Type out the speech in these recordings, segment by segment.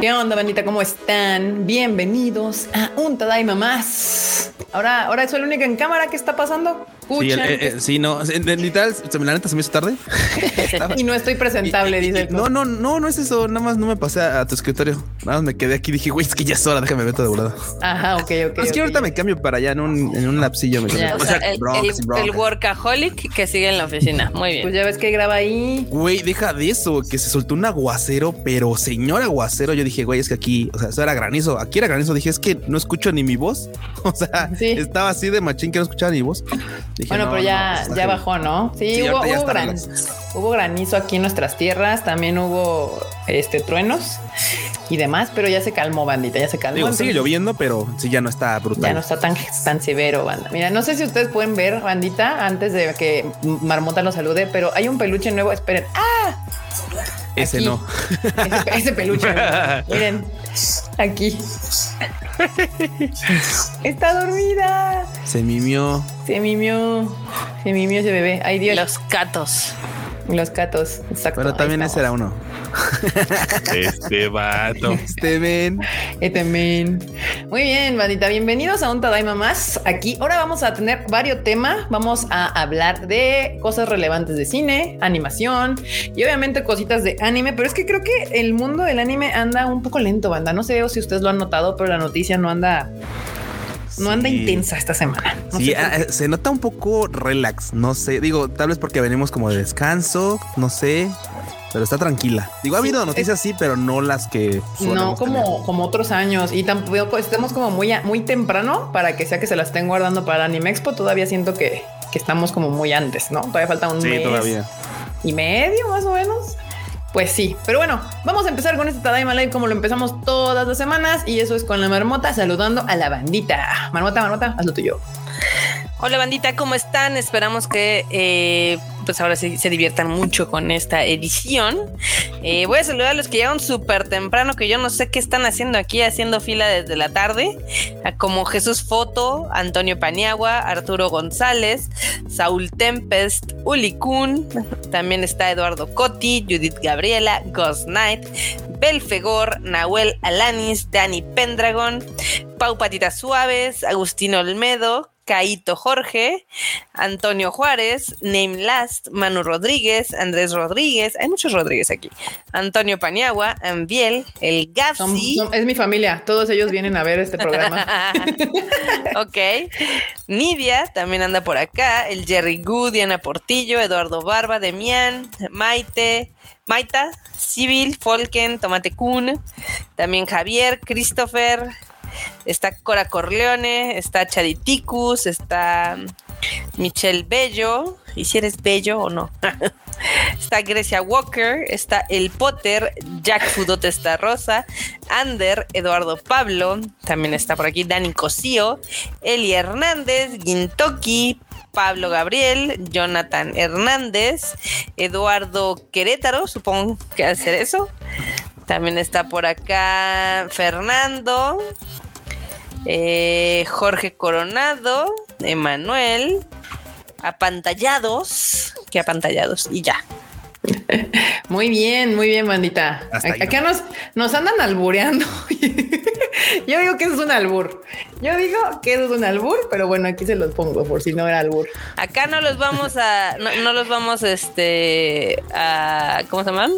¿Qué onda, bandita? ¿Cómo están? Bienvenidos a un Tadaima más. Ahora, ahora soy el único en cámara. ¿Qué está pasando? Sí, el, eh, eh, sí, no, literal, la neta se me hizo tarde. y no estoy presentable, dice. no, no, no, no es eso. Nada más no me pasé a, tu escritorio. Nada más me quedé aquí. Dije, güey, es que ya es hora, déjame ver todo de verdad. Ajá, ok, ok. Es que ahorita me cambio para allá en un, en un lapsillo. Me o, sea, el, el, workaholic que sigue en la oficina. Muy bien. Pues ya ves que graba ahí. Güey, deja de eso, que se soltó un aguacero, pero señor aguacero. Yo dije, güey, es que aquí, o sea, eso era granizo. Aquí era granizo. Dije, es que no escucho ni mi voz. O sea, estaba así de machín que no escuchaba ni voz. Bueno, pero ya ya, bajó, ¿no? Sí, hubo, hubo, granizo aquí en nuestras tierras, también hubo este truenos y demás, pero ya se calmó, bandita, ya se calmó. sigue lloviendo, pero sí ya no está brutal. Ya no está tan, tan severo, banda. Mira, no sé si ustedes pueden ver, bandita, antes de que Marmota lo salude, pero hay un peluche nuevo. Esperen. ¡Ah! Ese no. Ese, peluche. Miren, aquí. Está dormida. Se mimió. Se mimió. Se mimió ese bebé. Ay, Dios. Los gatos. Los gatos, exacto. Pero también ese era uno. Este vato. Este men. Este men. Muy bien, bandita. Bienvenidos a un Tadaima más. Aquí ahora vamos a tener varios temas. Vamos a hablar de cosas relevantes de cine, animación y obviamente cositas de anime. Pero es que creo que el mundo del anime anda un poco lento, banda. No sé si ustedes lo han notado, pero la noticia no anda no anda intensa esta semana. sí, ah, se nota un poco relax. No sé, digo, tal vez porque venimos como de descanso, no sé. Pero está tranquila. Digo, ha habido noticias sí, pero no las que no como, como otros años. Y tampoco estemos como muy, muy temprano para que sea que se las estén guardando para Anime Expo. Todavía siento que, estamos como muy antes, ¿no? Todavía falta un mes todavía. y medio más o menos. Pues sí, pero bueno, vamos a empezar con este Tadaima Live como lo empezamos todas las semanas y eso es con la marmota saludando a la bandita. Marmota, marmota, haz lo tuyo. Hola bandita, ¿cómo están? Esperamos que eh, pues ahora sí se diviertan mucho con esta edición. Eh, voy a saludar a los que llegaron súper temprano, que yo no sé qué están haciendo aquí, haciendo fila desde la tarde, como Jesús Foto, Antonio Paniagua, Arturo González, Saúl Tempest, Uli Kun, también está Eduardo Cotti, Judith Gabriela, Ghost Knight, Belfegor, Nahuel Alanis, Dani Pendragon, Pau Patitas Suaves, Agustín Olmedo, Caito Jorge, Antonio Juárez, Name Last, Manu Rodríguez, Andrés Rodríguez, hay muchos Rodríguez aquí, Antonio Paniagua, Ambiel, el Gafsi. es mi familia, todos ellos vienen a ver este programa. ok. Nidia también anda por acá, el Jerry Good, Diana Portillo, Eduardo Barba, Demian, Maite, Maita, Civil, Folken, Tomate Kun, también Javier, Christopher, está Cora Corleone, está Chaditicus, está Michelle Bello, y si eres bello o no. está Grecia Walker, está El Potter, Jack Fudot está Rosa, Ander, Eduardo Pablo, también está por aquí Dani Cosío, Eli Hernández, Gintoki, Pablo Gabriel, Jonathan Hernández, Eduardo Querétaro, supongo que hacer eso. También está por acá Fernando, eh, Jorge Coronado, Emanuel, apantallados, que apantallados, y ya. Muy bien, muy bien, bandita. Acá nos, nos andan albureando. Yo digo que eso es un albur. Yo digo que eso es un albur, pero bueno, aquí se los pongo por si no era albur. Acá no los vamos a, no, los vamos, este, a, ¿cómo se llaman?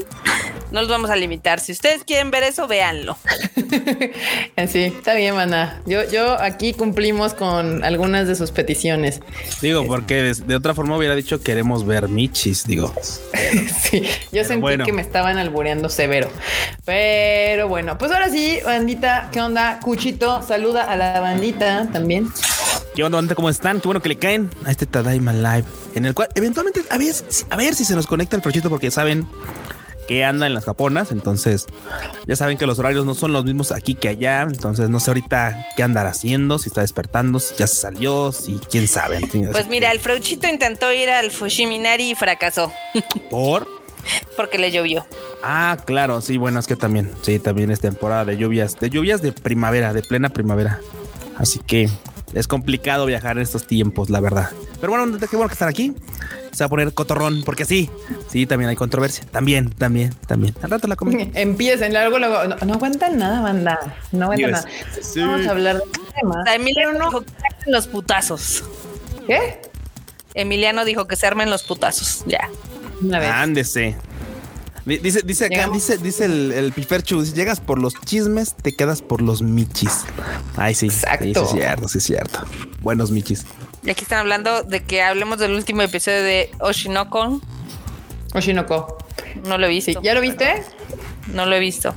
No los vamos a limitar. Si ustedes quieren ver eso, véanlo. sí, está bien, maná. Yo, yo aquí cumplimos con algunas de sus peticiones. Digo, porque de, otra forma hubiera dicho queremos ver Michis, digo. sí, yo sentí que me estaban albureando severo. Pero bueno, pues ahora sí, bandita, ¿qué onda? Cuchito, saluda a la bandita también. ¿Qué onda, bandita? ¿Cómo están? Qué bueno que le caen a este Tadaima Live, en el cual eventualmente, a ver, a ver si se nos conecta el proyecto, porque saben que anda en las japonas. Entonces, ya saben que los horarios no son los mismos aquí que allá. Entonces, no sé ahorita qué andar haciendo, si está despertando, si ya se salió, si quién sabe. Pues mira, el Frauchito intentó ir al Fushiminari y fracasó. ¿Por? Porque le llovió. Ah, claro, sí, bueno, es que también, sí, también es temporada de lluvias, de lluvias de primavera, de plena primavera. Así que es complicado viajar en estos tiempos, la verdad. Pero bueno, qué bueno que están aquí. Se va a poner cotorrón, porque sí, sí, también hay controversia. También, también, también. Al rato la comida. Empiecen, luego, luego. No, no aguantan nada, banda. No aguantan nada. Vamos a hablar de tema. Emiliano no... dijo que se armen los putazos. ¿Qué? Emiliano dijo que se armen los putazos. Ya. Ándese. Dice, dice acá, dice, dice el, el Piferchu, si llegas por los chismes, te quedas por los michis. Ay, sí. Exacto. Sí, es cierto, sí es cierto. Buenos michis. Y aquí están hablando de que hablemos del último episodio de Oshinoko. Oshinoko. No lo he visto. ¿Ya lo viste? No lo he visto.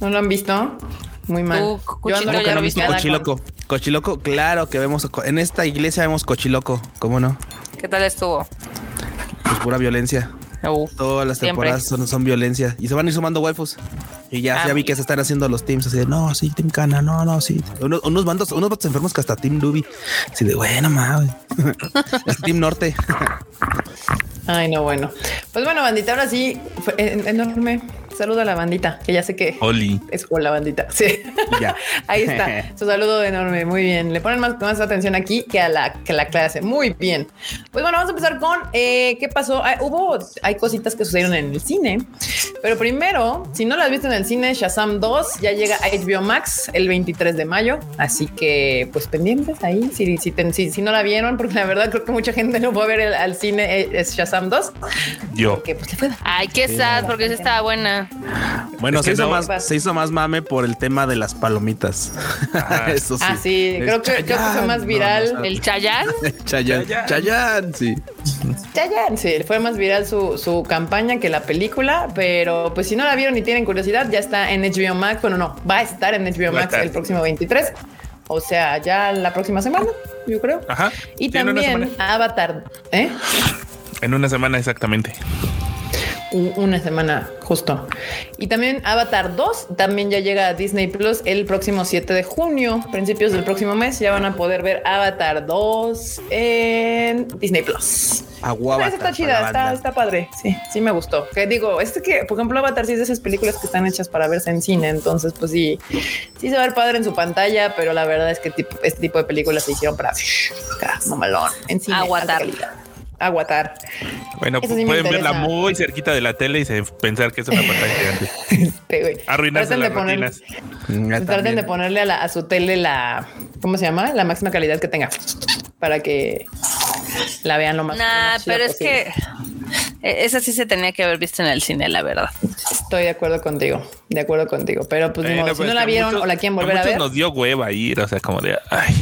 ¿No lo han visto? Muy mal. Yo ya lo viste. Cochiloco. Cochiloco, claro que vemos. En esta iglesia vemos cochiloco. ¿Cómo no? ¿Qué tal estuvo? Pues pura violencia. Todas las temporadas son, son, violencia y se van a ir sumando waifus. Y ya, ya ah. vi que se están haciendo los teams así de no, sí, Team Cana, no, no, sí. Unos, unos bandos, unos bandos enfermos que hasta Team Dubi. Así de bueno, mames. es Team Norte. Ay, no, bueno. Pues bueno, bandita, ahora sí, fue enorme Saludo a la bandita, que ya sé que es con la bandita. Sí. Ya. Ahí está. Su saludo enorme. Muy bien. Le ponen más, más atención aquí que a la, que la clase. Muy bien. Pues bueno, vamos a empezar con eh, qué pasó. Ah, hubo, hay cositas que sucedieron en el cine, pero primero, si no las viste en el cine, Shazam 2 ya llega a HBO Max el 23 de mayo. Así que, pues pendientes ahí. Si, si, si, no la vieron, porque la verdad creo que mucha gente no fue a ver al cine, eh, es Shazam 2. Yo. pues, Ay, qué sad, porque sí estaba buena. Bueno, se, hizo más, se hizo más mame por el tema de las palomitas. Eso sí. Ah, sí, creo que, creo que, fue más viral. ¿El Chayán? Chayán. Chayán, sí. Chayán, sí, fue más viral su, su campaña que la película, pero pues si no la vieron y tienen curiosidad, ya está en HBO Max. Bueno, no, va a estar en HBO Max el próximo 23. O sea, ya la próxima semana, yo creo. Ajá. Y también Avatar, ¿eh? En una semana exactamente una semana justo. Y también Avatar 2 también ya llega a Disney Plus el próximo 7 de junio, principios del próximo mes, ya van a poder ver Avatar 2 en Disney Plus. Agua está chida, está, está, padre. Sí, sí me gustó. Que digo, este que, por ejemplo, Avatar sí es de esas películas que están hechas para verse en cine. Entonces, pues sí, sí se va a ver padre en su pantalla, pero la verdad es que este tipo de películas se hicieron para mamalón, en cine. Aguantar aguatar. Bueno, pueden verla muy cerquita de la tele y pensar que es una pantalla gigante. Arruinarse las de Traten de ponerle a, su tele la, ¿cómo se llama? La máxima calidad que tenga para que la vean lo más. Nah, pero es que e, esa sí se tenía que haber visto en el cine, la verdad. Estoy de acuerdo contigo, de acuerdo contigo. Pero pues, si pues no la vieron o la quieren volver a ver. Nos dio hueva ir, o sea, como de ay.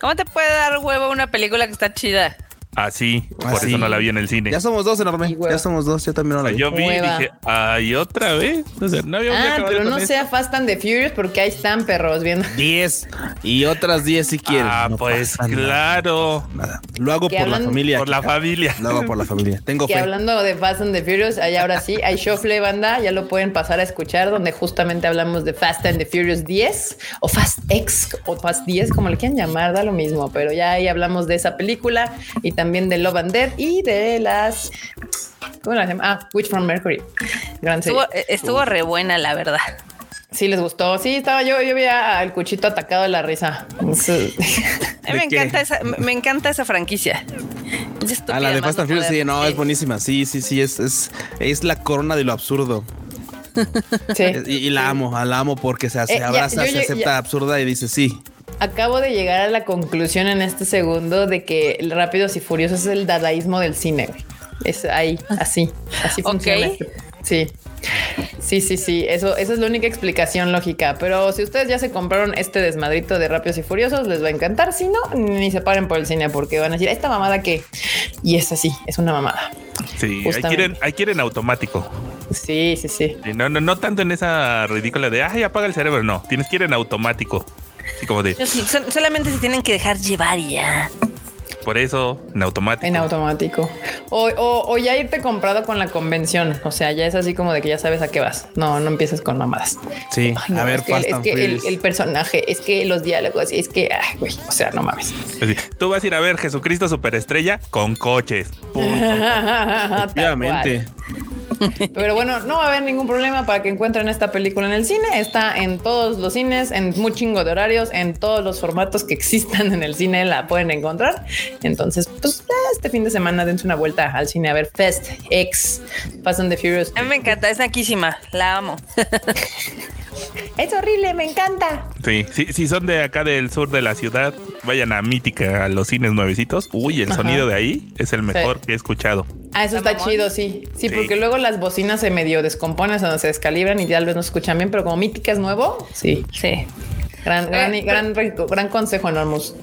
¿Cómo te puede dar hueva una película que está chida? Así, ah, por eso no la vi en el cine. Ya somos dos, enorme. Ya somos dos, yo también no la vi. Yo vi y dije, ay, otra vez. O sea, no había Ah, pero no sea Fast and the Furious porque ahí están perros viendo. Diez y otras diez si quieren. Ah, pues claro. Nada. Lo hago por la familia. Por la familia. Lo hago por la familia. Tengo que hablando de Fast and the Furious, allá ahora sí, hay Shuffle Banda, ya lo pueden pasar a escuchar, donde justamente hablamos de Fast and the Furious 10 o Fast X o Fast 10, como le quieran llamar, da lo mismo, pero ya ahí hablamos de esa película y también de Love and Dead y de las. ¿Cómo las llama? Ah, Witch from Mercury. estuvo, re buena, la verdad. Sí, les gustó. Sí, estaba yo, yo veía al cuchito atacado de la risa. me encanta esa, me encanta esa franquicia. A la de Fast and Furious, sí, no, es buenísima. Sí, sí, sí, es, es, es la corona de lo absurdo. Sí. Y, la amo, la amo porque se, hace, eh, abraza, se acepta absurda y dice sí. Acabo de llegar a la conclusión en este segundo de que el Rápidos y Furiosos es el dadaísmo del cine. Es ahí, así, así funciona. Este- sí. Sí, sí, sí, eso, esa es la única explicación lógica. Pero si ustedes ya se compraron este desmadrito de Rápidos y Furiosos, les va a encantar. Si no, ni se paren por el cine porque van a decir, esta mamada que... Y es así, es una mamada. Sí, hay quieren, hay quieren automático. Sí, sí, sí. no, no, no tanto en esa ridícula de, ay, apaga el cerebro. No, tienes que ir en automático como de. solamente se tienen que dejar llevar ya. Por eso, en automático. En automático. O, o, ya irte comprado con la convención. O sea, ya es así como de que ya sabes a qué vas. No, no empieces con mamadas. Sí, a ver, es que, el, personaje, es que los diálogos, es que, güey, o sea, no mames. tú vas a ir a ver Jesucristo Superestrella con coches. Efectivamente. Pero bueno, no va a haber ningún problema para que encuentren esta película en el cine. Está en todos los cines, en muy chingo de horarios, en todos los formatos que existan en el cine la pueden encontrar. Entonces, pues este fin de semana dense una vuelta al cine a ver Fest X Fast and the Furious. A mí me encanta, es naquísima, la amo. Es horrible, me encanta. Sí, sí, si son de acá del sur de la ciudad, vayan a Mítica, a los cines nuevecitos. Uy, el sonido de ahí es el mejor que he escuchado. Ah, eso está, chido, sí. sí. porque luego las bocinas se medio descomponen, o se descalibran y tal vez no escuchan bien, pero como Mítica es nuevo, sí. Sí. Gran, gran, eh, gran, gran, consejo, Enormous.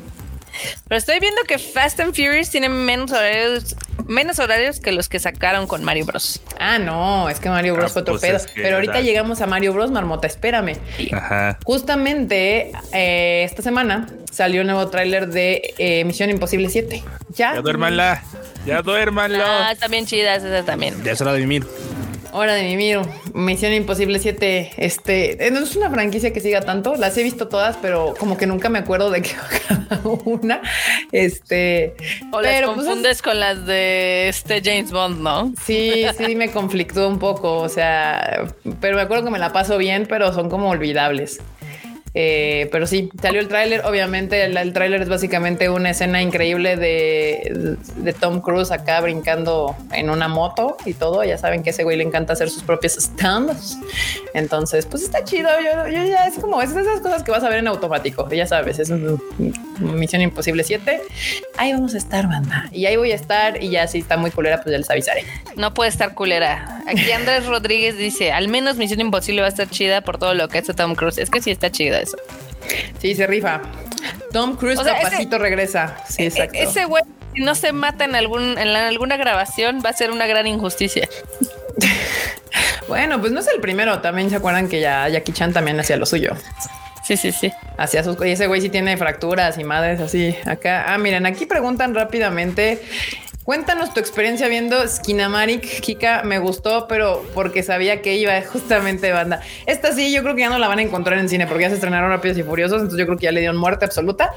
Pero estoy viendo que Fast and Furious tiene menos horarios, menos horarios que los que sacaron con Mario Bros. Ah, no, es que Mario Bros ah, fue otro pues pedo. Pero ahorita llegamos a Mario Bros, Marmota, espérame. Ajá. Justamente eh, esta semana salió un nuevo tráiler de eh, Misión Imposible 7. Ya. Ya duérmanla. Ya duérmanla. Ah, también chidas esa también. Ya es hora de mimir. Hora de mimir. Misión Imposible 7. Este eh, no es una franquicia que siga tanto. Las he visto todas, pero como que nunca me acuerdo de qué cada una. Este, o las pues, confundes con las de este James Bond, ¿no? Sí, sí, me conflictó un poco. O sea, pero me acuerdo que me la paso bien, pero son como olvidables. Eh, pero sí, salió el tráiler. Obviamente, el, tráiler es básicamente una escena increíble de, Tom Cruise acá brincando en una moto y todo. Ya saben que ese güey le encanta hacer sus propios stunts. Entonces, pues está chido. Yo, ya es como es esas cosas que vas a ver en automático. Ya sabes, es una Misión Imposible 7. Ahí vamos a estar, banda. Y ahí voy a estar. Y ya si está muy culera, pues ya les avisaré. No puede estar culera. Aquí Andrés Rodríguez dice: Al menos Misión Imposible va a estar chida por todo lo que hace Tom Cruise. Es que sí está chida eso. Sí, se rifa. Tom Cruise capacito regresa. Sí, e-, exacto. Ese güey, si no se mata en, algún, en alguna grabación, va a ser una gran injusticia. bueno, pues no es el primero. También se acuerdan que ya Jackie Chan también hacía lo suyo. Sí, sí, sí. Hacía sus y ese güey sí tiene fracturas y madres así. Acá, ah, miren, aquí preguntan rápidamente Cuéntanos tu experiencia viendo Skinamarik, Kika. Me gustó, pero porque sabía que iba justamente banda. Esta sí, yo creo que ya no la van a encontrar en cine porque ya se estrenaron Rápidos y Furiosos. Entonces yo creo que ya le dieron muerte absoluta.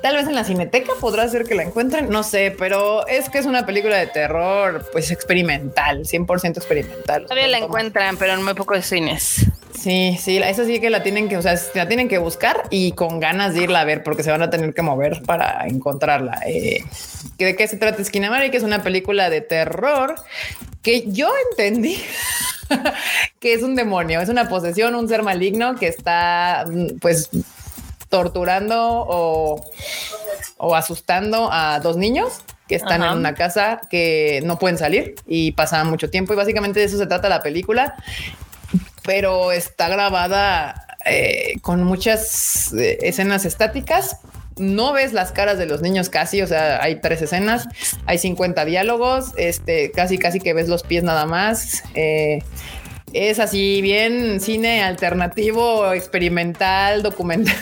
Tal vez en la cineteca podrá ser que la encuentren. No sé, pero es que es una película de terror, pues experimental, 100% experimental. Todavía la encuentran, pero en muy pocos cines. Sí, sí, esa sí que la tienen que, o sea, la tienen que buscar y con ganas de irla a ver porque se van a tener que mover para encontrarla. Eh, ¿De qué se trata Skinamari? Que es una película de terror que yo entendí que es un demonio, es una posesión, un ser maligno que está, pues, torturando o, o asustando a dos niños que están en una casa que no pueden salir y pasan mucho tiempo y básicamente de eso se trata la película pero está grabada eh, con muchas eh, escenas estáticas. No ves las caras de los niños casi, o sea, hay tres escenas, hay 50 diálogos, este, casi, casi que ves los pies nada más. Eh, es así bien cine alternativo, experimental, documental,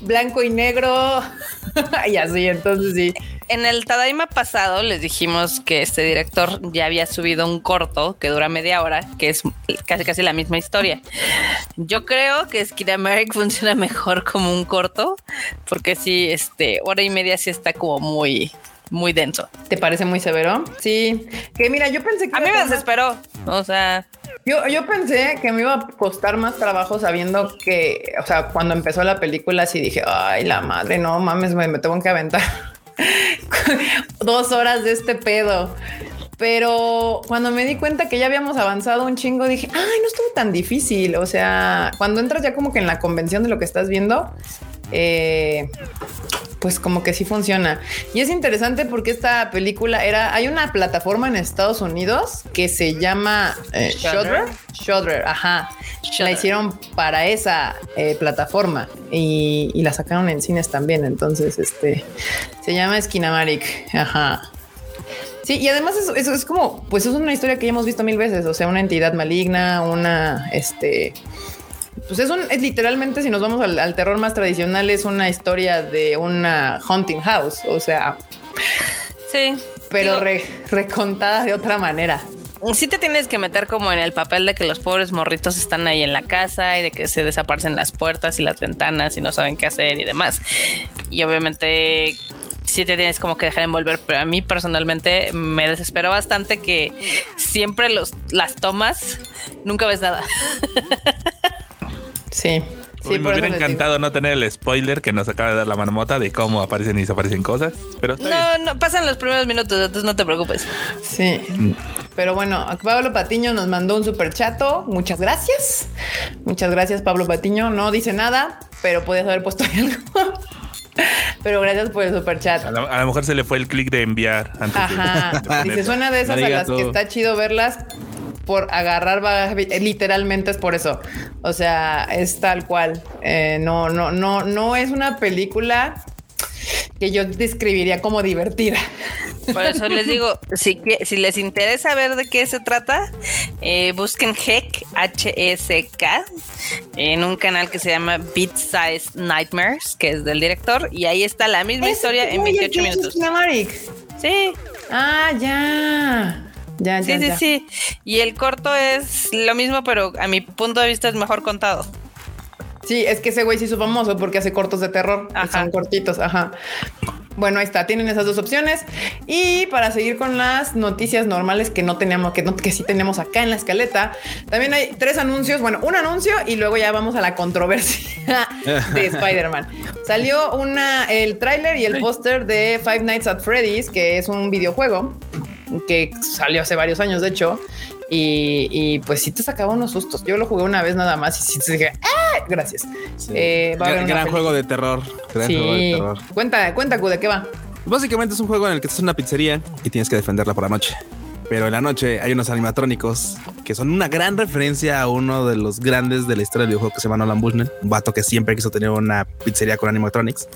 blanco y negro y así. Entonces sí, en el Tadaima pasado les dijimos que este director ya había subido un corto que dura media hora, que es casi casi la misma historia. Yo creo que Skid America funciona mejor como un corto, porque sí, este, hora y media sí está como muy, muy denso. ¿Te parece muy severo? Sí. Que mira, yo pensé que... A mí me desesperó. O sea... Yo, yo pensé que me iba a costar más trabajo sabiendo que, o sea, cuando empezó la película, así dije, ay, la madre, no mames, me, me tengo que aventar dos horas de este pedo. Pero cuando me di cuenta que ya habíamos avanzado un chingo, dije, ay, no estuvo tan difícil. O sea, cuando entras ya como que en la convención de lo que estás viendo, eh, pues como que sí funciona. Y es interesante porque esta película era, hay una plataforma en Estados Unidos que se llama eh, Shudder. ajá. La hicieron para esa eh, plataforma y, la sacaron en cines también. Entonces, este se llama Skinamarik. Ajá. Sí, y además eso, es como, pues es una historia que ya hemos visto mil veces. O sea, una entidad maligna, una, este, pues es un, es literalmente, si nos vamos al, terror más tradicional, es una historia de una haunting house. O sea, sí, pero recontada de otra manera. Sí te tienes que meter como en el papel de que los pobres morritos están ahí en la casa y de que se desaparecen las puertas y las ventanas y no saben qué hacer y demás. Y obviamente sí te tienes como que dejar envolver, pero a mí personalmente me desespero bastante que siempre los, las tomas, nunca ves nada. Sí. Sí, me hubiera encantado no tener el spoiler que nos acaba de dar la marmota de cómo aparecen y desaparecen cosas. Pero no, no, pasan los primeros minutos, entonces no te preocupes. Sí. Pero bueno, Pablo Patiño nos mandó un super chato. Muchas gracias. Muchas gracias, Pablo Patiño. No dice nada, pero puedes haber puesto algo. Pero gracias por el super chat. A, lo mejor se le fue el clic de enviar antes Ajá. Dice, suena de esas a las que está chido verlas por agarrar bagaje, literalmente es por eso. O sea, es tal cual. Eh, no, no, no, no es una película que yo describiría como divertida. Por eso les digo, si, si les interesa ver de qué se trata, eh, busquen HEC, H-S-K, en un canal que se llama Beat Size Nightmares, que es del director, y ahí está la misma historia en 28 minutos. Sí. Ah, ya. Ya, sí, sí, sí. Y el corto es lo mismo, pero a mi punto de vista es mejor contado. Sí, es que ese güey sí hizo famoso porque hace cortos de terror. Son cortitos, ajá. Bueno, ahí está, tienen esas dos opciones. Y para seguir con las noticias normales que no teníamos, que, no, que sí tenemos acá en la escaleta, también hay tres anuncios. Bueno, un anuncio y luego ya vamos a la controversia de Spider-Man. Salió una, el tráiler y el póster de Five Nights at Freddy's, que es un videojuego que salió hace varios años, de hecho, y, pues sí te sacaba unos sustos. Yo lo jugué una vez nada más y sí te dije, ¡ah! Gracias. Eh, gran, juego de terror. Gran juego de terror. Cuenta, cuenta, ¿de qué va? Básicamente es un juego en el que estás en una pizzería y tienes que defenderla por la noche. Pero en la noche hay unos animatrónicos que son una gran referencia a uno de los grandes de la historia del videojuego que se llama Nolan Bushnell, un vato que siempre quiso tener una pizzería con animatronics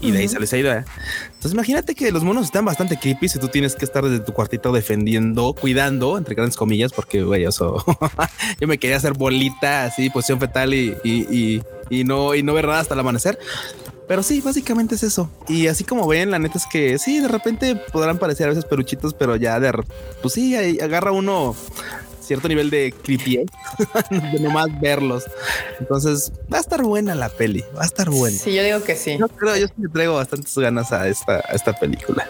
y de ahí sale esa idea. Entonces imagínate que los monos están bastante creepy si tú tienes que estar desde tu cuartito defendiendo, cuidando, entre grandes comillas, porque güey, eso yo me quería hacer bolita así, posición fetal y, y, y, no, y no ver nada hasta el amanecer. Pero sí, básicamente es eso. Y así como ven, la neta es que sí, de repente podrán parecer a veces peruchitos, pero ya de, pues sí, agarra uno cierto nivel de creepy de nomás verlos. Entonces va a estar buena la peli, va a estar buena. Sí, yo digo que sí. Yo creo, yo sí le traigo bastantes ganas a esta, a esta película.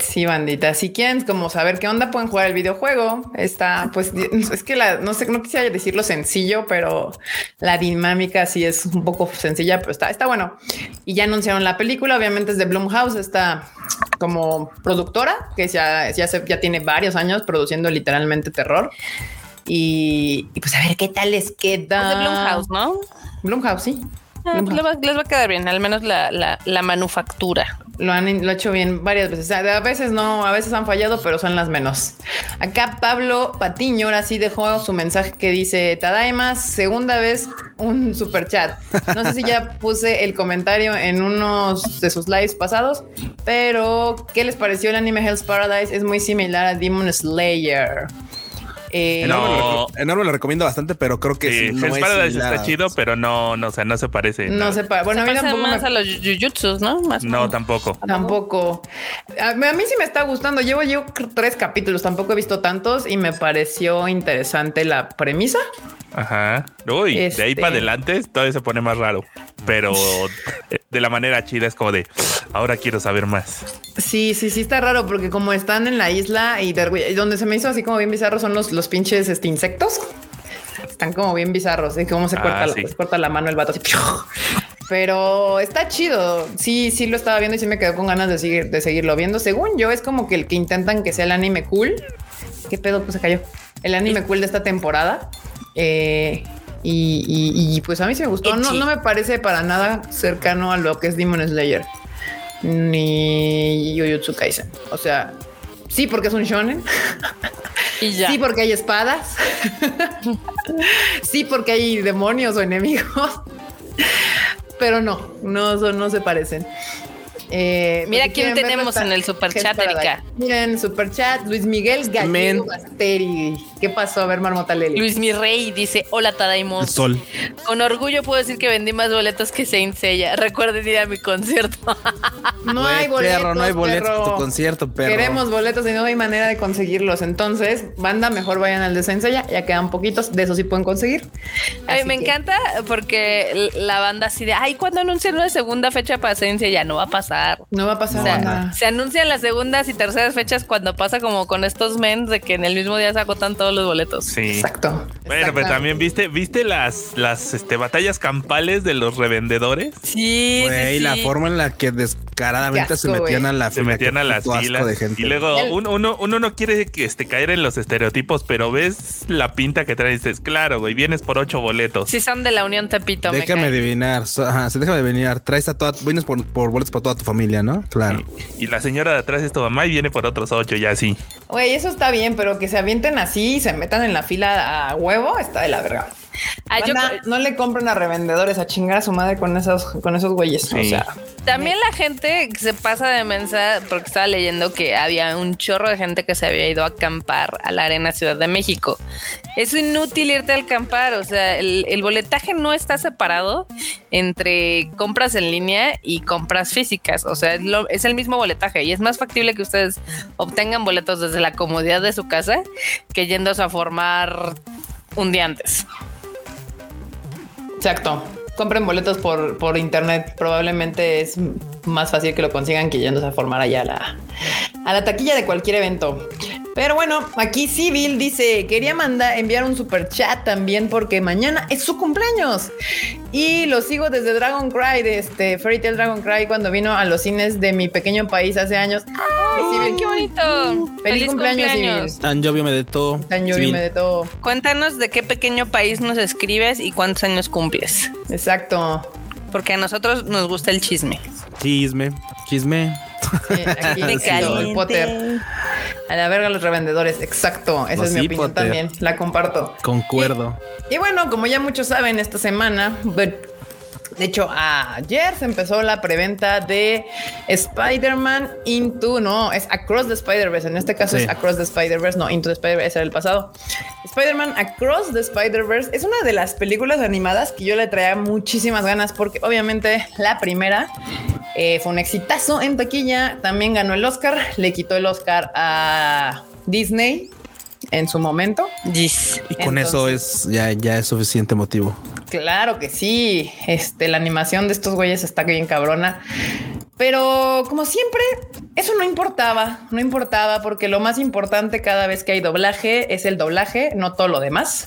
Sí, bandita. Si quieren como saber qué onda, pueden jugar el videojuego. Está, pues, es que la, no sé, no quisiera decirlo sencillo, pero la dinámica sí es un poco sencilla, pero está, está bueno. Y ya anunciaron la película. Obviamente es de Blumhouse, está como productora que ya, ya, ya tiene varios años produciendo literalmente terror. Y, pues a ver qué tal les queda. Es de Blumhouse, ¿no? Blumhouse, sí. Ah, les, va, a quedar bien, al menos la, la manufactura lo han lo hecho bien varias veces. a veces no, a veces han fallado, pero son las menos. Acá Pablo Patiño ahora sí dejó su mensaje que dice Tadaimas, segunda vez un super chat. No sé si ya puse el comentario en unos de sus lives pasados, pero ¿qué les pareció el anime Hell's Paradise? Es muy similar a Demon Slayer. Eh, lo recomiendo bastante, pero creo que sí. sí no está chido, pero no, no, o sea, no se parece. No se parece. Bueno, a mí tampoco más a los jujutsus, ¿no? no, tampoco. Tampoco. A, mí sí me está gustando. Llevo yo tres capítulos, tampoco he visto tantos y me pareció interesante la premisa. Ajá. Uy, de ahí para este adelante todavía se pone más raro. Pero de la manera chida es como de ahora quiero saber más. Sí, sí, sí está raro porque como están en la isla y donde se me hizo así como bien bizarro son los, los pinches este, insectos. Están como bien bizarros de cómo se ah, corta, la, corta la mano el vato así. Pero está chido. Sí, sí lo estaba viendo y sí me quedó con ganas de seguir, de seguirlo viendo. Según yo, es como que el que intentan que sea el anime cool. ¿Qué pedo? Pues se cayó. El anime cool de esta temporada. Eh, y, pues a mí se me gustó. No, no me parece para nada cercano a lo que es Demon Slayer ni Jujutsu Kaisen. O sea, sí porque es un shonen. Y ya. Sí porque hay espadas. sí porque hay demonios o enemigos. Pero no, no, no se parecen. Eh, Mira quién tenemos en el super chat, Erika. Miren, super chat, Luis Miguel Gallego Basteri. ¿Qué pasó? A ver, Marmota Leli. Luis Mi Rey dice: Hola, Tadaimos. Sol. Con orgullo puedo decir que vendí más boletos que Saint Seiya. Recuerden ir a mi concierto. no hay boletos. no hay boletos para tu concierto, pero Queremos boletos y no hay manera de conseguirlos. Entonces, banda, mejor vayan al de Saint Seiya. Ya quedan poquitos. De eso sí pueden conseguir. Ay, me encanta porque la banda así de: Ay, cuando anuncian una segunda fecha para Saint Seiya? No va a pasar pasar. No va a pasar nada. Se anuncian las segundas y terceras fechas cuando pasa como con estos mens de que en el mismo día se agotan todos los boletos. Sí. Exacto. Bueno, pero también viste, viste las, las este, batallas campales de los revendedores. Sí. Güey, la forma en la que descaradamente se metían a la Se metían a las filas. De gente. Y luego uno, uno, uno, no quiere que, este, caer en los estereotipos, pero ves la pinta que trae y dices, claro, güey, vienes por ocho boletos. Sí, son de la Unión Tepito. Déjame adivinar. ajá, déjame adivinar. Traes a toda, vienes por, por boletos para toda tu familia, ¿no? Claro. Y, la señora de atrás es tu mamá y viene por otros ocho, ya así. Güey, eso está bien, pero que se avienten así y se metan en la fila a huevo, está de la verga. Ah, no le compren a revendedores a chingar a su madre con esos, con esos güeyes. O sea, también la gente se pasa de mensa porque estaba leyendo que había un chorro de gente que se había ido a acampar a la Arena Ciudad de México. Es inútil irte a acampar, o sea, el, boletaje no está separado entre compras en línea y compras físicas, o sea, es, es el mismo boletaje y es más factible que ustedes obtengan boletos desde la comodidad de su casa que yéndose a formar un día antes. Exacto. Compren boletos por, por internet. Probablemente es más fácil que lo consigan que yéndose a formar allá a la, a la taquilla de cualquier evento. Pero bueno, aquí Civil dice, quería mandar enviar un super chat también porque mañana es su cumpleaños. Y lo sigo desde Dragon Cry, de este Fairy Tail Dragon Cry, cuando vino a los cines de mi pequeño país hace años. ¡Ay, qué bonito! ¡Feliz, cumpleaños, Civil! Tan me de todo. Tan me de todo. Cuéntanos de qué pequeño país nos escribes y cuántos años cumples. Exacto. Porque a nosotros nos gusta el chisme. Chisme, chisme. Aquí el Potter. A la verga los revendedores, exacto. Esa es mi opinión también. La comparto. Concuerdo. Y, bueno, como ya muchos saben, esta semana, de hecho, ayer se empezó la preventa de Spider-Man Into, no, es Across the Spider-Verse. En este caso es Across the Spider-Verse, no, Into the Spider-Verse era el pasado. Spider-Man Across the Spider-Verse es una de las películas animadas que yo le traía muchísimas ganas porque obviamente la primera eh, fue un exitazo en taquilla, también ganó el Oscar, le quitó el Oscar a Disney en su momento. Y con eso es ya, ya es suficiente motivo. Claro que sí. Este, la animación de estos güeyes está bien cabrona. Pero como siempre, eso no importaba, no importaba porque lo más importante cada vez que hay doblaje es el doblaje, no todo lo demás.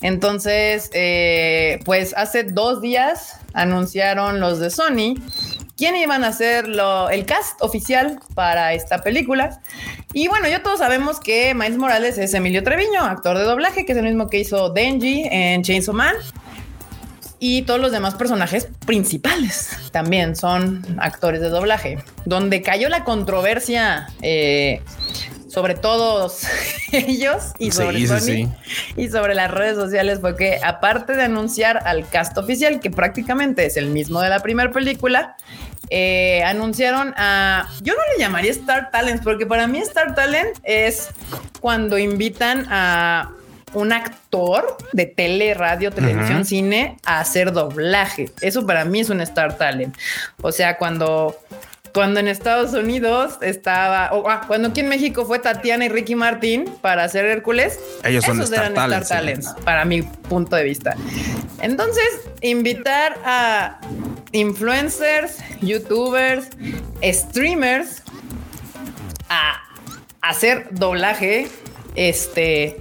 Entonces, eh, pues hace dos días anunciaron los de Sony quién iban a ser el cast oficial para esta película. Y bueno, ya todos sabemos que Miles Morales es Emilio Treviño, actor de doblaje, que es el mismo que hizo Denji en Chainsaw Man y todos los demás personajes principales también son actores de doblaje. Donde cayó la controversia eh, sobre todos ellos y sobre Sony y sobre las redes sociales fue que aparte de anunciar al cast oficial, que prácticamente es el mismo de la primera película, eh, anunciaron a, yo no le llamaría Star Talents, porque para mí Star Talent es cuando invitan a un actor de tele, radio, televisión, cine a hacer doblaje. Eso para mí es un Star Talent. O sea, cuando cuando en Estados Unidos estaba, ah, cuando aquí en México fue Tatiana y Ricky Martín para hacer Hércules, ellos son Star, Talents, Star Talents, para mi punto de vista. Entonces, invitar a influencers, youtubers, streamers a hacer doblaje, este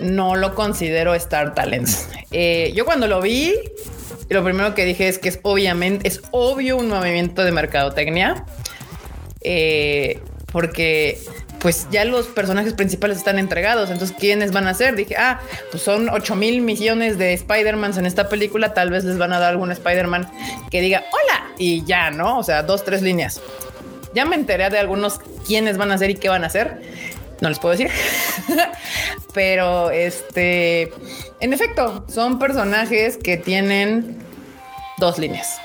no lo considero Star Talents. Eh, yo cuando lo vi, lo primero que dije es que es obviamente, es obvio un movimiento de mercadotecnia. Eh, porque pues ya los personajes principales están entregados. Entonces, ¿quiénes van a ser? Dije, ah, pues son 8 mil millones de Spider-Mans en esta película. Tal vez les van a dar algún Spider-Man que diga hola y ya, ¿no? O sea, dos, tres líneas. Ya me enteré de algunos quiénes van a ser y qué van a hacer no les puedo decir. Pero este, en efecto, son personajes que tienen dos líneas.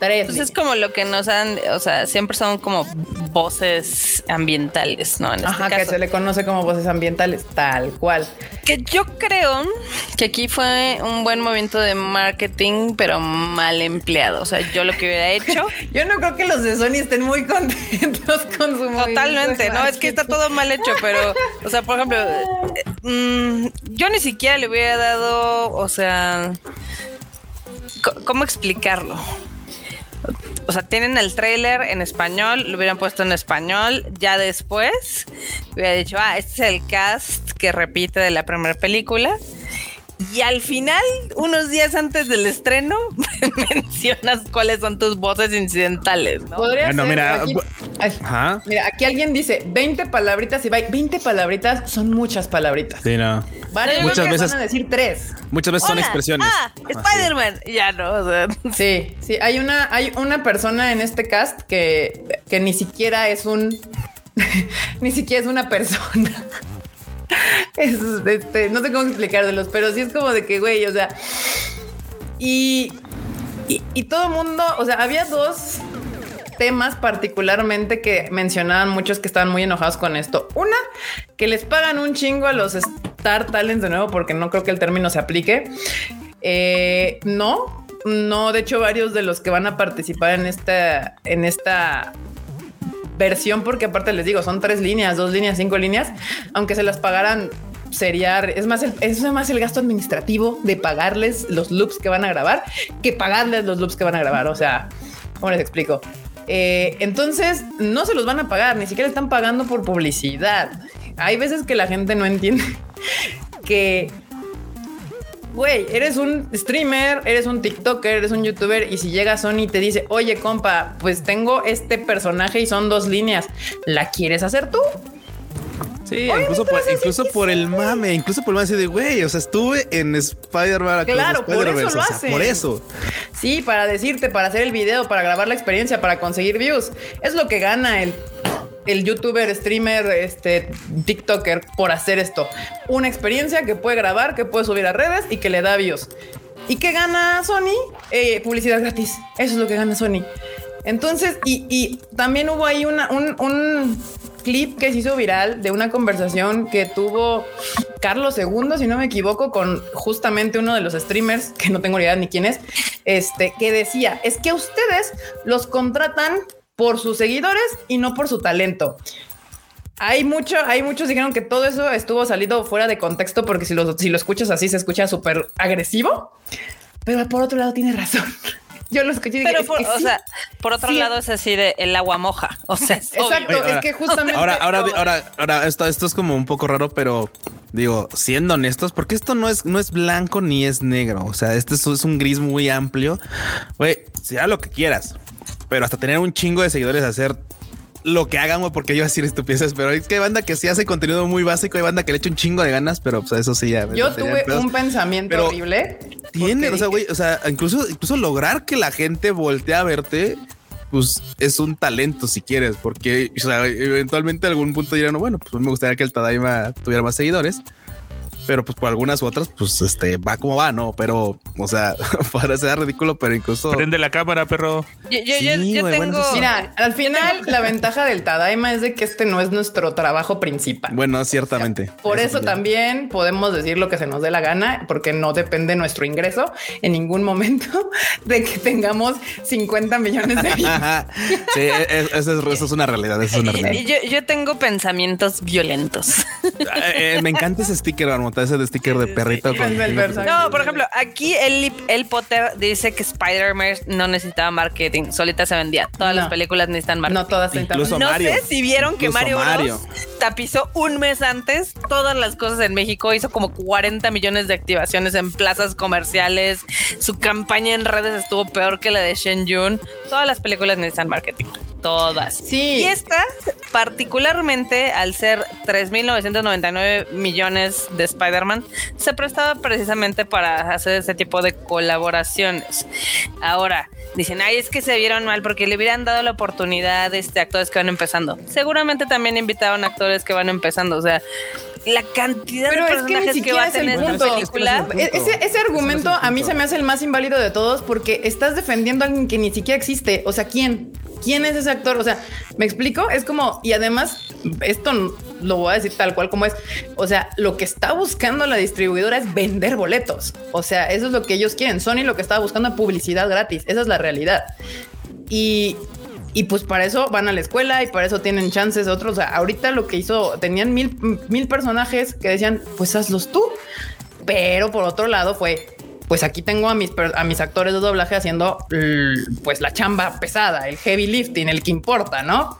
Pues es como lo que nos han, o sea, siempre son como voces ambientales, ¿no? En este Ajá, que se le conoce como voces ambientales, tal cual. Que yo creo que aquí fue un buen movimiento de marketing, pero mal empleado. O sea, yo lo que hubiera hecho. yo no creo que los de Sony estén muy contentos con su Totalmente, no, es que está todo mal hecho, pero, o sea, por ejemplo, mm, yo ni siquiera le hubiera dado, o sea, ¿cómo explicarlo? O sea, tienen el trailer en español, lo hubieran puesto en español, ya después hubiera dicho, ah, este es el cast que repite de la primera película. Y al final, unos días antes del estreno, mencionas cuáles son tus voces incidentales, ¿no? Podría ser, mira, aquí, mira, aquí alguien dice 20 palabritas y va, 20 palabritas son muchas palabritas. Sí, no. muchas veces van a decir tres. Muchas veces son expresiones. Ah, Spider-Man. Ya no. Sí, sí, hay una, hay una persona en este cast que, que ni siquiera es un, ni siquiera es una persona. este, no sé cómo explicárselos, pero sí es como de que, güey, o sea, y, y, todo el mundo, o sea, había dos temas particularmente que mencionaban muchos que estaban muy enojados con esto. Una, que les pagan un chingo a los Star Talents de nuevo, porque no creo que el término se aplique. Eh, no, no, de hecho, varios de los que van a participar en esta, en esta versión, porque aparte les digo, son tres líneas, dos líneas, cinco líneas, aunque se las pagaran sería es más es más el gasto administrativo de pagarles los loops que van a grabar que pagarles los loops que van a grabar. O sea, ¿cómo les explico? Eh, entonces no se los van a pagar, ni siquiera están pagando por publicidad. Hay veces que la gente no entiende que güey, eres un streamer, eres un TikToker, eres un YouTuber y si llega Sony y te dice, oye, compa, pues tengo este personaje y son dos líneas, ¿la quieres hacer tú? Sí, incluso, por, incluso por el mame, incluso por el mame de güey, o sea, estuve en Spider-Man. Claro, por eso lo hace. Por eso. Sí, para decirte, para hacer el video, para grabar la experiencia, para conseguir views. Es lo que gana el el youtuber, streamer, este TikToker por hacer esto. Una experiencia que puede grabar, que puede subir a redes y que le da views. ¿Y qué gana Sony? Eh, publicidad gratis. Eso es lo que gana Sony. Entonces, y, también hubo ahí una, un, un, clip que se hizo viral de una conversación que tuvo Carlos II, si no me equivoco, con justamente uno de los streamers, que no tengo idea ni quién es, este, que decía, es que ustedes los contratan por sus seguidores y no por su talento. Hay mucho, hay muchos dijeron que todo eso estuvo salido fuera de contexto porque si lo, si lo escuchas así se escucha súper agresivo, pero por otro lado tiene razón. Yo lo escuché. Pero por, o sea, por otro lado es así de el agua moja. O sea, exacto. es que justamente ahora, ahora, ahora, ahora esto, esto es como un poco raro, pero digo, siendo honestos, porque esto no es, no es blanco ni es negro. O sea, este es, es un gris muy amplio. Güey, sea lo que quieras, pero hasta tener un chingo de seguidores, hacer lo que hagan, porque yo decir estupideces, pero es que hay banda que sí hace contenido muy básico, hay banda que le echa un chingo de ganas, pero pues eso sí ya. Yo tuve un pensamiento horrible. Tiene, o sea, güey, o sea, incluso, incluso lograr que la gente voltee a verte, pues es un talento si quieres, porque o sea, eventualmente a algún punto dirán, bueno, pues me gustaría que el Tadaima tuviera más seguidores pero pues por algunas u otras, pues este va como va, ¿no? Pero, o sea, parece ridículo, pero incluso. Prende la cámara, perro. Yo, tengo. Mira, al final, la ventaja del Tadaima es de que este no es nuestro trabajo principal. Bueno, ciertamente. por eso, también podemos decir lo que se nos dé la gana, porque no depende nuestro ingreso en ningún momento de que tengamos 50 millones de sí, e, e, eso es, una realidad. Eso es una realidad. Yo, tengo pensamientos violentos. Eh, eh, me encanta ese sticker, Marmota ese de sticker de perrito. no, por ejemplo, aquí el, el Potter dice que Spider-Man no necesitaba marketing, solita se vendía. Todas las películas necesitan marketing. No todas Incluso No Mario. sé si vieron que Mario, Bros tapizó un mes antes todas las cosas en México, hizo como 40 millones de activaciones en plazas comerciales. Su campaña en redes estuvo peor que la de Shen Yun. Todas las películas necesitan marketing todas. Sí. Y esta, particularmente al ser 3.999 millones de Spider-Man, se prestaba precisamente para hacer ese tipo de colaboraciones. Ahora, dicen, ay, es que se vieron mal porque le hubieran dado la oportunidad a este actores que van empezando. Seguramente también invitaron actores que van empezando, o sea, la cantidad de personajes que, va a tener esta película. ese, ese, argumento a mí se me hace el más inválido de todos porque estás defendiendo a alguien que ni siquiera existe. O sea, ¿quién? ¿Quién es ese actor? O sea, ¿me explico? Es como, y además, esto lo voy a decir tal cual como es. O sea, lo que está buscando la distribuidora es vender boletos. O sea, eso es lo que ellos quieren. Sony lo que estaba buscando es publicidad gratis. Esa es la realidad. Y, y pues para eso van a la escuela y para eso tienen chances otros. Ahorita lo que hizo, tenían mil, mil personajes que decían, pues hazlos tú. Pero por otro lado fue, pues aquí tengo a mis, a mis actores de doblaje haciendo pues la chamba pesada, el heavy lifting, el que importa, ¿no?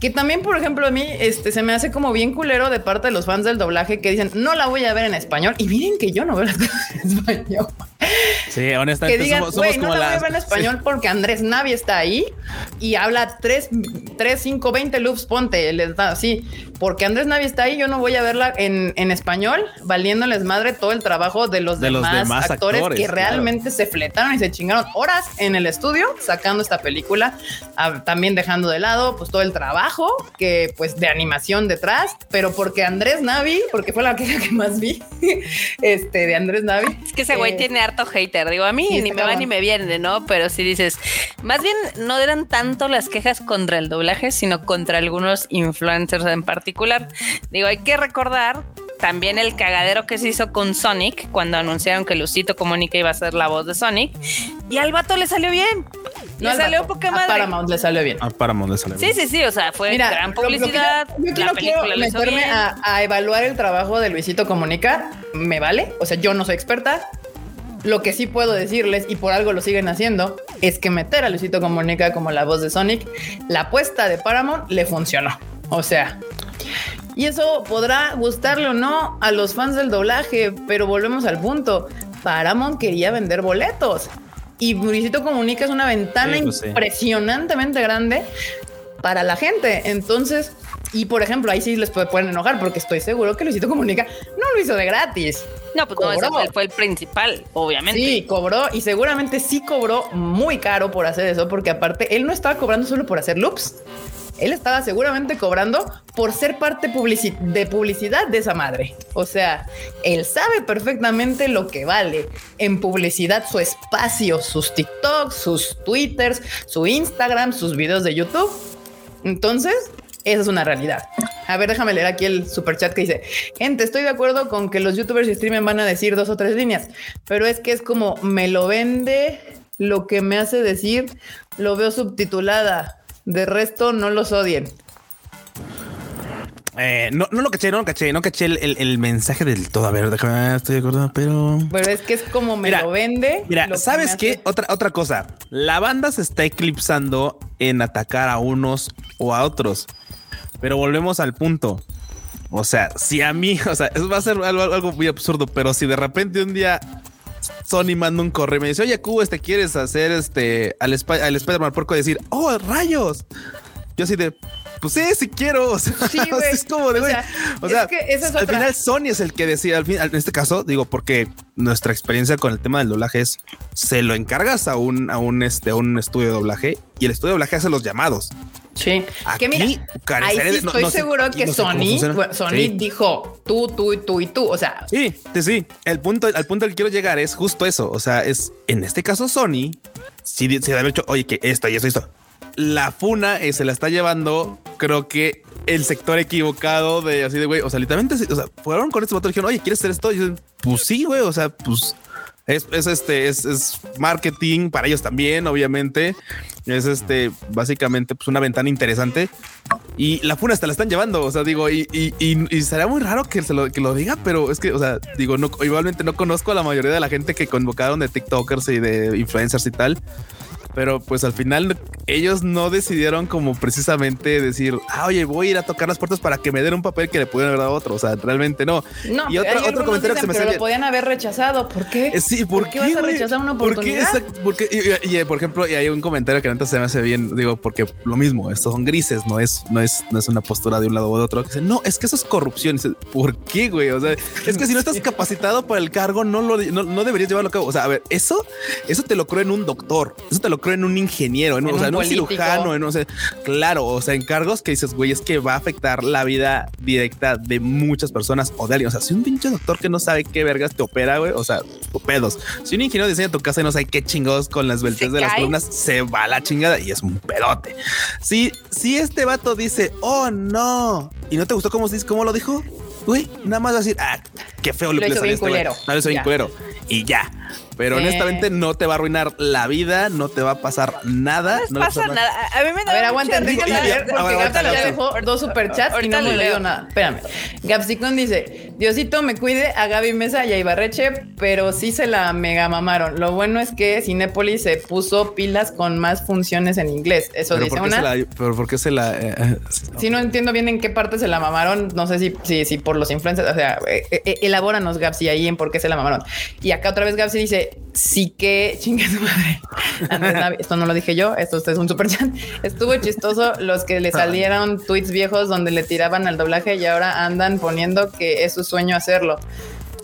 Que también, por ejemplo, a mí este, se me hace como bien culero de parte de los fans del doblaje que dicen, no la voy a ver en español. Y miren que yo no veo la en español. Sí, honestamente, que digan, somos, somos no la voy a ver en español porque Andrés Navi está ahí y habla 3, 3 5, 20 loops, ponte, les da así. Porque Andrés Navi está ahí, yo no voy a verla en, en español, valiéndoles madre todo el trabajo de los, demás, actores, que realmente se fletaron y se chingaron horas en el estudio sacando esta película, también dejando de lado pues todo el trabajo que pues de animación detrás, pero porque Andrés Navi, porque fue la que, que más vi, este de Andrés Navi. Es que ese güey eh, tiene harto hater, digo, a mí ni me va ni me viene, ¿no? Pero si dices, más bien no eran tanto las quejas contra el doblaje, sino contra algunos influencers en particular. Digo, hay que recordar también el cagadero que se hizo con Sonic cuando anunciaron que Lucito Comunica iba a ser la voz de Sonic y al vato le salió bien. No le salió poca madre. A Paramount le salió bien. A Paramount le salió bien. Sí, sí, sí. O sea, fue gran publicidad. yo, quiero meterme a, evaluar el trabajo de Luisito Comunica. Me vale. O sea, yo no soy experta. Lo que sí puedo decirles, y por algo lo siguen haciendo, es que meter a Luisito Comunica como la voz de Sonic, la apuesta de Paramount le funcionó. O sea, y eso podrá gustarle o no a los fans del doblaje, pero volvemos al punto. Paramount quería vender boletos. Y Luisito Comunica es una ventana pues impresionantemente grande para la gente. Entonces, y por ejemplo, ahí sí les pueden enojar porque estoy seguro que Luisito Comunica no lo hizo de gratis. No, pues no, ese fue el principal, obviamente. Sí, cobró y seguramente sí cobró muy caro por hacer eso, porque aparte él no estaba cobrando solo por hacer loops él estaba seguramente cobrando por ser parte de publicidad de esa madre. O sea, él sabe perfectamente lo que vale en publicidad su espacio, sus TikToks, sus Twitters, su Instagram, sus videos de YouTube. Entonces, esa es una realidad. A ver, déjame leer aquí el super chat que dice: Gente, estoy de acuerdo con que los youtubers y streamers van a decir dos o tres líneas, pero es que es como me lo vende lo que me hace decir, lo veo subtitulada. De resto, no los odien. Eh, no, no lo caché, no lo caché, no caché el, mensaje del todo. A ver, déjame, estoy de acuerdo, pero. Pero es que es como me lo vende. Mira, ¿sabes qué? Otra, otra cosa. La banda se está eclipsando en atacar a unos o a otros. Pero volvemos al punto. O sea, si a mí, o sea, eso va a ser algo, muy absurdo, pero si de repente un día Sony manda un correo y me dice, oye, Cubo, este quieres hacer este al, al Spider-Man porco decir, oh, rayos. Yo así de, pues sí, sí quiero. O sea, sí, es como de, güey. O sea, al final Sony es el que decide, al fin, en este caso, digo, porque nuestra experiencia con el tema del doblaje es, se lo encargas a un, a un, este, a un estudio de doblaje y el estudio de doblaje hace los llamados. Sí. que mira, ahí sí estoy seguro que Sony, Sony dijo tú, tú, tú y tú. O sea, sí, sí, sí. El punto, al punto al que quiero llegar es justo eso. O sea, es en este caso Sony, si se ha dicho, oye, que esto y esto y esto. La funa eh, se la está llevando, creo que el sector equivocado de así de güey. O sea, literalmente, o sea, fueron con este motor y dijeron, oye, ¿quieres hacer esto? Y dicen, pues sí, güey. O sea, pues es, este, es, marketing para ellos también, obviamente. Es este, básicamente, pues una ventana interesante. Y la funa hasta la están llevando. O sea, digo, y, y, y, sería muy raro que se lo, que lo diga, pero es que, o sea, digo, no, igualmente no conozco a la mayoría de la gente que convocaron de TikTokers y de influencers y tal pero pues al final ellos no decidieron como precisamente decir, ah, oye, voy a ir a tocar las puertas para que me den un papel que le pudieran haber dado a otro. O sea, realmente no. No, y otro, otro comentario que se me sale. lo podían haber rechazado. ¿Por qué? Eh, sí, ¿por, qué, vas a rechazar una oportunidad? ¿Por qué? y, por ejemplo, y hay un comentario que antes se me hace bien, digo, porque lo mismo, estos son grises, no es, no es, no es una postura de un lado o de otro. Que dice, no, es que eso es corrupción. Dice, ¿por qué, güey? O sea, es que si no estás capacitado para el cargo, no lo no, no deberías llevarlo a cabo. O sea, a ver, eso, eso te lo creo en un doctor, eso te lo creo en un ingeniero en, o sea, un cirujano, en, o sea, claro, o sea, encargos que dices, güey, es que va a afectar la vida directa de muchas personas o de alguien. O sea, si un pinche doctor que no sabe qué vergas te opera, güey, o sea, pedos. Si un ingeniero diseña tu casa y no sabe qué chingados con las vueltas de las columnas, se va a la chingada y es un pedote. Si, si este vato dice, oh no, y no te gustó cómo, cómo lo dijo, güey, nada más decir, ah, qué feo lo, que le salió este No, lo hizo bien culero. Y ya. Pero honestamente no te va a arruinar la vida, no te va a pasar nada. No, pasa nada. A mí me da A ver, aguanta, Enrique, porque Gapsicon ya dejó dos superchats y no me leído nada. Espérame. Gapsicon dice, Diosito me cuide a Gaby Mesa y a Ibarreche, pero sí se la mega mamaron. Lo bueno es que Cinépolis se puso pilas con más funciones en inglés. Eso dice una. pero ¿por qué se la...? Eh, eh, si no entiendo bien en qué parte se la mamaron. No sé si, si, si por los influencers. O sea, eh, elabóranos, Gapsi, ahí en por qué se la mamaron. Y acá otra vez Gapsi dice, sí que chingue su madre. esto no lo dije yo, esto es un super chat. Estuvo chistoso los que le salieron tweets viejos donde le tiraban al doblaje y ahora andan poniendo que es su sueño hacerlo.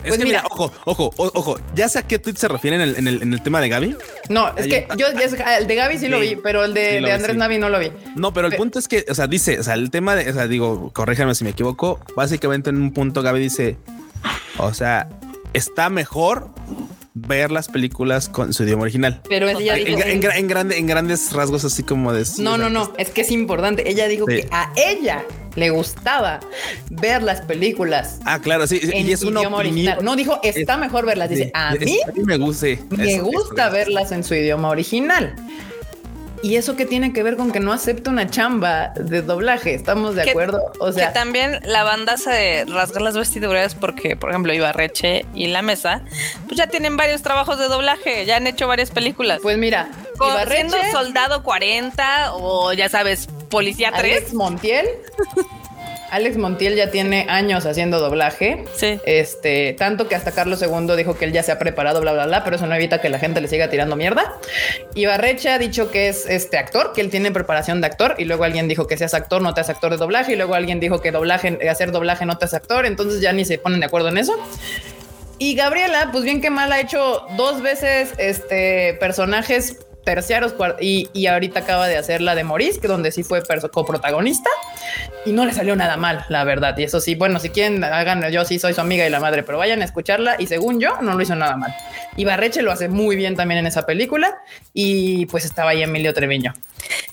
Es pues que mira, ojo, ojo, ojo, ya sé a qué tweet se refieren en el, en el, tema de Gaby. No, es que yo, el de Gaby sí, lo vi, pero el de, Andrés Navi no lo vi. No, pero el punto es que, o sea, dice, o sea, el tema de, o sea, digo, corríjame si me equivoco, básicamente en un punto Gaby dice, o sea, está mejor ver las películas con su idioma original. Pero ella dijo en, grande, en grandes rasgos, así como de. No, no, no. Es que es importante. Ella dijo que a ella le gustaba ver las películas. Ah, claro, sí. y es una idioma original. No dijo está mejor verlas. Dice a mí, me gusta. Me gusta verlas en su idioma original. ¿Y eso qué tiene que ver con que no acepta una chamba de doblaje? ¿Estamos de acuerdo? O sea, que también la banda se rasga las vestiduras porque, por ejemplo, Ibarreche y La Mesa, pues ya tienen varios trabajos de doblaje, ya han hecho varias películas. Pues mira, siendo Soldado 40 o ya sabes, Policía 3. Alex Montiel. Alex Montiel ya tiene años haciendo doblaje. Sí. Este, tanto que hasta Carlos II dijo que él ya se ha preparado, bla, bla, bla, pero eso no evita que la gente le siga tirando mierda. Y Barreche ha dicho que es este actor, que él tiene preparación de actor, y luego alguien dijo que seas actor, no te haces actor de doblaje, y luego alguien dijo que doblaje, hacer doblaje no te haces actor, entonces ya ni se ponen de acuerdo en eso. Y Gabriela, pues bien que mal, ha hecho dos veces este personajes terciarios y, y, ahorita acaba de hacer la de Maurice, que donde sí fue coprotagonista y no le salió nada mal, la verdad. Y eso sí, bueno, si quieren, hagan, yo sí soy su amiga y la madre, pero vayan a escucharla y según yo, no lo hizo nada mal. Y Barreche lo hace muy bien también en esa película y pues estaba ahí Emilio Treviño.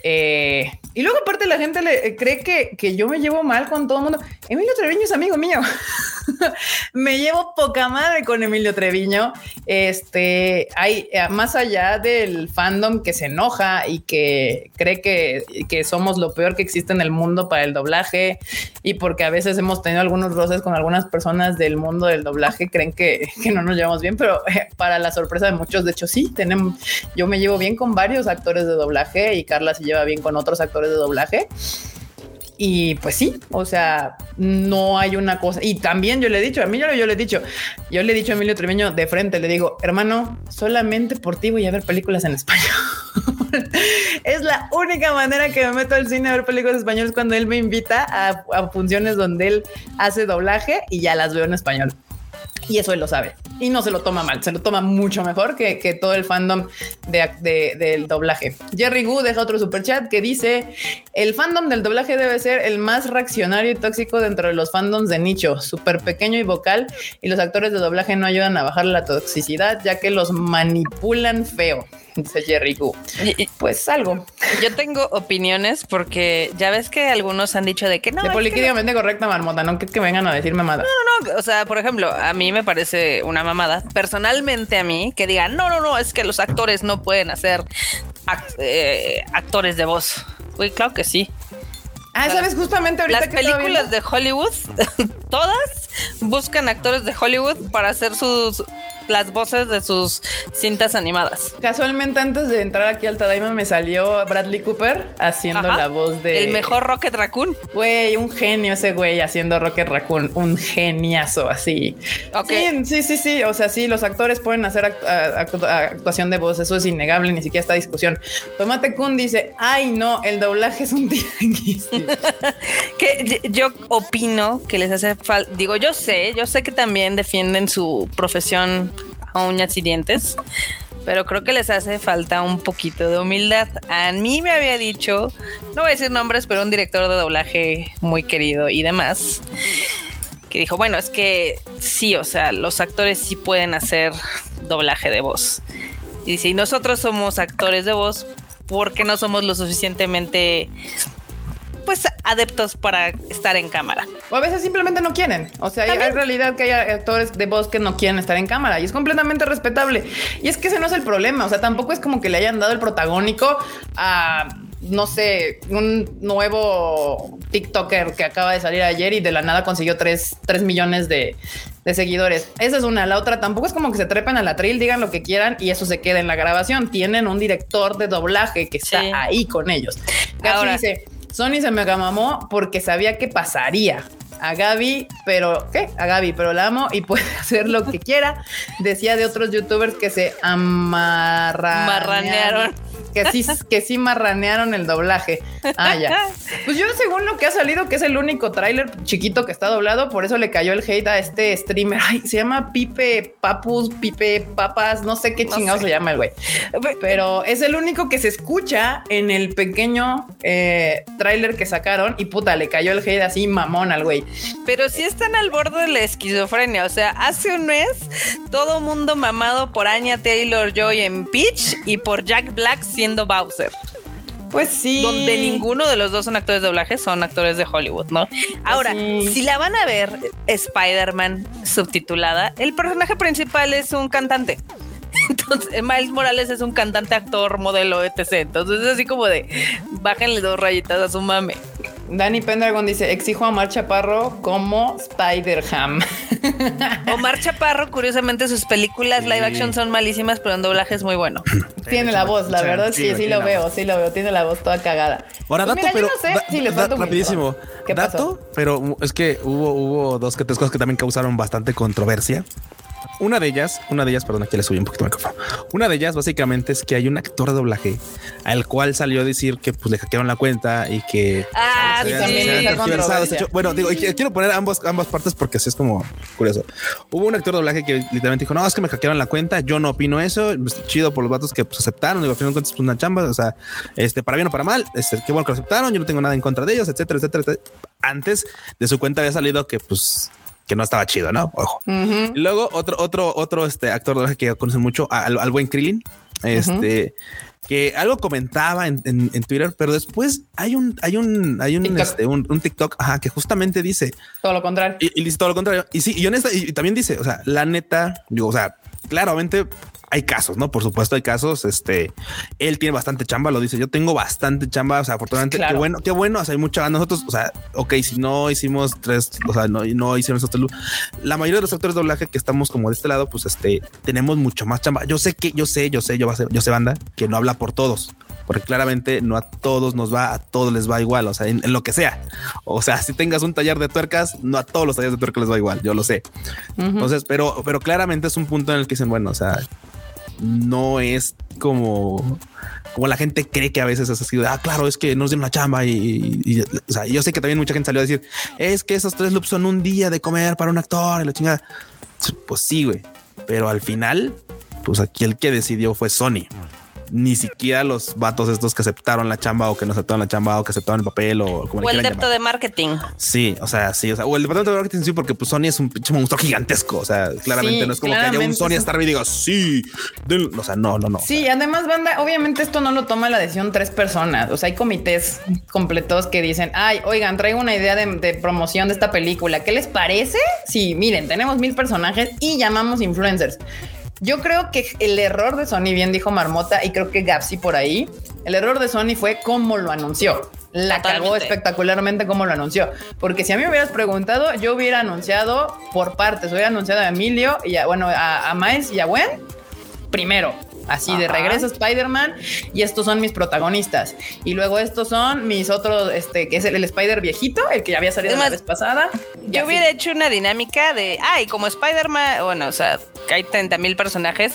Eh, y luego aparte la gente le eh, cree que, que yo me llevo mal con todo el mundo. Emilio Treviño es amigo mío. me llevo poca madre con Emilio Treviño. Este, hay eh, más allá del fandom que se enoja y que cree que, que somos lo peor que existe en el mundo para el doblaje y porque a veces hemos tenido algunos roces con algunas personas del mundo del doblaje, creen que, que no nos llevamos bien, pero para la sorpresa de muchos, de hecho sí, tenemos, yo me llevo bien con varios actores de doblaje y Carla se lleva bien con otros actores de doblaje. Y pues sí, o sea, no hay una cosa. Y también yo le he dicho, a mí yo, le he dicho, yo le he dicho a Emilio Treviño de frente, le digo, hermano, solamente por ti voy a ver películas en español. es la única manera que me meto al cine a ver películas españoles cuando él me invita a, a funciones donde él hace doblaje y ya las veo en español. Y eso él lo sabe. Y no se lo toma mal, se lo toma mucho mejor que, que todo el fandom de, del doblaje. Jerry Gu deja otro super chat que dice: El fandom del doblaje debe ser el más reaccionario y tóxico dentro de los fandoms de nicho, súper pequeño y vocal. Y los actores de doblaje no ayudan a bajar la toxicidad, ya que los manipulan feo dice Jerry Gu. Pues algo. Yo tengo opiniones porque ya ves que algunos han dicho de que no. De políticamente correcta, marmota, no que, que vengan a decir mamada. No, no, no. O sea, por ejemplo, a mí me parece una mamada. Personalmente, a mí que digan, no, no, no, es que los actores no pueden hacer eh, actores de voz. Uy, claro que sí. Ah, sabes, justamente ahorita las películas de Hollywood, todas buscan actores de Hollywood para hacer sus las voces de sus cintas animadas. Casualmente antes de entrar aquí al Tadaima me salió Bradley Cooper haciendo la voz de... El mejor Rocket Raccoon. Güey, un genio ese güey haciendo Rocket Raccoon, un geniazo así. Sí, sí, sí, sí, o sea, sí, los actores pueden hacer actuación de voz, eso es innegable, ni siquiera esta discusión. Tomate Kun dice, ay no, el doblaje es un tianguis. que yo opino que les hace falta, digo, yo sé, yo sé que también defienden su profesión a uñas y dientes, pero creo que les hace falta un poquito de humildad. A mí me había dicho, no voy a decir nombres, pero un director de doblaje muy querido y demás, que dijo, bueno, es que sí, o sea, los actores sí pueden hacer doblaje de voz. Y si nosotros somos actores de voz, ¿por qué no somos lo suficientemente pues adeptos para estar en cámara. O a veces simplemente no quieren. O sea, hay, realidad que hay actores de voz que no quieren estar en cámara y es completamente respetable. Y es que ese no es el problema. O sea, tampoco es como que le hayan dado el protagónico a no sé, un nuevo TikToker que acaba de salir ayer y de la nada consiguió 3, millones de, seguidores. Esa es una. La otra tampoco es como que se trepen a la trail, digan lo que quieran y eso se queda en la grabación. Tienen un director de doblaje que está ahí con ellos. Ahora dice, Sony se me mamó porque sabía que pasaría a Gaby, pero ¿qué? A Gaby, pero la amo y puede hacer lo que quiera. Decía de otros youtubers que se amarranearon que sí, que sí marranearon el doblaje. Ah, ya. Pues yo, según lo que ha salido, que es el único tráiler chiquito que está doblado, por eso le cayó el hate a este streamer. Ay, se llama Pipe Papus, Pipe Papas, no sé qué chingado se llama el güey. Pero es el único que se escucha en el pequeño eh, tráiler que sacaron y puta, le cayó el hate así mamón al güey. Pero sí están al borde de la esquizofrenia. O sea, hace un mes todo mundo mamado por Anya Taylor Joy en Peach y por Jack Black siendo Bowser. Pues sí. Donde ninguno de los dos son actores de doblaje, son actores de Hollywood, ¿no? Ahora, si la van a ver Spider-Man subtitulada, el personaje principal es un cantante. Entonces, Miles Morales es un cantante, actor, modelo, etc. Entonces es así como de bájenle dos rayitas a su mame. Danny Pendragon dice: Exijo a Omar Chaparro como Spider-Ham. Omar Chaparro, curiosamente, sus películas live action son malísimas, pero en doblaje es muy bueno. Tiene la voz, la verdad, sí, sí, lo veo, sí lo veo. Tiene la voz toda cagada. Ahora, pues dato, pero. No rapidísimo. ¿Qué dato, pero es que hubo, hubo dos que tres cosas que también causaron bastante controversia. Una de ellas, una de ellas, perdón, aquí le subí un poquito el micrófono. Una de ellas básicamente es que hay un actor de doblaje al cual salió a decir que pues le hackearon la cuenta y que ah, sí, bueno, digo, quiero poner ambos, ambas partes porque así es como curioso. Hubo un actor de doblaje que literalmente dijo, no, es que me hackearon la cuenta, yo no opino eso, pues, chido por los vatos que pues, aceptaron, digo, al final de cuentas, pues, una chamba, o sea, este, para bien o para mal, este, qué bueno que lo aceptaron, yo no tengo nada en contra de ellos, etcétera, etcétera, etcétera. Antes de su cuenta había salido que pues que no estaba chido, ¿no? Ojo. luego otro, otro, otro este actor que conocen mucho, al, buen Krillin, este, que algo comentaba en, Twitter, pero después hay un, hay un, hay un, TikTok. Este, un, TikTok que justamente dice todo lo contrario. Y, dice todo lo contrario. Y sí, y honesta, y también dice, o sea, la neta, digo, o sea, claramente hay casos, ¿no? Por supuesto, hay casos. Este, él tiene bastante chamba, lo dice. Yo tengo bastante chamba. O sea, afortunadamente, qué bueno, qué bueno. O sea, hay mucha. Nosotros, o sea, ok, si no hicimos tres, o sea, no, no hicimos tres, la mayoría de los actores de doblaje que estamos como de este lado, pues este, tenemos mucho más chamba. Yo sé que, yo sé, yo sé, yo, va a ser, yo sé, banda, que no habla por todos porque claramente no a todos nos va, a todos les va igual, o sea, en, lo que sea. O sea, si tengas un taller de tuercas, no a todos los talleres de tuercas les va igual, yo lo sé. Entonces, pero, pero claramente es un punto en el que dicen, bueno, o sea, no es como como la gente cree que a veces es así ah, claro, es que nos dieron una chamba y, o sea, yo sé que también mucha gente salió a decir es que esos tres loops son un día de comer para un actor y la chingada. Pues sí, güey, pero al final, pues aquí el que decidió fue Sony ni siquiera los vatos estos que aceptaron la chamba o que no aceptaron la chamba o que aceptaron el papel o como o el depto de marketing. Sí, o sea, sí, o sea, o el departamento de marketing sí, porque pues Sony es un pinche monstruo gigantesco. O sea, claramente no es como que haya un Sony Star y diga sí, o sea, no, no, no. Sí, además, banda, obviamente esto no lo toma la decisión tres personas. O sea, hay comités completos que dicen, ay, oigan, traigo una idea de, de promoción de esta película. ¿Qué les parece? Sí, miren, tenemos mil personajes y llamamos influencers. Yo creo que el error de Sony, bien dijo Marmota, y creo que Gapsi por ahí, el error de Sony fue cómo lo anunció. La cagó espectacularmente cómo lo anunció. Porque si a mí me hubieras preguntado, yo hubiera anunciado por partes. Hubiera anunciado a Emilio y a, bueno, a, a Miles y a Gwen primero. Así de regreso Spider-Man y estos son mis protagonistas. Y luego estos son mis otros, este, que es el, Spider viejito, el que ya había salido la vez pasada. Yo hubiera hecho una dinámica de, ay, como Spider-Man, bueno, o sea, que hay 30 mil personajes,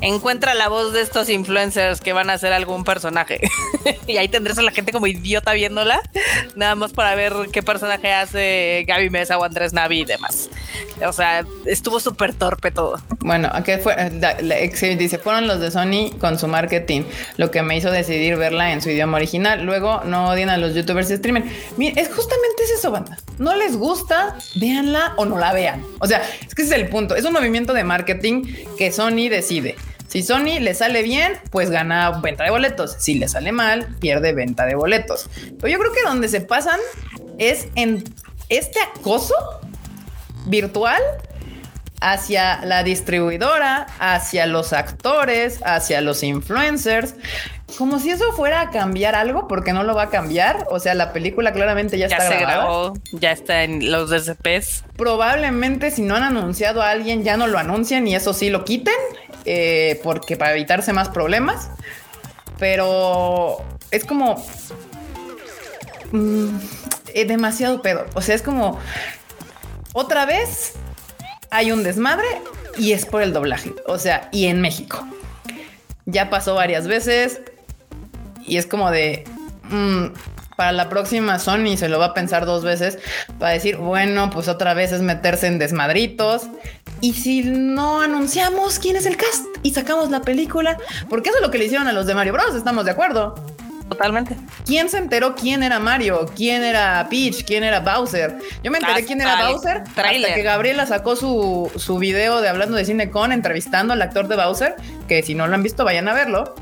encuentra la voz de estos influencers que van a hacer algún personaje. y ahí tendrás a la gente como idiota viéndola, nada más para ver qué personaje hace Gaby Mesa o Andrés Navi y demás. O sea, estuvo súper torpe todo. Bueno, aquí fue, dice, fueron los de Sony con su marketing, lo que me hizo decidir verla en su idioma original. Luego no odian a los youtubers y streamen. Miren, es justamente eso, banda. No les gusta, véanla o no la vean. O sea, es que ese es el punto. Es un movimiento de marketing que Sony decide. Si Sony le sale bien, pues gana venta de boletos. Si le sale mal, pierde venta de boletos. Pero yo creo que donde se pasan es en este acoso virtual hacia la distribuidora, hacia los actores, hacia los influencers, como si eso fuera a cambiar algo, porque no lo va a cambiar. O sea, la película claramente ya, está grabada. ya está en los DCPs. Probablemente si no han anunciado a alguien, ya no lo anuncien y eso sí lo quiten, eh, porque para evitarse más problemas. Pero es como mm, es demasiado pedo. O sea, es como otra vez hay un desmadre y es por el doblaje. O sea, y en México. Ya pasó varias veces y es como de... Mm, para la próxima Sony se lo va a pensar dos veces para decir, bueno, pues otra vez es meterse en desmadritos. Y si no anunciamos quién es el cast y sacamos la película, porque eso es lo que le hicieron a los de Mario Bros, estamos de acuerdo. Totalmente. ¿Quién se enteró quién era Mario? ¿Quién era Peach? ¿Quién era Bowser? Yo me enteré quién era Bowser hasta que Gabriela sacó su, su video de hablando de cine con entrevistando al actor de Bowser, que si no lo han visto vayan a verlo.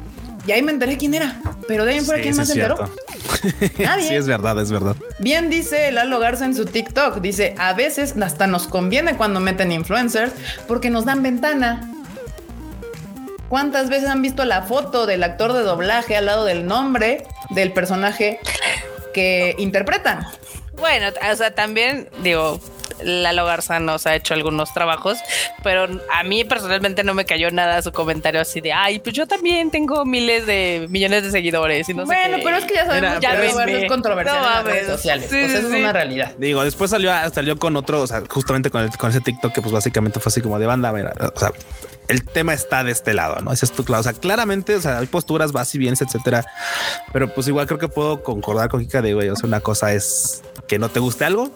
Y ahí me enteré quién era. Pero de ahí en fuera, ¿quién más se enteró? Nadie. Sí, es verdad, es verdad. Bien dice Lalo Garza en su TikTok. Dice, a veces hasta nos conviene cuando meten influencers porque nos dan ventana. ¿Cuántas veces han visto la foto del actor de doblaje al lado del nombre del personaje que interpretan? Bueno, o sea, también digo, Lalo Garza nos ha hecho algunos trabajos, pero a mí personalmente no me cayó nada su comentario así de, ay, pues yo también tengo miles de millones de seguidores. Y no bueno, pero es que ya sabemos que va a controversial en las redes sociales. pues eso es una realidad. Digo, después salió, salió con otro, o sea, justamente con, con ese TikTok que pues básicamente fue así como de banda, mira, o sea, el tema está de este lado, ¿no? Ese es tu claro. O sea, claramente, o sea, hay posturas, vas y vienes, etcétera. Pero pues igual creo que puedo concordar con Kika de, güey, o sea, una cosa es que no te guste algo.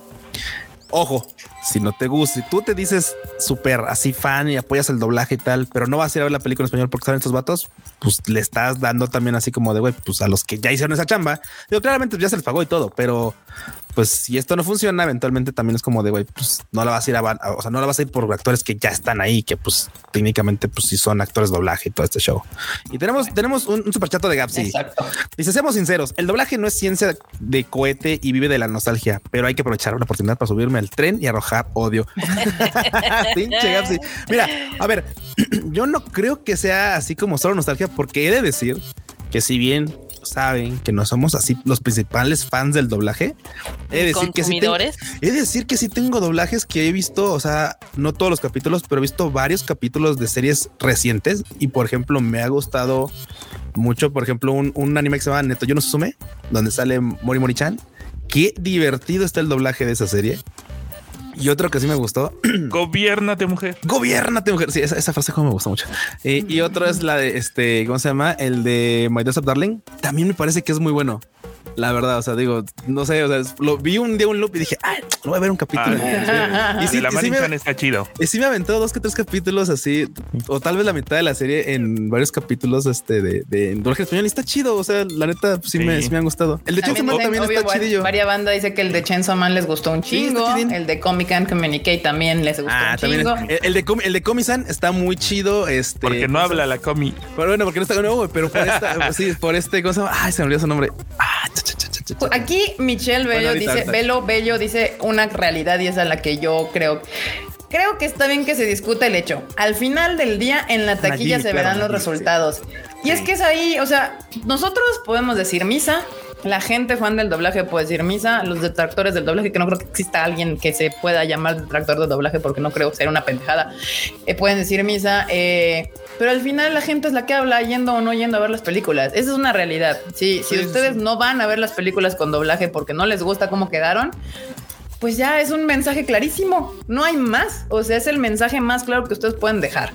Ojo, si no te gusta, si tú te dices súper así fan y apoyas el doblaje y tal, pero no vas a ir a ver la película en español porque salen estos vatos, pues le estás dando también así como de, güey, pues a los que ya hicieron esa chamba, digo, claramente ya se les pagó y todo, pero pues si esto no funciona, eventualmente también es como de, güey, pues no la vas a ir a, o sea, no la vas a ir por actores que ya están ahí, que pues técnicamente pues si son actores de doblaje y todo este show. Y tenemos, tenemos un, superchato de Gapsi. Dice, seamos sinceros, el doblaje no es ciencia de cohete y vive de la nostalgia, pero hay que aprovechar una oportunidad para subirme al tren y arrojar odio. Pinche Gapsi. Mira, a ver, yo no creo que sea así como solo nostalgia, porque he de decir que si bien saben que no somos así los principales fans del doblaje. He de decir que sí tengo, he de decir que sí tengo doblajes que he visto, o sea, no todos los capítulos, pero he visto varios capítulos de series recientes y por ejemplo me ha gustado mucho, por ejemplo, un, un anime que se llama Neto Yo no Susume, donde sale Mori Mori Chan. Qué divertido está el doblaje de esa serie. Y otro que sí me gustó. Gobiernate, mujer. Gobiernate, mujer. Sí, esa, frase como me gustó mucho. Eh, y otro es la de este, ¿cómo se llama? El de My Dress Darling. También me parece que es muy bueno. La verdad, o sea, digo, no sé, o sea, lo vi un día un loop y dije, ay, voy a ver un capítulo. Ah, y sí, la y me, está chido. Y sí me aventó dos que tres capítulos así, o tal vez la mitad de la serie en varios capítulos este de, de doblaje español. Y está chido. O sea, la neta, pues, sí, Me, sí me han gustado. El de Chainsaw Man también está chidillo. Varias banda dice que el de Chainsaw Man les gustó un chingo. el de Comic and Communicate también les gustó ah, un chingo. el, de el de Comic San está muy chido. Este, porque no habla la Comi. Pero bueno, porque no está nuevo, pero por esta, sí, por este cosa. Ay, se me olvidó su nombre. Ah, Aquí Michelle Bello dice, Bello Bello dice una realidad y es a la que yo creo. Creo que está bien que se discuta el hecho. Al final del día, en la taquilla se verán los resultados. Y es que es ahí, o sea, nosotros podemos decir misa, la gente fan del doblaje puede decir misa, los detractores del doblaje, que no creo que exista alguien que se pueda llamar detractor de doblaje porque no creo que sea una pendejada, eh, pueden decir misa, eh, pero al final la gente es la que habla yendo o no yendo a ver las películas. Esa es una realidad. si ustedes no van a ver las películas con doblaje porque no les gusta cómo quedaron, pues ya es un mensaje clarísimo. No hay más. O sea, es el mensaje más claro que ustedes pueden dejar.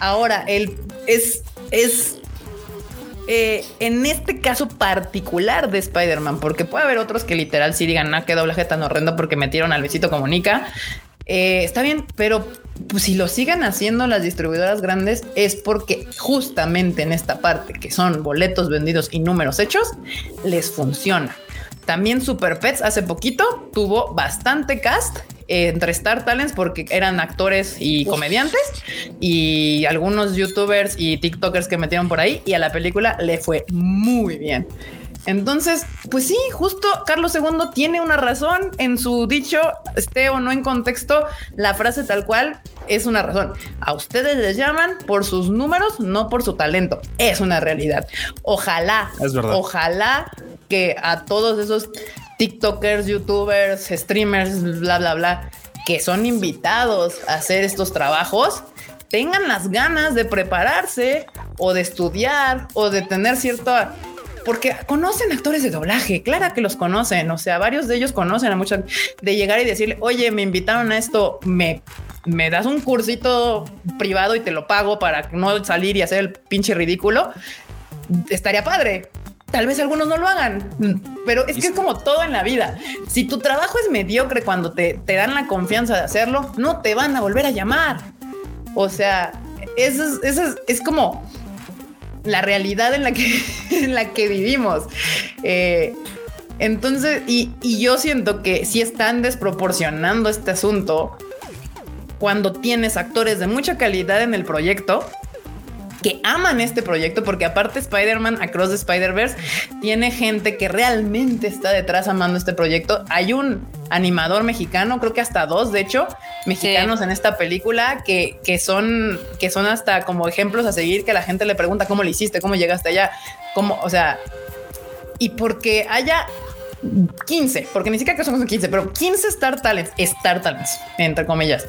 Ahora, el es, es eh, en este caso particular de Spider-Man, porque puede haber otros que literal sí digan, ah, qué doblaje tan horrendo porque metieron al besito comunica. Eh, está bien, pero pues, si lo sigan haciendo las distribuidoras grandes es porque justamente en esta parte que son boletos vendidos y números hechos, les funciona. También Super Pets hace poquito tuvo bastante cast eh, entre Star Talents porque eran actores y comediantes y algunos youtubers y tiktokers que metieron por ahí y a la película le fue muy bien. Entonces, pues sí, justo Carlos II tiene una razón en su dicho, esté o no en contexto, la frase tal cual es una razón. A ustedes les llaman por sus números, no por su talento. Es una realidad. Ojalá, ojalá que a todos esos TikTokers, YouTubers, streamers, bla, bla, bla, que son invitados a hacer estos trabajos, tengan las ganas de prepararse o de estudiar o de tener cierta porque conocen actores de doblaje, claro que los conocen, o sea, varios de ellos conocen a muchos de llegar y decirle, oye, me invitaron a esto, me, me das un cursito privado y te lo pago para no salir y hacer el pinche ridículo, estaría padre. Tal vez algunos no lo hagan, pero es que es como todo en la vida. Si tu trabajo es mediocre cuando te, te dan la confianza de hacerlo, no te van a volver a llamar. O sea, eso es, eso es como la realidad en la que, en la que vivimos. Eh, entonces, y, y, yo siento que si están desproporcionando este asunto cuando tienes actores de mucha calidad en el proyecto que aman este proyecto, porque aparte Spider-Man Across the Spider-Verse tiene gente que realmente está detrás amando este proyecto. Hay un animador mexicano, creo que hasta dos, de hecho, mexicanos en esta película que, que, son, que son hasta como ejemplos a seguir, que la gente le pregunta cómo lo hiciste, cómo llegaste allá, cómo, o sea, y porque haya 15, porque ni siquiera que son 15, pero 15 Star Talents, Star Talents, entre comillas,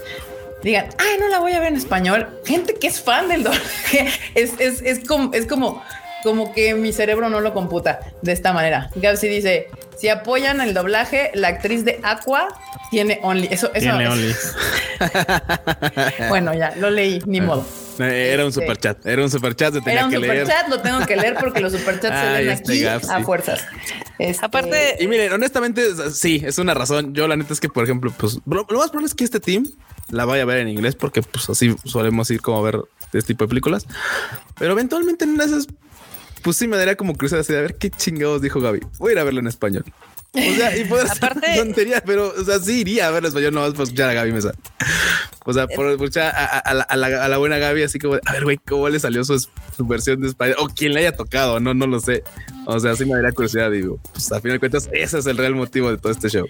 digan, ay, no la voy a ver en español. Gente que es fan del doblaje es, es, es, como, es como, como que mi cerebro no lo computa de esta manera. Gabsi dice: si apoyan el doblaje, la actriz de Aqua tiene Only. Eso, eso tiene Only. bueno, ya lo leí, ni modo. Eh, era un este, super chat, era un super chat, era un super chat, lo tengo que leer porque los super chats se leen este aquí a fuerzas. Este, Aparte, y miren, honestamente, sí, es una razón. Yo, la neta es que, por ejemplo, pues lo más probable es que este team la vaya a ver en inglés porque pues así solemos ir como a ver este tipo de películas. Pero eventualmente en esas, pues sí me daría como cruzada así de a ver qué chingados dijo Gaby. Voy a ir a verlo en español. O sea, y puede Aparte, tontería, pero o sea, sí iría a verlo en español, no más por escuchar a Gaby Mesa. O sea, por escuchar a, la, a, la, buena Gaby, así como, a ver, güey, ¿cómo le salió su, su versión de Spider? O quién le haya tocado, no, no lo sé. O sea, sí me daría curiosidad, digo. Pues al final de cuentas, ese es el real motivo de todo este show.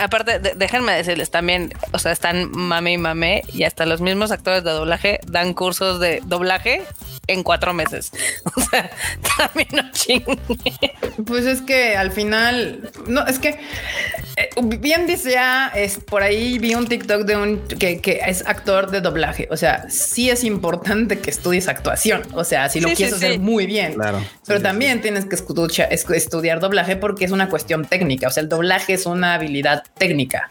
aparte, déjenme decirles también, o sea, están mame y mame, y hasta los mismos actores de doblaje dan cursos de doblaje en cuatro meses. O sea, también no chingue. Pues es que al final, no, es que bien dice ya, es por ahí vi un TikTok de un que, que, es actor de doblaje. O sea, sí es importante que estudies actuación. O sea, si lo quieres hacer muy bien, claro. Pero también tienes que estudiar doblaje porque es una cuestión técnica. O sea, el doblaje es una habilidad técnica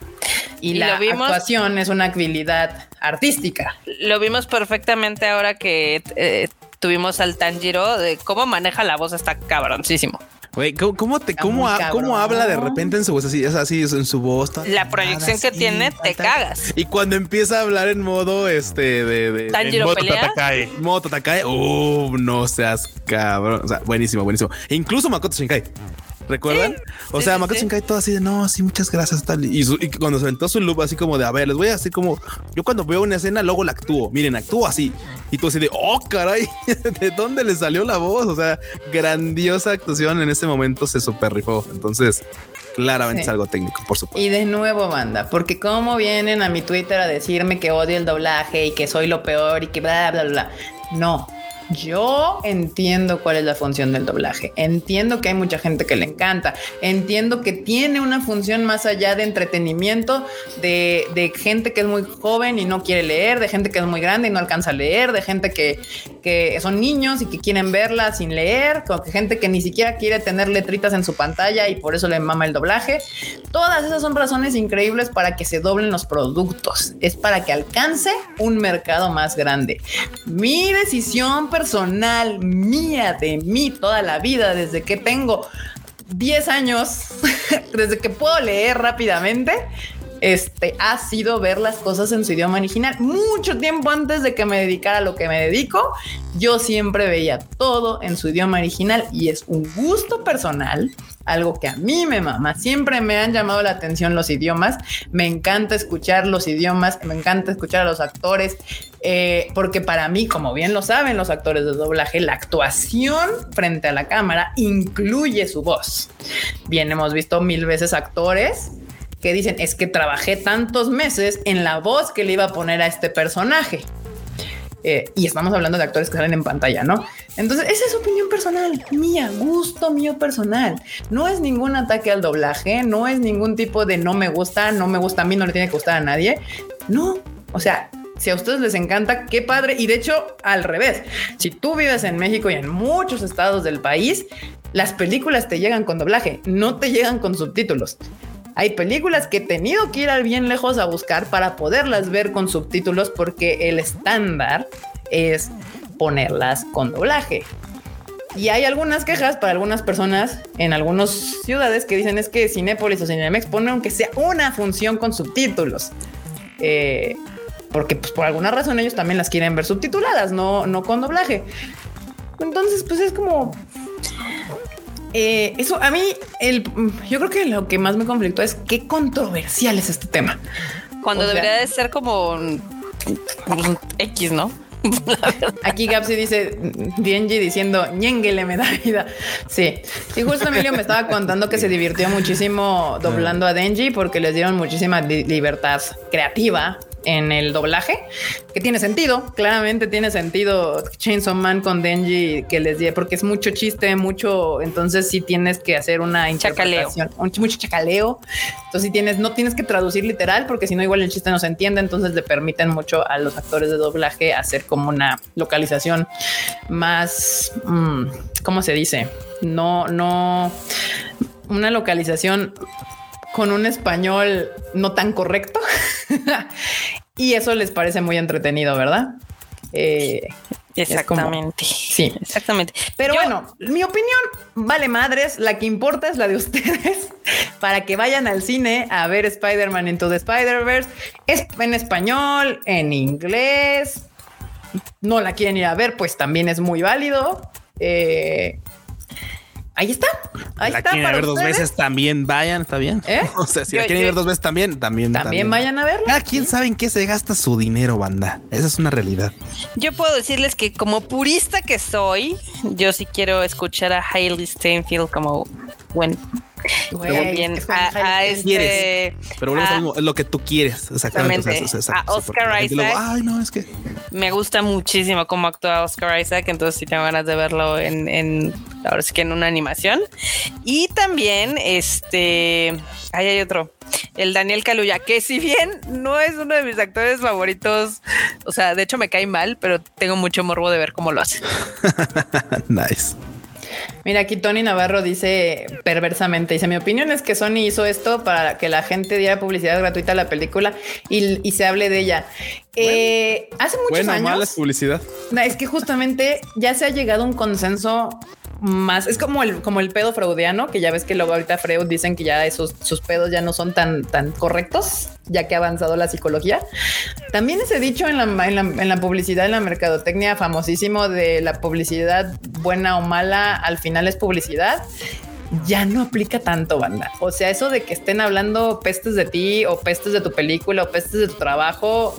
y, la actuación es una habilidad artística. Lo vimos perfectamente ahora que eh, tuvimos al Tanjiro de cómo maneja la voz, está cabroncísimo. Güey, ¿cómo, te, cómo, cómo habla de repente en su voz así? Es así, en su voz. La proyección que tiene, te cagas. Y cuando empieza a hablar en modo este de, de Tanjiro modo Tatakae. Modo Tatakae. Uh, no seas cabrón. O sea, buenísimo, buenísimo. E incluso Makoto Shinkai. ¿Recuerdan? o sea, Makoto Shinkai todo así de no, sí, muchas gracias. Tal. Y, cuando se aventó su loop, así como de a ver, les voy a decir como yo cuando veo una escena, luego la actúo. Miren, actúo así. Y tú así de oh, caray, ¿de dónde le salió la voz? O sea, grandiosa actuación en ese momento se super rifó. Entonces, claramente es algo técnico, por supuesto. Y de nuevo, banda, porque como vienen a mi Twitter a decirme que odio el doblaje y que soy lo peor y que bla, bla, bla. No, yo entiendo cuál es la función del doblaje. Entiendo que hay mucha gente que le encanta. Entiendo que tiene una función más allá de entretenimiento, de, gente que es muy joven y no quiere leer, de gente que es muy grande y no alcanza a leer, de gente que, que son niños y que quieren verla sin leer, con gente que ni siquiera quiere tener letritas en su pantalla y por eso le mama el doblaje. Todas esas son razones increíbles para que se doblen los productos. Es para que alcance un mercado más grande. Mi decisión personal mía, de mí, toda la vida, desde que tengo 10 años, desde que puedo leer rápidamente, este, ha sido ver las cosas en su idioma original. Mucho tiempo antes de que me dedicara a lo que me dedico, yo siempre veía todo en su idioma original y es un gusto personal algo que a mí me mama. Siempre me han llamado la atención los idiomas. Me encanta escuchar los idiomas, me encanta escuchar a los actores, eh, porque para mí, como bien lo saben los actores de doblaje, la actuación frente a la cámara incluye su voz. Bien, hemos visto mil veces actores que dicen es que trabajé tantos meses en la voz que le iba a poner a este personaje. Eh, y estamos hablando de actores que salen en pantalla, ¿no? Entonces, esa es opinión personal, mía, gusto mío personal. No es ningún ataque al doblaje, no es ningún tipo de no me gusta, no me gusta a mí, no le tiene que gustar a nadie. No, o sea, si a ustedes les encanta, qué padre. Y de hecho, al revés, si tú vives en México y en muchos estados del país, las películas te llegan con doblaje, no te llegan con subtítulos. Hay películas que he tenido que ir al bien lejos a buscar para poderlas ver con subtítulos porque el estándar es ponerlas con doblaje. Y hay algunas quejas para algunas personas en algunas ciudades que dicen es que Cinépolis o Cinemex pone aunque sea una función con subtítulos. Eh, porque pues por alguna razón ellos también las quieren ver subtituladas, no, no con doblaje. Entonces, pues es como eh, eso a mí, el, yo creo que lo que más me conflictó es qué controversial es este tema. Cuando debería de ser como X, ¿no? Aquí Gapsi dice Dienji diciendo ñenguele me da vida. Sí. Y justo Emilio me estaba contando que se divirtió muchísimo doblando a Denji porque les dieron muchísima libertad creativa en el doblaje, que tiene sentido, claramente tiene sentido Chainsaw Man con Denji que les di, porque es mucho chiste, mucho, entonces sí tienes que hacer una interpretación, mucho chacaleo, entonces si tienes, no tienes que traducir literal, porque si no igual el chiste no se entiende, entonces le permiten mucho a los actores de doblaje hacer como una localización más, mm, ¿cómo se dice? No, no, una localización con un español no tan correcto. y eso les parece muy entretenido, ¿verdad? Eh, exactamente. sí, exactamente. Pero bueno, mi opinión vale madres. La que importa es la de ustedes para que vayan al cine a ver Spider-Man Into the Spider-Verse. Es en español, en inglés. No la quieren ir a ver, pues también es muy válido. Eh, Ahí está. Ahí la está. quieren ver dos veces también vayan, está bien. ¿Eh? O sea, si la quieren ver dos veces también, también. También, vayan a verla. Ah, quién sabe en qué se gasta su dinero, banda. Esa es una realidad. Yo puedo decirles que como purista que soy, yo sí quiero escuchar a Hailey Steinfeld como buen bien a, este, pero volvemos es lo que tú quieres exactamente, a Oscar Isaac. Ay no es que me gusta muchísimo cómo actúa Oscar Isaac entonces sí tengo ganas de verlo en, en ahora sí que en una animación. Y también este ahí hay otro el Daniel Kaluuya que si bien no es uno de mis actores favoritos o sea de hecho me cae mal pero tengo mucho morbo de ver cómo lo hace. Nice Mira, aquí Tony Navarro dice perversamente, dice, mi opinión es que Sony hizo esto para que la gente diera publicidad gratuita a la película y, se hable de ella. Eh, hace muchos años... Mala publicidad. Es que justamente ya se ha llegado a un consenso más, es como el, como el pedo freudiano, que ya ves que luego ahorita Freud dicen que ya esos, sus pedos ya no son tan, tan correctos, ya que ha avanzado la psicología. También ese dicho en la, publicidad, en la mercadotecnia famosísimo de la publicidad buena o mala, al final es publicidad ya no aplica tanto, banda. O sea, eso de que estén hablando pestes de ti o pestes de tu película o pestes de tu trabajo,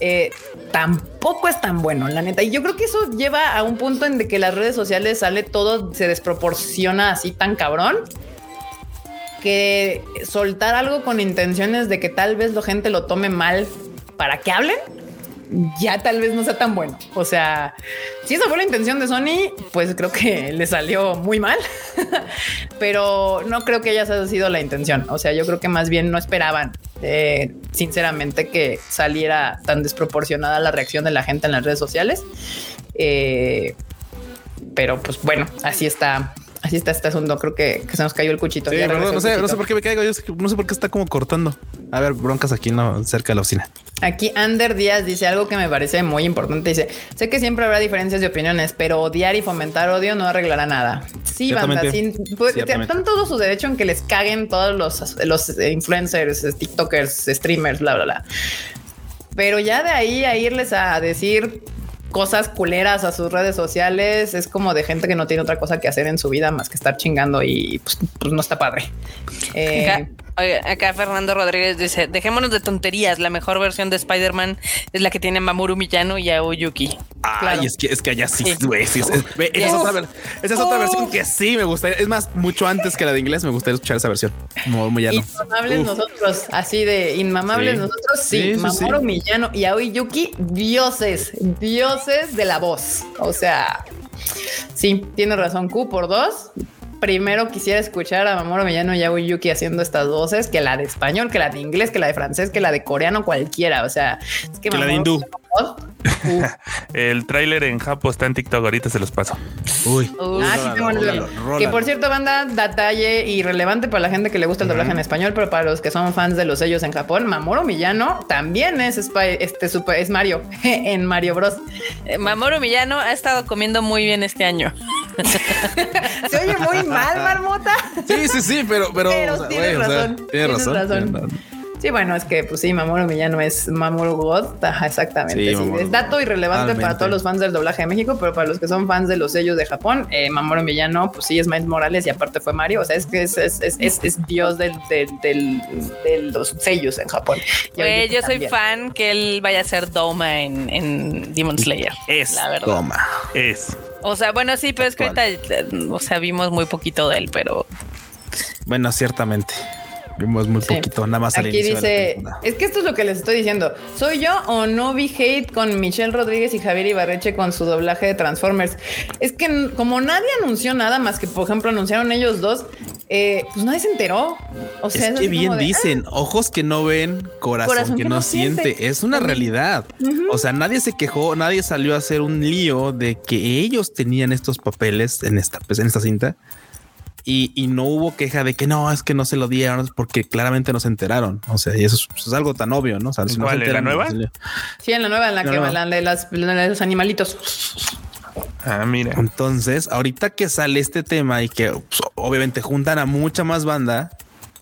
eh, tampoco es tan bueno, la neta. Y yo creo que eso lleva a un punto en de que las redes sociales sale todo, se desproporciona así tan cabrón que soltar algo con intenciones de que tal vez la gente lo tome mal para que hablen ya tal vez no sea tan bueno. O sea, si esa fue la intención de Sony, pues creo que le salió muy mal, pero no creo que haya sido la intención. O sea, yo creo que más bien no esperaban, eh, sinceramente, que saliera tan desproporcionada la reacción de la gente en las redes sociales. Eh, pero pues bueno, así está Así está este asunto. Creo que, se nos cayó el cuchito. no, sé, no sé por qué me caigo. Yo no sé por qué está como cortando. A ver, broncas aquí no, cerca de la oficina. Aquí Ander Díaz dice algo que me parece muy importante. Dice: Sé que siempre habrá diferencias de opiniones, pero odiar y fomentar odio no arreglará nada. Sí, banda, sí, pues, están todo su derecho en que les caguen todos los, los influencers, TikTokers, streamers, bla, bla, bla. Pero ya de ahí a irles a decir cosas culeras a sus redes sociales. Es como de gente que no tiene otra cosa que hacer en su vida más que estar chingando y pues, pues no está padre. Eh, acá Fernando Rodríguez dice, dejémonos de tonterías, la mejor versión de Spider-Man es la que tiene Mamoru Miyano y Aoyuki. Ay, es que es que allá sí, güey, esa, es otra, versión que sí me gustaría. Es más, mucho antes que la de inglés me gustaría escuchar esa versión. Mamoru Miyano. Inmamables nosotros, así de inmamables nosotros, sí. Mamoru Miyano y Aoyuki, dioses, dioses de la voz. O sea, sí, tiene razón Q por dos primero quisiera escuchar a Mamoru Millano y a Yuki haciendo estas voces que la de español, que la de inglés, que la de francés, que la de coreano, cualquiera. O sea, es que, la de hindú. el tráiler en Japón está en TikTok, ahorita se los paso. Uy. ah, sí, tengo Que por cierto, banda, detalle irrelevante para la gente que le gusta el doblaje en español, pero para los que son fans de los sellos en Japón, Mamoru Millano también es este super, es Mario en Mario Bros. Eh, Mamoru Millano ha estado comiendo muy bien este año. Se oye muy mal, marmota. Sí, sí, sí, pero, pero, tienes, razón, tienes, razón. Sí, bueno, es que pues sí, Mamoru Millano es Mamoru God. Ajá, exactamente. es dato irrelevante para todos los fans del doblaje de México, pero para los que son fans de los sellos de Japón, eh, Mamoru Millano, pues sí, es Miles Morales y aparte fue Mario. O sea, es que es, es, es, es dios del, del, de los sellos en Japón. yo soy fan que él vaya a ser Doma en, en Demon Slayer. Es la verdad. Doma. Es. O sea, bueno, sí, pero es que ahorita, o sea, vimos muy poquito de él, pero. Bueno, ciertamente. Vimos muy poquito, nada más Aquí dice, es que esto es lo que les estoy diciendo. ¿Soy yo o no vi hate con Michelle Rodríguez y Javier Ibarreche con su doblaje de Transformers? Es que como nadie anunció nada más que, por ejemplo, anunciaron ellos dos, eh, pues nadie se enteró. O sea, es que bien dicen, ah". ojos que no ven, corazón, que, no, siente. Es una realidad. O sea, nadie se quejó, nadie salió a hacer un lío de que ellos tenían estos papeles en esta, pues, en esta cinta y, no hubo queja de que no, es que no se lo dieron porque claramente no se enteraron. O sea, y eso es, algo tan obvio, ¿no? O sea, si ¿Cuál, ¿En la nueva? sí, en la nueva, en la, que la de, las, de los animalitos. Ah, mira. Entonces, ahorita que sale este tema y que pues, obviamente juntan a mucha más banda,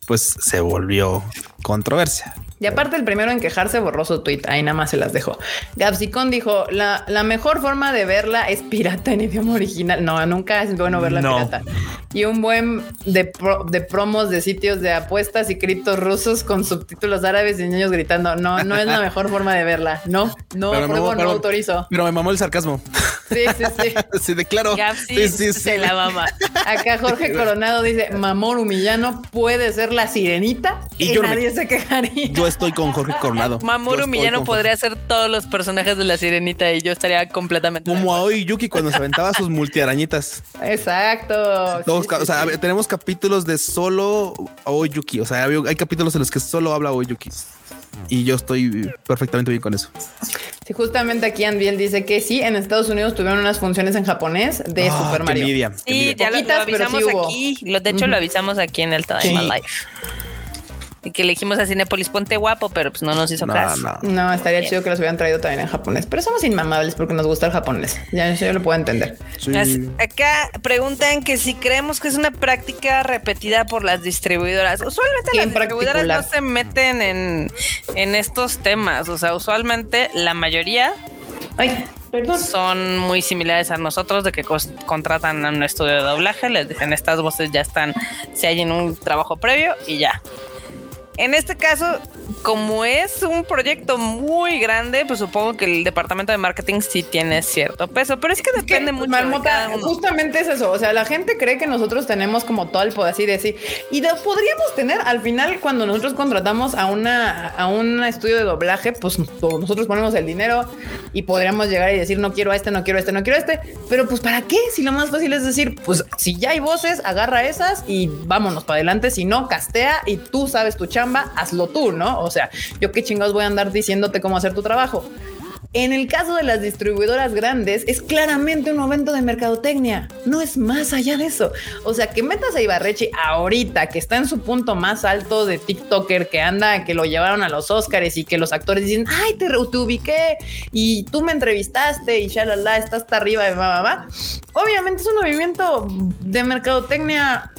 pues se volvió controversia. Y aparte el primero en quejarse borró su tweet, ahí nada más se las dejó. Gapsicón dijo, la, la mejor forma de verla es pirata en idioma original. No, nunca es bueno verla pirata. Y un buen de, de promos de sitios de apuestas y criptos rusos con subtítulos árabes y niños gritando. No, no es la mejor forma de verla. No, no, no, no autorizo. Pero me mamó el sarcasmo. Sí, sí, sí. sí, declaro. sí, sí, sí, Se la mama. Acá Jorge Coronado dice, Mamor Humillano puede ser la sirenita y, nadie se quejaría estoy con Jorge Coronado. Mamoru Millano podría ser todos los personajes de la sirenita y yo estaría completamente. Como a hoy Yuki cuando se aventaba sus multiarañitas. Exacto. o sea, tenemos capítulos de solo Aoi Yuki. O sea, hay capítulos en los que solo habla Aoi Yuki. Y yo estoy perfectamente bien con eso. Sí, justamente aquí Andiel dice que sí, en Estados Unidos tuvieron unas funciones en japonés de ah, Super Mario. sí, ya lo, avisamos aquí. de hecho, lo avisamos aquí en el Time Live que le dijimos a Cinepolis, ponte guapo, pero pues no nos hizo caso. No. estaría chido que los hubieran traído también en japonés, pero somos inmamables porque nos gusta el japonés. Ya yo lo puedo entender. Acá preguntan que si creemos que es una práctica repetida por las distribuidoras. Usualmente las distribuidoras no se meten en, en estos temas. O sea, usualmente la mayoría son muy similares a nosotros de que contratan a un estudio de doblaje, les dicen estas voces ya están, si hay en un trabajo previo y ya. En este caso, como es un proyecto muy grande, pues supongo que el departamento de marketing sí tiene cierto peso, pero es que depende mucho. Marmota, justamente es eso. O sea, la gente cree que nosotros tenemos como todo el poder así decir, y podríamos tener al final cuando nosotros contratamos a una a un estudio de doblaje, pues nosotros ponemos el dinero y podríamos llegar y decir no quiero a este, no quiero a este, no quiero a este, pero pues para qué? Si lo más fácil es decir, pues si ya hay voces, agarra esas y vámonos para adelante. Si no, castea y tú sabes tu chamba, hazlo tú, ¿no? O sea, yo qué chingados voy a andar diciéndote cómo hacer tu trabajo. En el caso de las distribuidoras grandes, es claramente un momento de mercadotecnia. No es más allá de eso. O sea, que metas a Ibarreche ahorita, que está en su punto más alto de TikToker, que anda, que lo llevaron a los Oscars y que los actores dicen, ay, te, te ubiqué y tú me entrevistaste y shalala, estás hasta arriba de mamá. Obviamente es un movimiento de mercadotecnia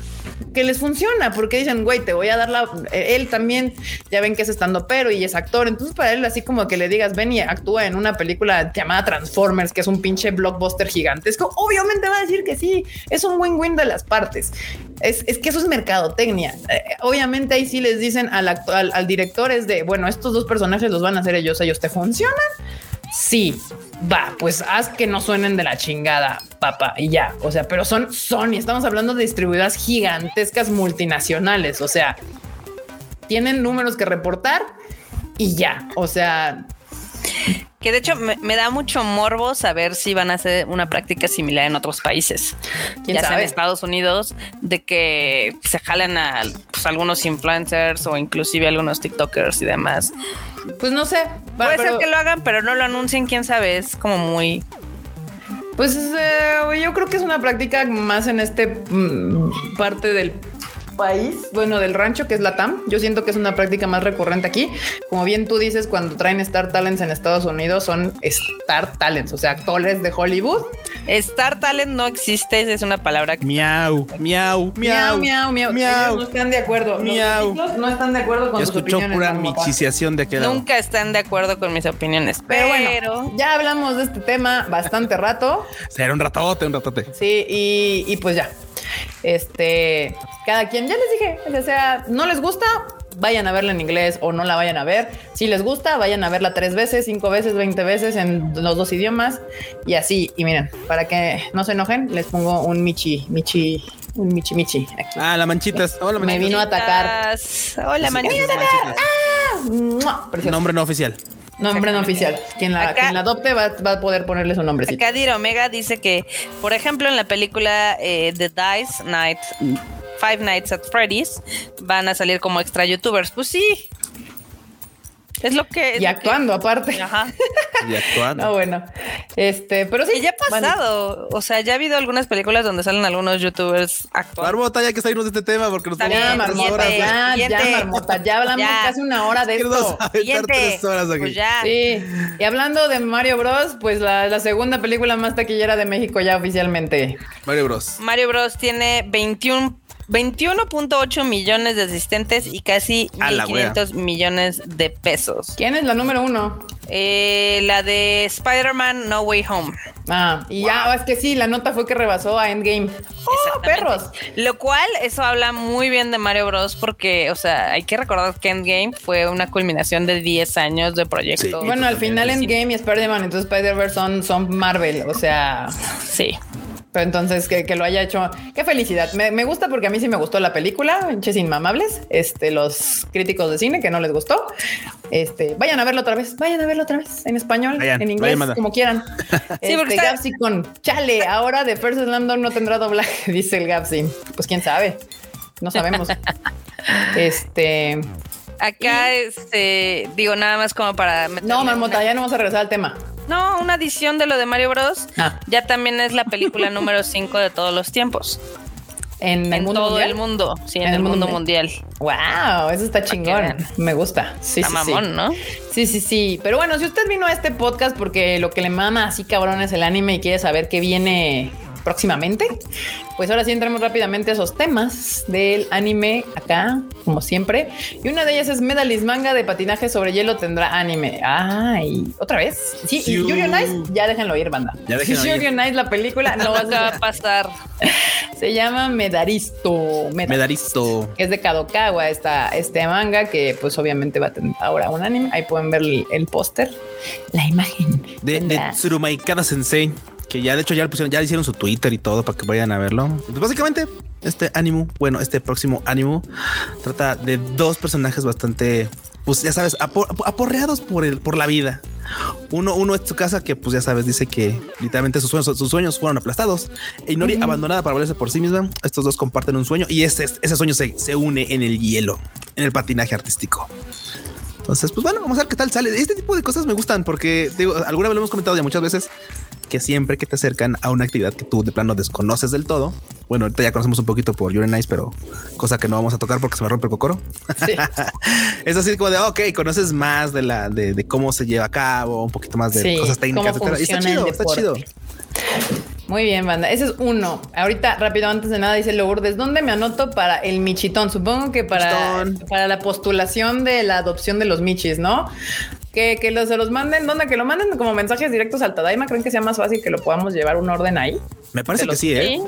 que les funciona porque dicen, güey, te voy a dar la. Él también, ya ven que es estando pero y es actor. Entonces, para él, así como que le digas, ven y actúa en una película llamada Transformers, que es un pinche blockbuster gigantesco, obviamente va a decir que sí. Es un win-win de las partes. Es, que eso es mercadotecnia. Eh, obviamente, ahí sí les dicen al, al, al director es de, bueno, estos dos personajes los van a hacer ellos, ellos te funcionan. Sí, va, pues haz que no suenen de la chingada, papá, y ya. O sea, pero son Sony, estamos hablando de distribuidoras gigantescas multinacionales, o sea, tienen números que reportar y ya. O sea, que de hecho me, da mucho morbo saber si van a hacer una práctica similar en otros países, ya sea en Estados Unidos, de que se jalen a pues, algunos influencers o inclusive algunos TikTokers y demás. Pues no sé. Puede ser que lo hagan, pero no lo anuncien, quién sabe. Es como muy. Pues eh, yo creo que es una práctica más en este mm, parte del país, bueno, del rancho que es la TAM. Yo siento que es una práctica más recurrente aquí. Como bien tú dices, cuando traen Star Talents en Estados Unidos son Star Talents, o sea, actores de Hollywood. Star Talent no existe, es una palabra. Que... Miau, miau, miau, miau, miau, miau. no están de acuerdo. Miau. no están de acuerdo con tus opiniones. pura michiciación de aquel Nunca están de acuerdo con mis opiniones. Pero, bueno, ya hablamos de este tema bastante rato. Será un ratote, un ratote. Sí, y, y pues ya. Este, cada quien, ya les dije, o sea, no les gusta, vayan a verla en inglés o no la vayan a ver. Si les gusta, vayan a verla tres veces, cinco veces, veinte veces en los dos idiomas y así. Y miren, para que no se enojen, les pongo un Michi, Michi, un Michi Michi aquí. Ah, la manchitas. Hola, Me vino a atacar. Hola, manchitas. Ah, Nombre no oficial. Nombre no oficial. Quien la, adopte va, a poder ponerle su nombre. Acá Omega dice que, por ejemplo, en la película eh, The Dice Night, Five Nights at Freddy's, van a salir como extra youtubers. Pues sí, es lo que. y actuando, aparte. Ajá. y actuando. Ah, bueno. Este, pero sí. Y ya ha pasado. O sea, ya ha habido algunas películas donde salen algunos youtubers actuando. Marmota, ya que salirnos de este tema porque nos ya, marmota, ya, ya, marmota. Ya hablamos casi una hora de esto. tres horas aquí. Pues ya. Sí. Y hablando de Mario Bros, pues la, la segunda película más taquillera de México ya oficialmente. Mario Bros. Mario Bros tiene 21 21.8 millones de asistentes y casi 1.500 millones de pesos. ¿Quién es la número uno? Eh, la de Spider-Man No Way Home. Ah, y ya, es que sí, la nota fue que rebasó a Endgame. ¡Oh, perros! Lo cual, eso habla muy bien de Mario Bros. Porque, o sea, hay que recordar que Endgame fue una culminación de 10 años de proyecto. bueno, al final Endgame y Spider-Man, entonces Spider-Verse son, son Marvel, o sea. Sí entonces, que, lo haya hecho, qué felicidad. Me, gusta porque a mí sí me gustó la película, pinches inmamables. Este, los críticos de cine que no les gustó. Este, vayan a verlo otra vez, vayan a verlo otra vez en español, en inglés, como quieran. sí, porque este, Gapsi con chale, ahora de First Landon no tendrá doblaje, dice el Gapsi. Pues quién sabe, no sabemos. este. Acá, este, digo nada más como para. No, Marmota, ya no vamos a regresar al tema. No, una adición de lo de Mario Bros. Ah. Ya también es la película número 5 de todos los tiempos. En, el mundo todo el mundo, sí, en, el, mundo, mundial. Wow, eso está chingón. Me gusta. Sí, está sí, mamón, ¿no? Sí, sí, sí. Pero bueno, si usted vino a este podcast porque lo que le mama así cabrón es el anime y quiere saber qué viene próximamente. Pues ahora sí entramos rápidamente a esos temas del anime acá, como siempre. Y una de ellas es Medalist Manga de patinaje sobre hielo tendrá anime. Ay, otra vez. Sí, y Yuri on Ice, ya déjenlo ir, banda. Ya déjenlo Yuri on Ice, la película, no va a pasar. Se llama Medaristo. Medaristo. Es de Kadokawa esta, este manga que pues obviamente va a tener ahora un anime. Ahí pueden ver el, póster, la imagen. De, de Tsurumaikada Sensei que ya de hecho ya le pusieron, ya hicieron su Twitter y todo para que vayan a verlo. Pues básicamente, este ánimo, bueno, este próximo ánimo trata de dos personajes bastante, pues ya sabes, aporreados por el, por la vida. Uno, uno es su casa que, pues ya sabes, dice que literalmente sus sueños, sus sueños fueron aplastados. E Inori abandonada para valerse por sí misma. Estos dos comparten un sueño y ese, ese sueño se, se une en el hielo, en el patinaje artístico. Entonces, pues bueno, vamos a ver qué tal sale. Este tipo de cosas me gustan porque digo, alguna vez lo hemos comentado ya muchas veces que siempre que te acercan a una actividad que tú de plano desconoces del todo, bueno, ahorita ya conocemos un poquito por Your Nice, pero cosa que no vamos a tocar porque se me rompe el cocoro. es así como de, ok, conoces más de la, de, cómo se lleva a cabo, un poquito más de cosas técnicas. Está chido, está chido. Muy bien, banda. Ese es uno. Ahorita, rápido, antes de nada, dice Lourdes, ¿dónde me anoto para el michitón? Supongo que para, para la postulación de la adopción de los michis, ¿no? Que, que los, se los manden, ¿dónde? Que lo manden como mensajes directos al Tadaima. ¿Creen que sea más fácil que lo podamos llevar un orden ahí? Me parece que sí, ¿eh?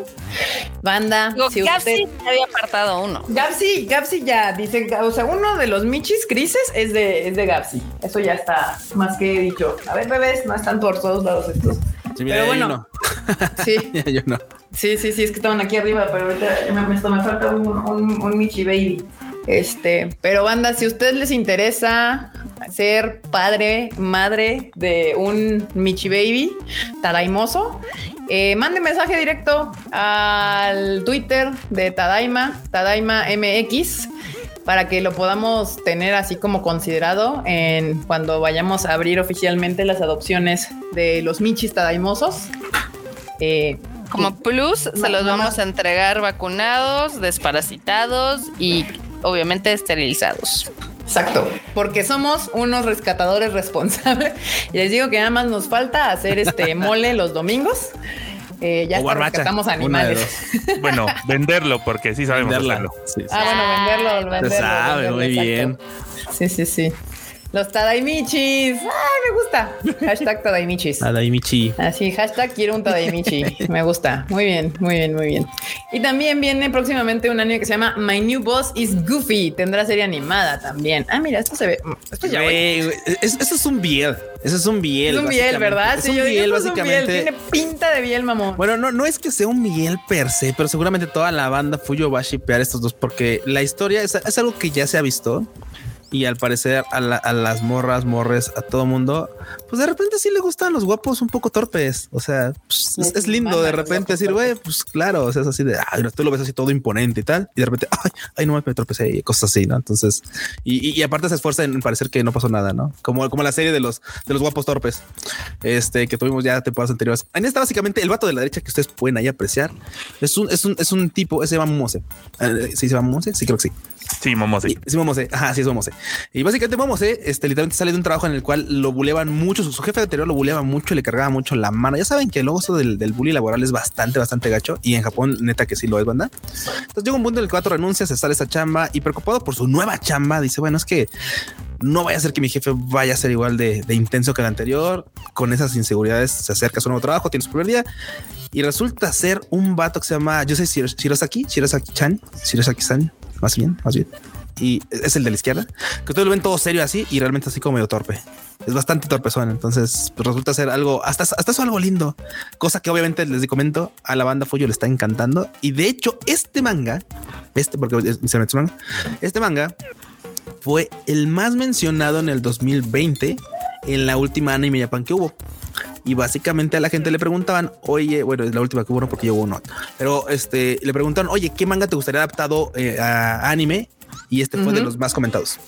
Banda. si Gapsi había apartado uno. Gapsi, Gapsi ya dice, o sea, uno de los michis crisis es de, es de Gapsi. Eso ya está más que dicho. A ver, bebés, no están por todos lados estos. Sí, pero bueno, sí. yo no. Sí, sí, sí, es que estaban aquí arriba, pero ahorita me, me, falta un, un, un Michi Baby. Este, pero banda, si a ustedes les interesa ser padre, madre de un Michi Baby tadaimoso, eh, mande mensaje directo al Twitter de Tadaima, Tadaima MX, para que lo podamos tener así como considerado en cuando vayamos a abrir oficialmente las adopciones de los Michis Tadaimosos. Eh, como plus, se los vamos a entregar vacunados, desparasitados y obviamente esterilizados. Exacto, porque somos unos rescatadores responsables. Y les digo que nada más nos falta hacer este mole los domingos. Eh, ya rescatamos animales. Bueno, venderlo, porque sí sabemos hacerlo. Ah, bueno, venderlo, venderlo. Se sabe, muy bien. Sí, sí, sí. Los Tadaimichis. Ay, me gusta. Hashtag Tadaimichis. Tadaimichi. Así, hashtag quiero un Tadaimichi. me gusta. Muy bien, muy bien, muy bien. Y también viene próximamente un anime que se llama My New Boss is Goofy. Tendrá serie animada también. Ah, mira, esto se ve. Esto ya Esto es un biel. Eso es un biel. Es un biel, ¿verdad? Es un biel, básicamente. Tiene pinta de biel, mamón. Bueno, no, no es que sea un biel per se, pero seguramente toda la banda Fuyo va a shipear estos dos porque la historia es, es algo que ya se ha visto y al parecer a, las morras, morres, a todo mundo, pues de repente sí le gustan los guapos un poco torpes. O sea, pues, es, lindo de repente decir, güey, pues claro, o sea, es así de, ay, tú lo ves así todo imponente y tal, y de repente, ay, ay, no me tropecé y cosas así, ¿no? Entonces, y, aparte se esfuerza en parecer que no pasó nada, ¿no? Como, como la serie de los, de los guapos torpes, este, que tuvimos ya temporadas anteriores. En esta, básicamente, el vato de la derecha que ustedes pueden ahí apreciar es un, es un, es un tipo, ese se llama Mose. Eh, ¿Sí se llama Mose? Sí, creo que sí. Sí, Momose. Sí, Momose. Ajá, sí, es Momose. Y básicamente Momose, este, literalmente sale de un trabajo en el cual lo buleaban mucho, su, jefe anterior lo buleaba mucho, le cargaba mucho la mano. Ya saben que luego eso del, del bully laboral es bastante, bastante gacho. Y en Japón, neta que sí lo es, banda. Entonces llega un punto en el que cuatro renuncia, se sale esa chamba y preocupado por su nueva chamba, dice, bueno, es que no vaya a ser que mi jefe vaya a ser igual de, intenso que el anterior. Con esas inseguridades se acerca a su nuevo trabajo, tiene su primer día y resulta ser un vato que se llama, yo sé, Shirosaki, Shirosaki-chan, Shirosaki-san, más bien, más bien y es el de la izquierda, que ustedes lo ven todo serio así y realmente así como medio torpe. Es bastante torpezón. Entonces pues, resulta ser algo, hasta, hasta eso algo lindo, cosa que obviamente les comento a la banda Follo le está encantando. Y de hecho, este manga, este, porque se manga, este manga fue el más mencionado en el 2020 en la última anime Japan que hubo. Y básicamente a la gente le preguntaban, oye, bueno, es la última que hubo, porque yo hubo uno, pero este le preguntaban, oye, ¿qué manga te gustaría adaptado eh, a anime? y este fue de los más comentados.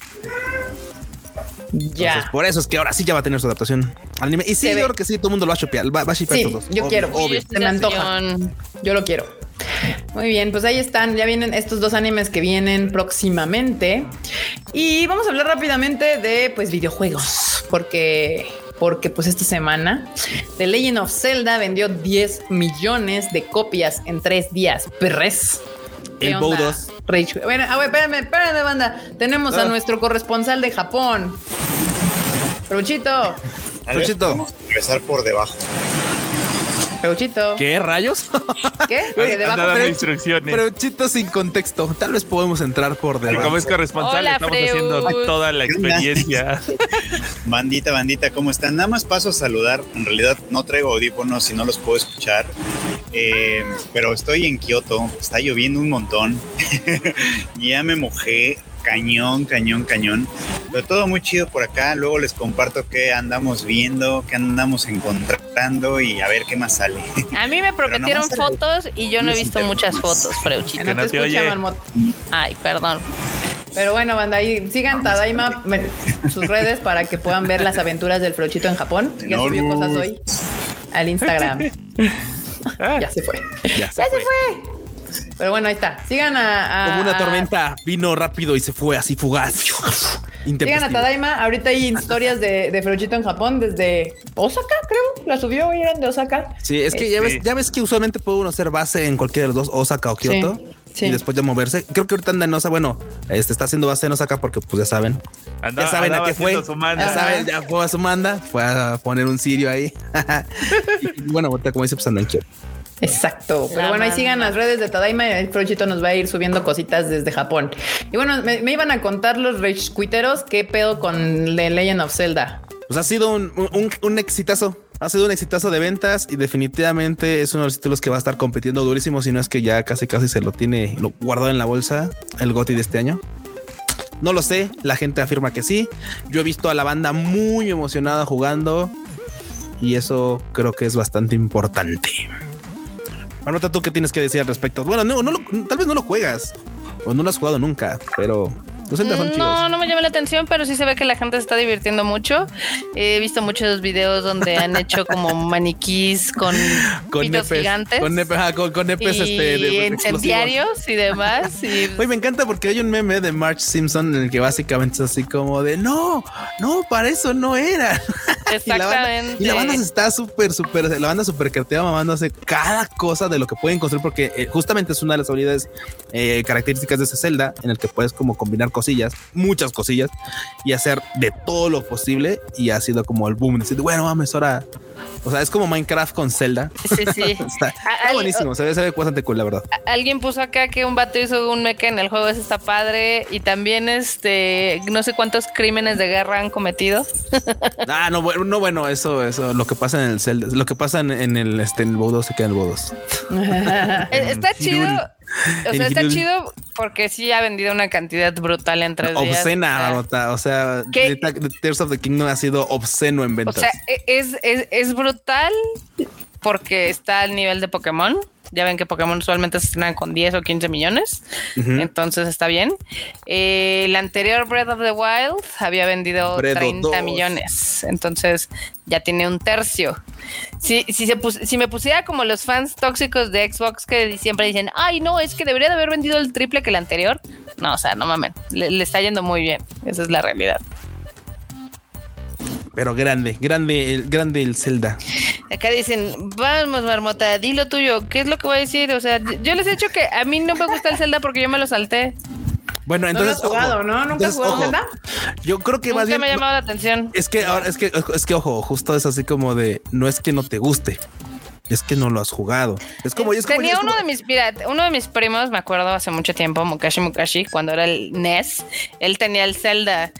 Ya. por eso es que ahora sí ya va a tener su adaptación al anime. Y sí, yo creo que sí, todo el mundo lo va a chopear. Va, a sí, todos. Yo quiero. Obvio. Se me antoja. Yo lo quiero. Muy bien, pues ahí están. Ya vienen estos dos animes que vienen próximamente. Y vamos a hablar rápidamente de pues videojuegos. Porque porque pues esta semana The Legend of Zelda vendió 10 millones de copias en tres días. Perres. El Bow 2. Bueno, a ver, espérame, espérame, banda. Tenemos a ah. nuestro corresponsal de Japón. Fruchito. Fruchito. Vamos a empezar por debajo. Peuchito. ¿Qué rayos? ¿Qué? Oye, debajo pero, instrucciones. Peuchito sin contexto. Tal vez podemos entrar por debajo. como es corresponsal, estamos haciendo toda la experiencia. bandita, bandita, ¿cómo están? Nada más paso a saludar. En realidad no traigo audífonos y no los puedo escuchar. Eh, pero estoy en Kioto, está lloviendo un montón. ya me mojé cañón, cañón, cañón. Pero todo muy chido por acá. Luego les comparto qué andamos viendo, qué andamos encontrando y a ver qué más sale. A mí me prometieron fotos y yo no he visto muchas fotos, Freuchito. No te Ay, perdón. Pero bueno, banda, ahí sigan Tadaima sus redes para que puedan ver las aventuras del Freuchito en Japón. Ya subió cosas hoy al Instagram. ya se fue. Ya se, fue. Pero bueno, ahí está. Sigan a, Como una tormenta vino rápido y se fue así fugaz. Sigan a Tadaima. Ahorita hay historias de, de Ferochito en Japón desde Osaka, creo. La subió y eran de Osaka. Sí, es que ya, ves, ya ves que usualmente puede uno hacer base en cualquiera de los dos, Osaka o Kyoto. Y después de moverse. Creo que ahorita anda en Osaka. Bueno, este está haciendo base en Osaka porque, pues ya saben. ya saben a qué fue. Ya saben, ya fue a su manda. Fue a poner un sirio ahí. y, bueno, ahorita, como dice, pues anda en Kyoto. Exacto. Pero bueno, ahí sigan las redes de Tadaima y el Frochito nos va a ir subiendo cositas desde Japón. Y bueno, me, iban a contar los Rage Quiteros qué pedo con The Legend of Zelda. Pues ha sido un, un, exitazo. Ha sido un exitazo de ventas y definitivamente es uno de los títulos que va a estar compitiendo durísimo, si no es que ya casi casi se lo tiene guardado en la bolsa el GOTI de este año. No lo sé, la gente afirma que sí. Yo he visto a la banda muy emocionada jugando y eso creo que es bastante importante. Anota tú qué tienes que decir al respecto. Bueno, no, no tal vez no lo juegas o no lo has jugado nunca, pero no, no me llama la atención, pero sí se ve que la gente se está divirtiendo mucho. He visto muchos videos donde han hecho como maniquís con, con gigantes. Con, nepes, y este, incendiarios y demás. Y... me encanta porque hay un meme de March Simpson en el que básicamente es así como de no, no, para eso no era. Exactamente. y la banda, está súper, súper, la banda súper creativa mamándose cada cosa de lo que pueden construir porque eh, justamente es una de las habilidades eh, características de ese Zelda en el que puedes como combinar cosas cosillas, muchas cosillas, y hacer de todo lo posible. Y ha sido como el boom. Decir, bueno, mames, ahora. O sea, es como Minecraft con Zelda. Sí, sí. está, buenísimo. Se ve, se ve, bastante cool, la verdad. Alguien puso acá que un vato hizo un mecha en el juego. Ese está padre. Y también, este, no sé cuántos crímenes de guerra han cometido. ah, no, bueno, no, bueno, eso, eso, lo que pasa en el Zelda, lo que pasa en, el, este, en el Bodo se queda en el Bodos. está chido. O sea, está chido porque sí ha vendido una cantidad brutal en tres Obscena, O sea, Tears of the Kingdom ha sido obsceno en ventas. O sea, e, es, es, es brutal porque está al nivel de Pokémon. Ya ven que Pokémon usualmente se estrenan con 10 o 15 millones. Entonces está bien. Eh, el anterior Breath of the Wild había vendido 30 millones. Entonces ya tiene un tercio. Si, si, se si me pusiera como los fans tóxicos de Xbox que siempre dicen, ay, no, es que debería de haber vendido el triple que el anterior. No, o sea, no mames, le está yendo muy bien. Esa es la realidad. Pero grande, grande, grande el Zelda. Acá dicen, vamos, Marmota, di lo tuyo. ¿Qué es lo que voy a decir? O sea, yo les he dicho que a mí no me gusta el Zelda porque yo me lo salté. Bueno, entonces. No lo has jugado, ¿no? ¿Nunca has jugado Zelda? Yo creo que Nunca más bien. me ha llamado la atención. Es que ahora, es que, es que, ojo, justo es así como de no es que no te guste es que no lo has jugado. Es como, es Tenía uno de mis, mira, uno de mis primos, me acuerdo hace mucho tiempo, Mukashi Mukashi, cuando era el NES, él tenía el Zelda.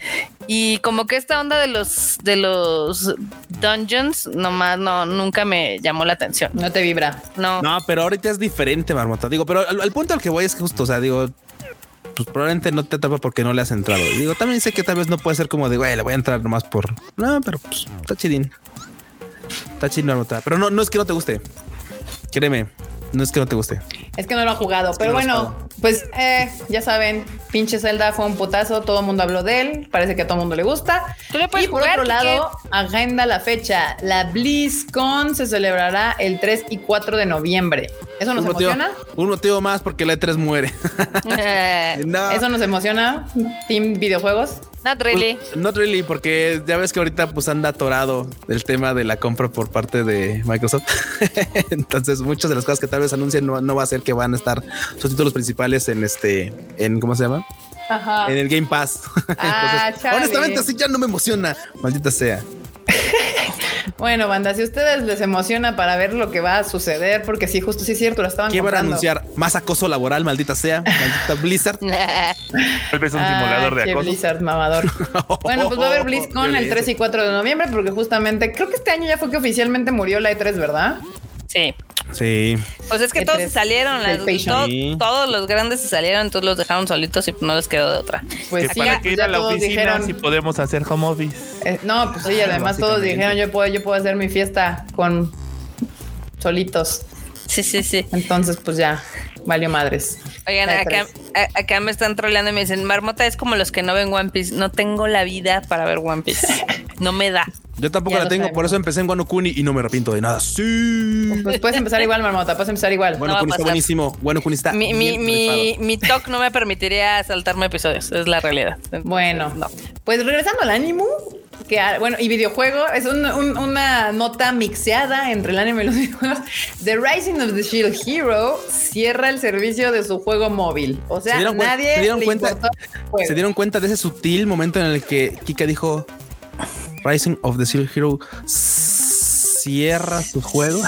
Y como que esta onda de los de los dungeons, nomás no, nunca me llamó la atención. No te vibra. No. No, pero ahorita es diferente, Marmota. Digo, pero al, punto al que voy es que justo, o sea, digo, pues probablemente no te atrapa porque no le has entrado. Digo, también sé que tal vez no puede ser como de, güey, le voy a entrar nomás por. No, pero pues está chidín. Está chido Pero no, no es que no te guste. Créeme, no es que no te guste. Es que no lo ha jugado. pero bueno, pues eh, ya saben, pinche Zelda fue un putazo. Todo el mundo habló de él. Parece que a todo el mundo le gusta. y por otro lado, agenda la fecha. La BlizzCon se celebrará el 3 y 4 de noviembre. ¿Eso nos emociona? Un motivo más porque la E3 muere. ¿Eso nos emociona? ¿Team videojuegos? Not really. Pues, not really, porque ya ves que ahorita pues anda atorado el tema de la compra por parte de Microsoft. Entonces, muchas de las cosas que tal vez anuncien no, va a ser que van a estar sus títulos principales en este, en ¿cómo se llama? En el Game Pass. Ah, honestamente, así ya no me emociona. Maldita sea. Bueno, banda, si a ustedes les emociona para ver lo que va a suceder, porque sí, justo sí es cierto, lo estaban ¿Qué van a anunciar? ¿Más acoso laboral, maldita sea? Maldita Blizzard. Tal vez un simulador de acoso. Blizzard, mamador. bueno, pues va a haber BlizzCon el 3 y 4 de noviembre, porque justamente creo que este año ya fue que oficialmente murió la E3, ¿verdad? Sí. Sí. Pues es que todos se salieron, todos los grandes se salieron, entonces los dejaron solitos y no les quedó de otra. Pues sí, para que ir a la oficina dijeron, si podemos hacer home office. Eh, no, pues sí, además todos dijeron yo puedo, yo puedo hacer mi fiesta con solitos. Sí, sí, sí. Entonces, pues ya, valió madres. Oigan, acá, acá, me están troleando y me dicen, Marmota es como los que no ven One Piece. No tengo la vida para ver One Piece. No me da. Yo tampoco la tengo, por eso empecé en Wano Kuni y no me arrepiento de nada. Sí. Pues puedes empezar igual, Marmota, puedes empezar igual. Bueno Kuni está buenísimo. Bueno Kuni está. Mi, mi, mi, mi, talk no me permitiría saltarme episodios, es la realidad. Bueno, Pues regresando al ánimo, que bueno, y videojuego es una nota mixeada entre el anime y los videojuegos. The Rising of the Shield Hero cierra el servicio de su juego móvil. O sea, nadie se dieron, cuenta, se dieron cuenta de ese sutil momento en el que Kika dijo Rising of the Shield Hero cierra su juego.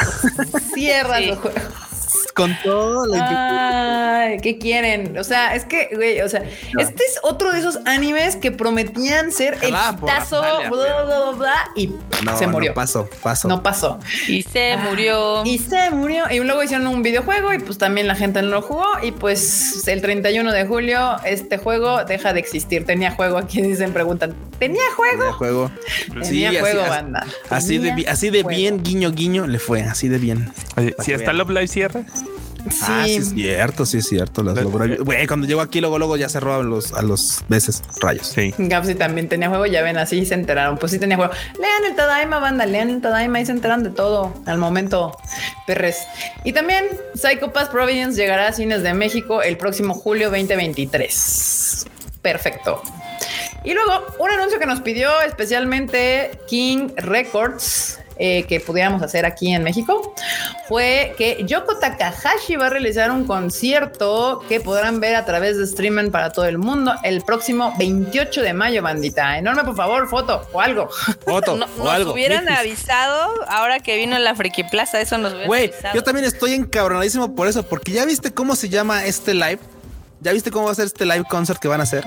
Cierra su juego con todo Ay, ¿qué quieren? O sea, es que, güey, o sea, este es otro de esos animes que prometían ser el exitazo, bla, bla, bla, y se murió. No pasó, pasó. No pasó. Y se murió. Y se murió. Y luego hicieron un videojuego y pues también la gente no lo jugó. Y pues el 31 de julio este juego deja de existir. Tenía juego, aquí dicen, preguntan, ¿tenía juego? Tenía juego. Tenía juego, banda. Así de, así de bien, guiño, guiño, le fue, así de bien. si hasta Love Live cierra. Ah, sí. es cierto, sí es cierto. cuando llego aquí, luego, luego ya cerró a los, a los veces rayos. Sí. Gapsi también tenía juego, ya ven, así se enteraron. Pues sí tenía juego. Lean el Tadaima, banda, lean el Tadaima y se enteran de todo al momento, perres. Y también Psycho Pass Providence llegará a cines de México el próximo julio 2023. Perfecto. Y luego un anuncio que nos pidió especialmente King Records eh, que pudiéramos hacer aquí en México fue que Yoko Takahashi va a realizar un concierto que podrán ver a través de streaming para todo el mundo el próximo 28 de mayo, bandita. Enorme, por favor, foto o algo. Foto o algo. Nos hubieran avisado ahora que vino la Friki Plaza, eso nos hubiera Güey, yo también estoy encabronadísimo por eso, porque ya viste cómo se llama este live. ¿Ya viste cómo va a ser este live concert que van a hacer?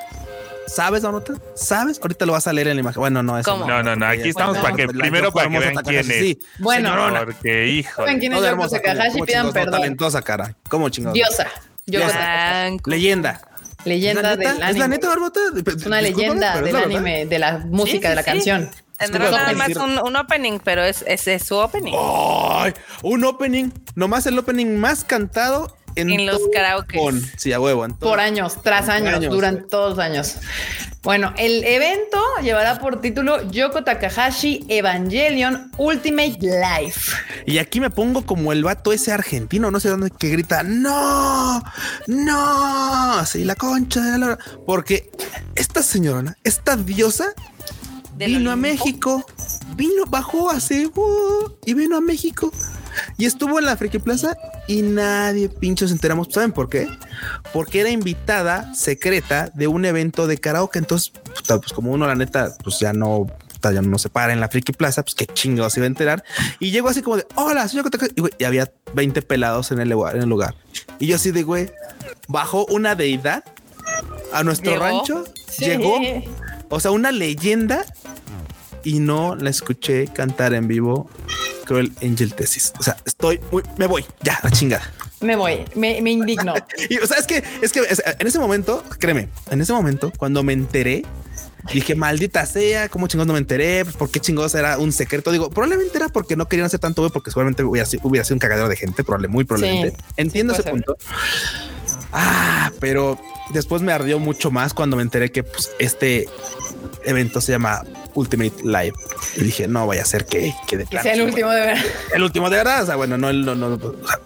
¿Sabes, Donota? ¿Sabes? Ahorita lo vas a leer en la imagen. Bueno, no, eso no. No, no, no. Aquí estamos para que primero para que vean quién es. Sí. Bueno, porque hijo. Ven quién es Yoko Takahashi pidan perdón. Talentosa cara. ¿Cómo chingón? Diosa. Leyenda. Leyenda del anime. ¿Es la neta, Barbota? Es una leyenda del anime, de la música, de la canción. Tendrá nada más un, opening, pero es, es, su opening. ¡Ay! Un opening. Nomás el opening más cantado en, los karaoke. Sí, a huevo. por años, tras años, durante todos los años. Bueno, el evento llevará por título Yoko Takahashi Evangelion Ultimate Life. Y aquí me pongo como el vato ese argentino, no sé dónde, que grita, no, no, sí, la concha de la... Porque esta señora, esta diosa, vino a México, vino, bajó así uh, y vino a México y estuvo en la Friki Plaza y nadie pinchos enteramos. ¿Saben por qué? Porque era invitada secreta de un evento de karaoke. Entonces, pues como uno, la neta, pues ya no ya no se para en la Friki Plaza, pues qué chingados se iba a enterar. Y llegó así como de, hola, señor y, y había 20 pelados en el lugar, en el lugar. Y yo así de, güey, bajó una deidad a nuestro rancho, llegó, o sea, una leyenda y no la escuché cantar en vivo Cruel Angel Tesis. O sea, estoy muy, me voy ya, la chingada. Me voy, me, me indigno. y, o sea, es que, es que en ese momento, créeme, en ese momento, cuando me enteré, dije, maldita sea, cómo chingados no me enteré, por qué chingados era un secreto. Digo, probablemente era porque no querían hacer tanto, porque seguramente hubiera, sido un cagadero de gente, probablemente, muy probablemente. Entiendo ese punto. Ah, pero después me ardió mucho más cuando me enteré que pues, este evento se llama Ultimate Live. Y dije, no vaya a ser que, que de sea el último de verdad. El último de verdad. O sea, bueno, no, no, no,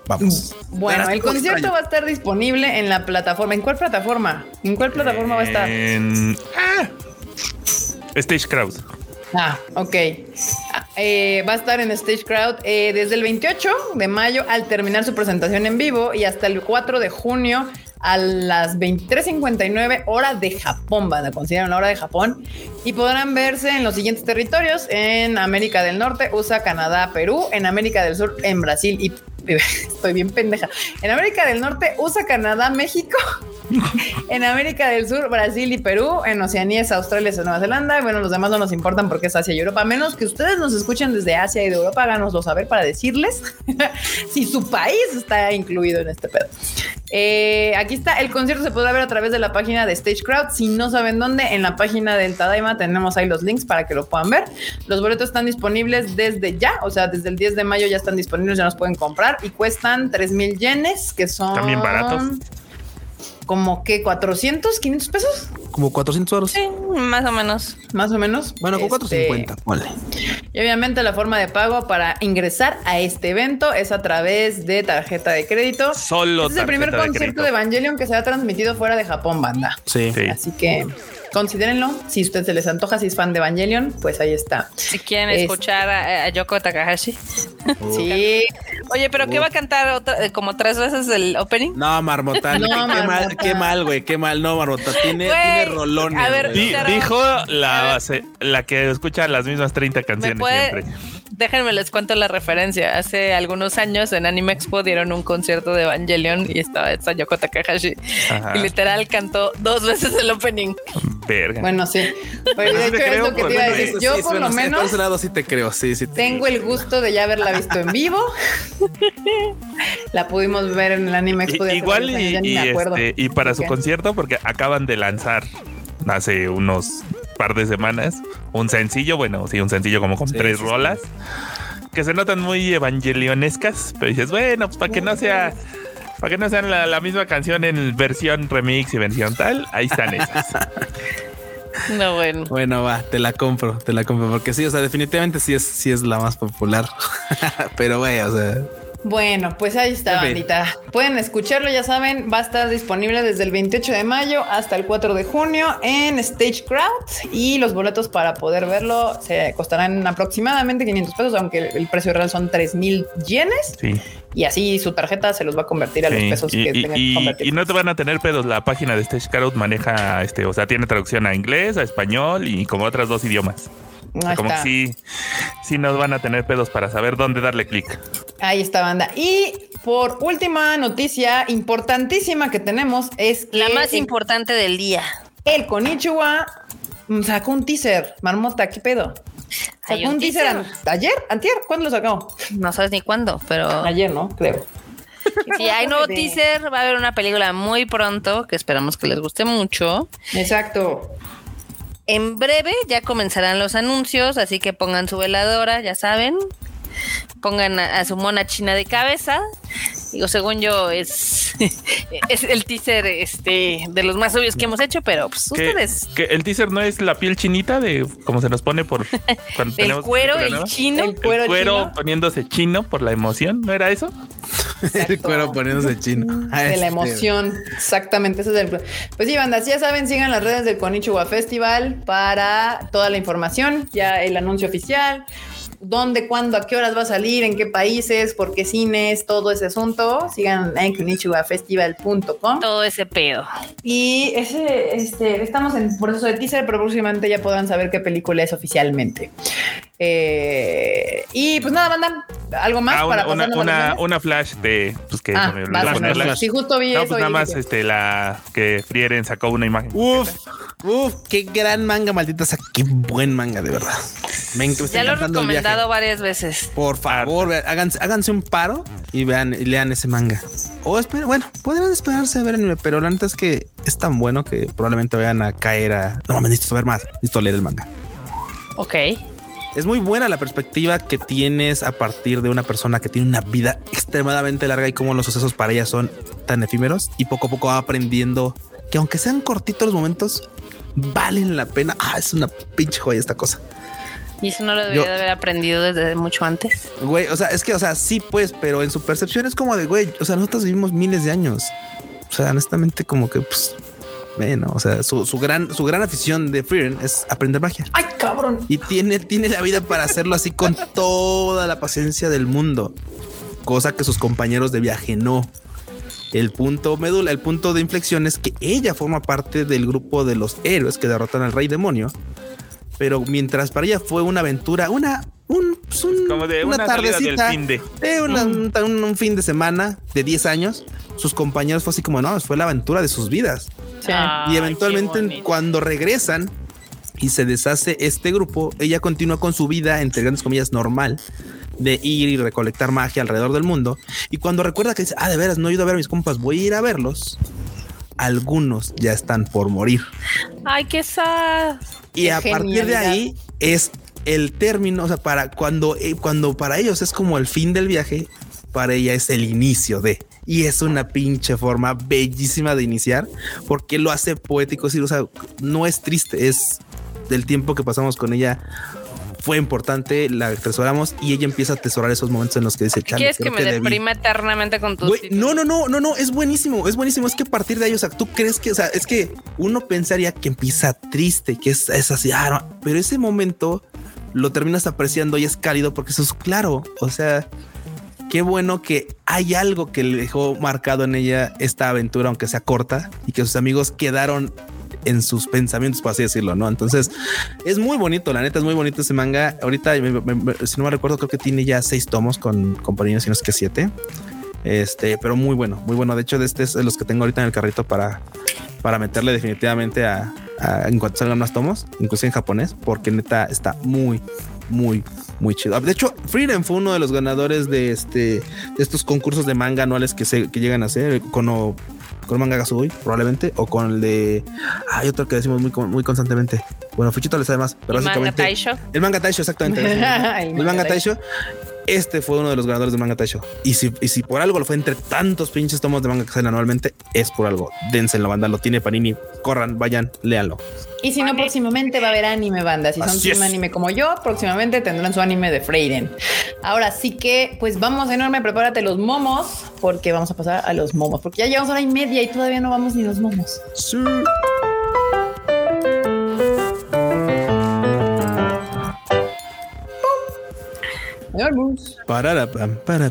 vamos. Bueno, el concierto va a estar disponible en la plataforma. ¿En cuál plataforma? ¿En cuál plataforma va a estar? En ah, Stage Crowd. Ah, ok. Eh, va a estar en Stage Crowd eh, desde el 28 de mayo al terminar su presentación en vivo y hasta el 4 de junio a las 23.59 hora de Japón, van a considerar una hora de Japón, y podrán verse en los siguientes territorios, en América del Norte, USA, Canadá, Perú, en América del Sur, en Brasil y estoy bien pendeja. En América del Norte, USA, Canadá, México. en América del Sur, Brasil y Perú. En Oceanía es Australia y Nueva Zelanda. Bueno, los demás no nos importan porque es Asia y Europa. A menos que ustedes nos escuchen desde Asia y de Europa, háganoslo saber para decirles si su país está incluido en este pedo. Eh, aquí está, el concierto se podrá ver a través de la página de Stage Crowd. Si no saben dónde, en la página del Tadaima tenemos ahí los links para que lo puedan ver. Los boletos están disponibles desde ya, o sea, desde el 10 de mayo ya están disponibles, ya nos pueden comprar y cuestan 3 mil yenes, que son... También baratos. Como que 400, 500 pesos. Como 400 euros. Sí, más o menos. Más o menos. Bueno, con 450, este, Y obviamente la forma de pago para ingresar a este evento es a través de tarjeta de crédito. Solo este es el primer concierto de, Evangelion que se ha transmitido fuera de Japón, banda. Sí. Así que considérenlo. Si usted se les antoja, si es fan de Evangelion, pues ahí está. Si quieren escuchar a, Yoko Takahashi. sí. Oye, pero ¿qué va a cantar eh, como tres veces el opening? No, Marmota. qué, mal, qué mal, güey. Qué mal. No, Marmota. Tiene, tiene rolones. A ver, dijo la, la que escucha las mismas 30 canciones siempre déjenme les cuento la referencia. Hace algunos años en Anime Expo dieron un concierto de Evangelion y estaba Sayoko Takahashi. Y literal cantó dos veces el opening. Verga. Bueno, sí. Pero de hecho, es lo que te iba a decir. Yo, por lo menos. Por lado sí te creo. Sí, sí. tengo el gusto de ya haberla visto en vivo. la pudimos ver en el Anime Expo. De igual y, y, este, y para su concierto, porque acaban de lanzar hace unos par de semanas. Un sencillo, bueno, sí, un sencillo como con tres rolas. Que se notan muy evangelionescas, pero dices, bueno, pues para que no sea, para que no sean la, misma canción en versión remix y versión tal, ahí están esas. No, bueno. Bueno, va, te la compro, te la compro, porque sí, o sea, definitivamente sí es, sí es la más popular. pero, güey, o sea, bueno, pues ahí está, bandita. Pueden escucharlo, ya saben, va a estar disponible desde el 28 de mayo hasta el 4 de junio en Stage Crowd y los boletos para poder verlo se costarán aproximadamente 500 pesos, aunque el precio real son 3 mil yenes. Sí. Y así su tarjeta se los va a convertir a los pesos que tengan que convertir. Y no te van a tener pedos. La página de Stage Crowd maneja, este, o sea, tiene traducción a inglés, a español y como otras dos idiomas como que sí, sí nos van a tener pedos para saber dónde darle clic. Ahí está, banda. Y por última noticia importantísima que tenemos es la más importante del día. El Konichiwa sacó un teaser. Marmota, ¿qué pedo? Sacó un, teaser, ayer, antier, ¿cuándo lo sacó? No sabes ni cuándo, pero ayer, ¿no? Creo. Si hay nuevo teaser, va a haber una película muy pronto que esperamos que les guste mucho. Exacto. En breve ya comenzarán los anuncios, así que pongan su veladora, ya saben. Pongan a, su mona china de cabeza. Digo, según yo, es, es el teaser este, de los más obvios que hemos hecho, pero pues ustedes. Que el teaser no es la piel chinita de como se nos pone por cuando el cuero, el chino. El cuero, poniéndose chino por la emoción, ¿no era eso? el cuero poniéndose chino. Ah, de la este. emoción. Exactamente. Ese es el. Pues sí, bandas, ya saben, sigan las redes del Konichiwa Festival para toda la información. Ya el anuncio oficial dónde, cuándo, a qué horas va a salir, en qué países, por qué cines, todo ese asunto. Sigan en konichiwafestival.com. Todo ese pedo. Y ese, este, estamos en proceso de teaser, pero próximamente ya podrán saber qué película es oficialmente. Eh, y pues nada, mandan algo más ah, para una, una, una, flash de pues que ah, me Sí, justo vi no, Pues nada más este la que Frieren sacó una imagen. Uf, uf, qué gran manga, maldita sea, qué buen manga, de verdad. Me ya lo he recomendado varias veces. Por favor, háganse, háganse un paro y vean y lean ese manga. O esperen, bueno, podrían esperarse a ver anime, pero la neta es que es tan bueno que probablemente vayan a caer a. No, me necesito ver más, necesito leer el manga. Ok. Es muy buena la perspectiva que tienes a partir de una persona que tiene una vida extremadamente larga y cómo los sucesos para ella son tan efímeros y poco a poco va aprendiendo que aunque sean cortitos los momentos, valen la pena. Ah, es una pinche joya esta cosa. Y eso no lo debería de haber aprendido desde mucho antes. Güey, o sea, es que, o sea, sí, pues, pero en su percepción es como de, güey, o sea, nosotros vivimos miles de años. O sea, honestamente, como que, pues, bueno, o sea, su, gran, su gran afición de Freeren es aprender magia. Ay, cabrón. Y tiene, tiene la vida para hacerlo así con toda la paciencia del mundo, cosa que sus compañeros de viaje no. El punto médula, el punto de inflexión es que ella forma parte del grupo de los héroes que derrotan al rey demonio pero mientras para ella fue una aventura, una un, pues como de una, tardecita, fin de, un, fin de semana de 10 años, sus compañeros fue así como no, fue la aventura de sus vidas. Y eventualmente cuando regresan y se deshace este grupo, ella continúa con su vida entre grandes comillas normal de ir y recolectar magia alrededor del mundo. Y cuando recuerda que dice, ah, de veras, no he ido a ver a mis compas, voy a ir a verlos. Algunos ya están por morir. Ay, qué sad. Y a partir de ahí es el término, o sea, para cuando, eh, cuando para ellos es como el fin del viaje, para ella es el inicio de. Y es una pinche forma bellísima de iniciar porque lo hace poético. o sea, no es triste, es del tiempo que pasamos con ella fue importante, la atesoramos y ella empieza a atesorar esos momentos en los que dice, ¿Quieres que me deprima eternamente con tu No, no, no, no, no, es buenísimo, es buenísimo. Es que a partir de ahí, o sea, tú crees que, o sea, es que uno pensaría que empieza triste, que es, es así, ah, pero ese momento lo terminas apreciando y es cálido porque eso es claro. O sea, qué bueno que hay algo que le dejó marcado en ella esta aventura, aunque sea corta, y que sus amigos quedaron en sus pensamientos, por así decirlo, ¿no? Entonces, es muy bonito, la neta es muy bonito ese manga. Ahorita, si no me recuerdo, creo que tiene ya seis tomos con compañías, si no es que siete. Este, pero muy bueno, muy bueno. De hecho, de este es los que tengo ahorita en el carrito para, para meterle definitivamente a, en cuanto salgan más tomos, incluso en japonés, porque neta está muy, muy, muy chido. De hecho, Freedom fue uno de los ganadores de este de estos concursos de manga anuales que se que llegan a hacer con con manga Gazooy, probablemente, o con el de. Hay otro que decimos muy, muy constantemente. Bueno, Fuchito le sabe más, pero ¿El básicamente. Manga Taisho? El manga Taisho, exactamente. el, manga Taisho. Este fue uno de los ganadores de Manga Taisho. Y si, y si por algo lo fue entre tantos pinches tomos de manga que salen anualmente, es por algo. Dense en la banda, lo tiene Panini. Corran, vayan, léanlo. Y si no, próximamente va a haber anime banda. Si son un anime como yo, próximamente tendrán su anime de Freiden. Ahora sí que, pues vamos enorme, prepárate los momos, porque vamos a pasar a los momos, porque ya llevamos hora y media y todavía no vamos ni los momos. Sí. Para, para, para,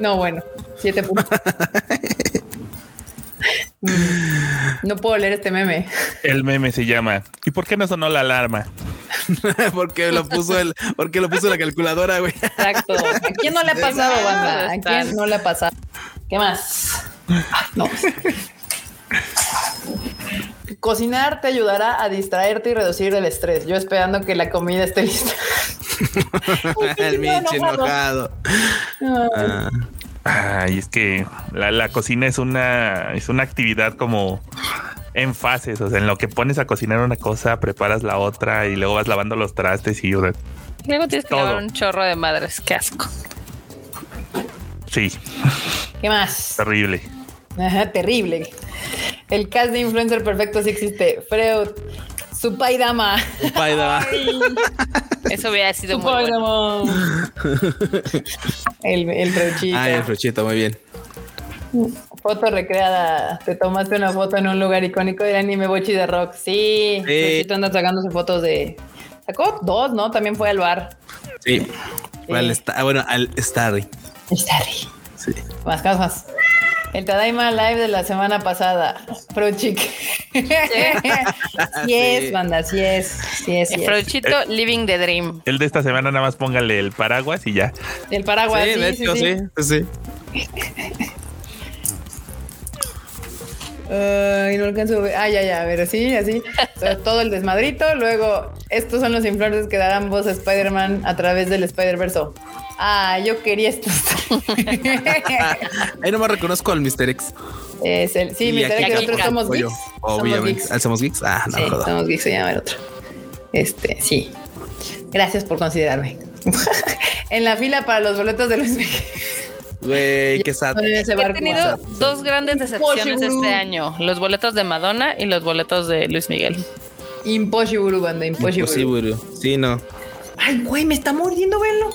No, bueno, siete puntos. no puedo leer este meme. El meme se llama ¿Y por qué no sonó la alarma? porque lo puso el, porque lo puso la calculadora, güey. Exacto. ¿A quién no le ha pasado, banda? ¿A quién no le ha pasado? ¿Qué más? no. Cocinar te ayudará a distraerte y reducir el estrés. Yo esperando que la comida esté lista. el Michi enojado. Ah. Ay, es que la, cocina es una, es una actividad como en fases. O sea, en lo que pones a cocinar una cosa, preparas la otra y luego vas lavando los trastes y luego tienes que lavar un chorro de madres. Qué asco. Sí. ¿Qué más? Terrible. Ajá, terrible. El cast de influencer perfecto sí existe. Freud, Supai Dama. Supai Dama. Eso hubiera sido muy bueno. El, el Freuchito. Ah, el Freuchito, muy bien. Foto recreada. Te tomaste una foto en un lugar icónico del anime Bochi de Rock. Sí. sí. anda sacándose fotos de. Sacó dos, ¿no? También fue al bar. Sí. bueno, al Starry. Starry. Sí. Más cosas. El Tadaima Live de la semana pasada. Pro Chic. sí es, banda, sí es. Sí es, sí Frochito Living the Dream. El de esta semana nada más póngale el paraguas y ya. El paraguas. Sí, de hecho, sí. sí. Ay, no alcanzo. Ah, ya, ya, a ver, sí, así. todo el desmadrito. Luego, estos son los influencers que darán voz a Spider-Man a través del Spider-Verse. Ah, yo quería esto. Ahí nomás reconozco al Mr. X. Es el, sí, Mr. X, nosotros somos geeks. Obviamente. ¿Somos geeks? ¿Somos geeks? Ah, no, sí, somos geeks, se llama el otro. Este, sí. Gracias por considerarme. en la fila para los boletos de Luis Miguel. Güey, qué sad. He tenido dos grandes decepciones este año: los boletos de Madonna y los boletos de Luis Miguel. Impossible, banda, imposible. Imposible. Sí, no. Ay, güey, me está mordiendo verlo.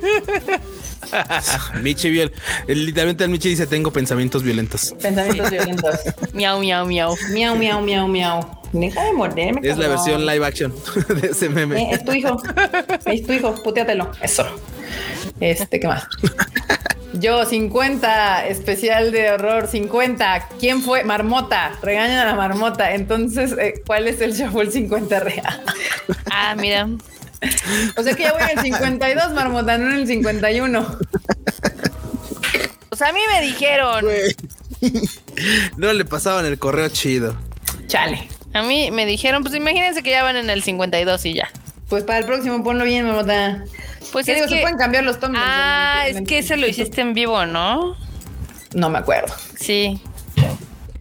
Michi bien. Literalmente el Michi dice tengo pensamientos violentos. Pensamientos violentos. miau, miau, miau. Miau, miau, miau, miau. Deja de morderme. Es la versión live action de ese meme. Eh, es tu hijo. Es tu hijo. Puteatelo. Eso. Este, ¿qué más? Yo, 50, especial de horror, 50. ¿Quién fue? Marmota. Regañan a la marmota. Entonces, eh, ¿cuál es el shuffle 50 real? Ah, mira. O sea que ya voy en el 52, Marmota, no en el 51. O sea, a mí me dijeron. No le pasaban el correo chido. Chale. A mí me dijeron, pues imagínense que ya van en el 52 y ya. Pues para el próximo ponlo bien, Marmota. Pues es digo, que... se pueden cambiar los tomos. Ah, es que ese lo hiciste en vivo, ¿no? No me acuerdo. Sí.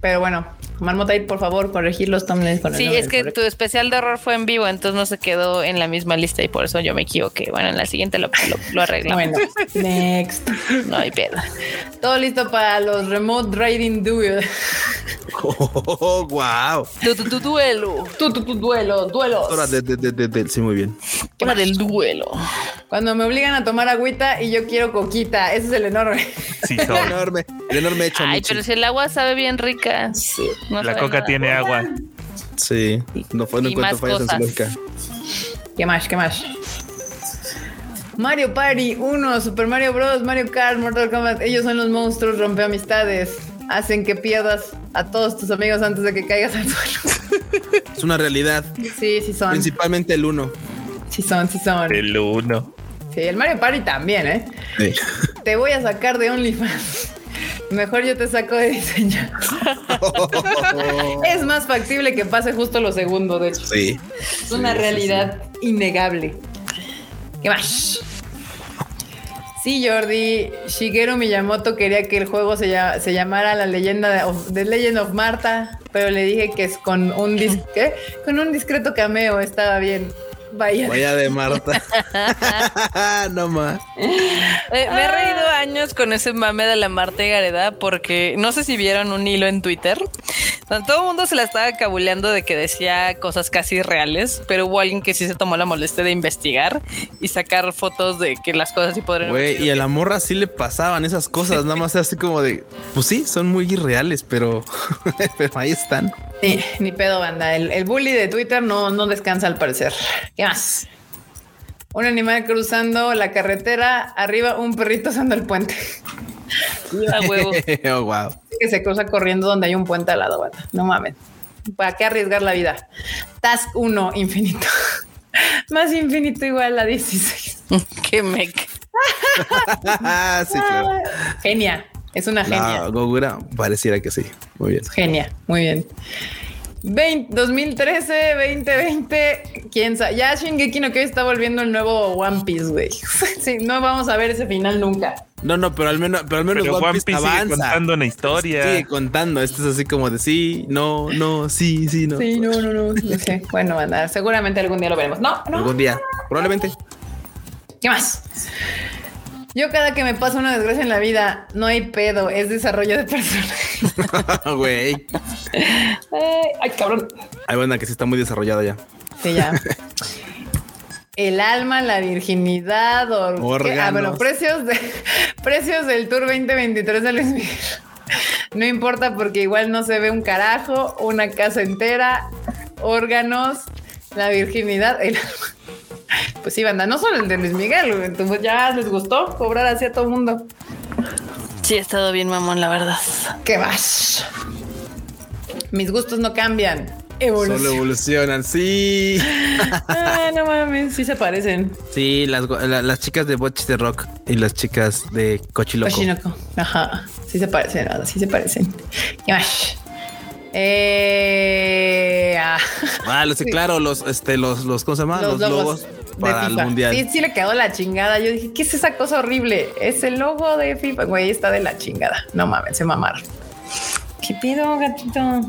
Pero bueno, Marmota, por favor, corregir los thumbnails con el Sí, es que tu especial de horror fue en vivo, entonces no se quedó en la misma lista y por eso yo me equivoqué. Bueno, en la siguiente lo, lo, arreglamos. Bueno, next. No hay pedo. Todo listo para los remote riding duel. Oh, wow. Tu, tu, tu duelo. Tu, tu, tu duelo, duelos. Hora de, de, de, de, sí, muy bien. Hora del duelo. Cuando me obligan a tomar agüita y yo quiero coquita, ese es el enorme. Sí, son. el enorme, el enorme hecho. Ay, pero si el agua sabe bien rica. Sí. La coca tiene agua. Sí, no fue no encuentro fallas en su lógica. ¿Qué más? ¿Qué más? Mario Party 1, Super Mario Bros, Mario Kart, Mortal Kombat, ellos son los monstruos, rompe amistades, hacen que pierdas a todos tus amigos antes de que caigas al suelo. Es una realidad. Sí, sí son. Principalmente el 1. Sí son, sí son. El 1. Sí, el Mario Party también, ¿eh? Sí. Te voy a sacar de OnlyFans. Mejor yo te saco de diseño. es más factible que pase justo lo segundo, de hecho. Sí. Es una realidad innegable. ¿Qué más? Sí, Jordi. Shigeru Miyamoto quería que el juego se, llamara La leyenda de, Legend of Marta, pero le dije que es con un, con un discreto cameo estaba bien. Vaya. Vaya de Marta. no más. Eh, me he reído ah. años con ese mame de la Marta y Gareda porque no sé si vieron un hilo en Twitter. Todo el mundo se la estaba cabuleando de que decía cosas casi reales, pero hubo alguien que sí se tomó la molestia de investigar y sacar fotos de que las cosas sí podrían. Güey, y a la morra sí le pasaban esas cosas, nada más así como de, pues sí, son muy irreales, pero, pero ahí están. Sí, ni pedo, banda. El, bully de Twitter no, no descansa al parecer. ¿Qué más? Un animal cruzando la carretera, arriba un perrito usando el puente. A huevo. oh, wow. Que se cruza corriendo donde hay un puente al lado, banda. No mames. ¿Para qué arriesgar la vida? Task 1, infinito. Más infinito igual a 16. qué mec. sí, claro. Genia. Es una genia. Gogura pareciera que sí. Muy bien. Genia, muy bien. 2013, 2020, quién sabe. Ya Shingeki no que está volviendo el nuevo One Piece, güey. sí, no vamos a ver ese final nunca. No, no, pero al menos, pero al menos One, Piece, avanza. contando una historia. Sigue contando. Esto es así como de sí, no, no, sí, sí, no. Sí, no, no, no. no sé. Bueno, anda, seguramente algún día lo veremos. No, no. Algún día, probablemente. ¿Qué más? Yo cada que me pasa una desgracia en la vida, no hay pedo, es desarrollo de personaje. Güey. ay, cabrón. Hay buena que sí está muy desarrollada ya. Sí, ya. El alma, la virginidad, o ah, bueno, precios de precios del Tour 2023 de Luis Miguel. No importa porque igual no se ve un carajo, una casa entera, órganos, la virginidad, el alma. Pues sí, banda, no solo el de Luis Miguel, entonces ya les gustó cobrar así a todo el mundo. Sí, ha estado bien, mamón, la verdad. ¿Qué más? Mis gustos no cambian. Evolucionan. Solo evolucionan, sí. ah, no mames, sí se parecen. Sí, las, chicas de Botch de Rock y las chicas de Cochiloco. Cochiloco, ajá. Sí se parecen, sí se parecen. ¿Qué más? Eh, ah. ah, lo sé, claro, los, este, los, los, ¿cómo se llama? Los, logos, para el mundial. Sí, sí le quedó la chingada. Yo dije, ¿qué es esa cosa horrible? Es el logo de FIFA. Güey, está de la chingada. No mames, se mamaron. ¿Qué pido, gatito?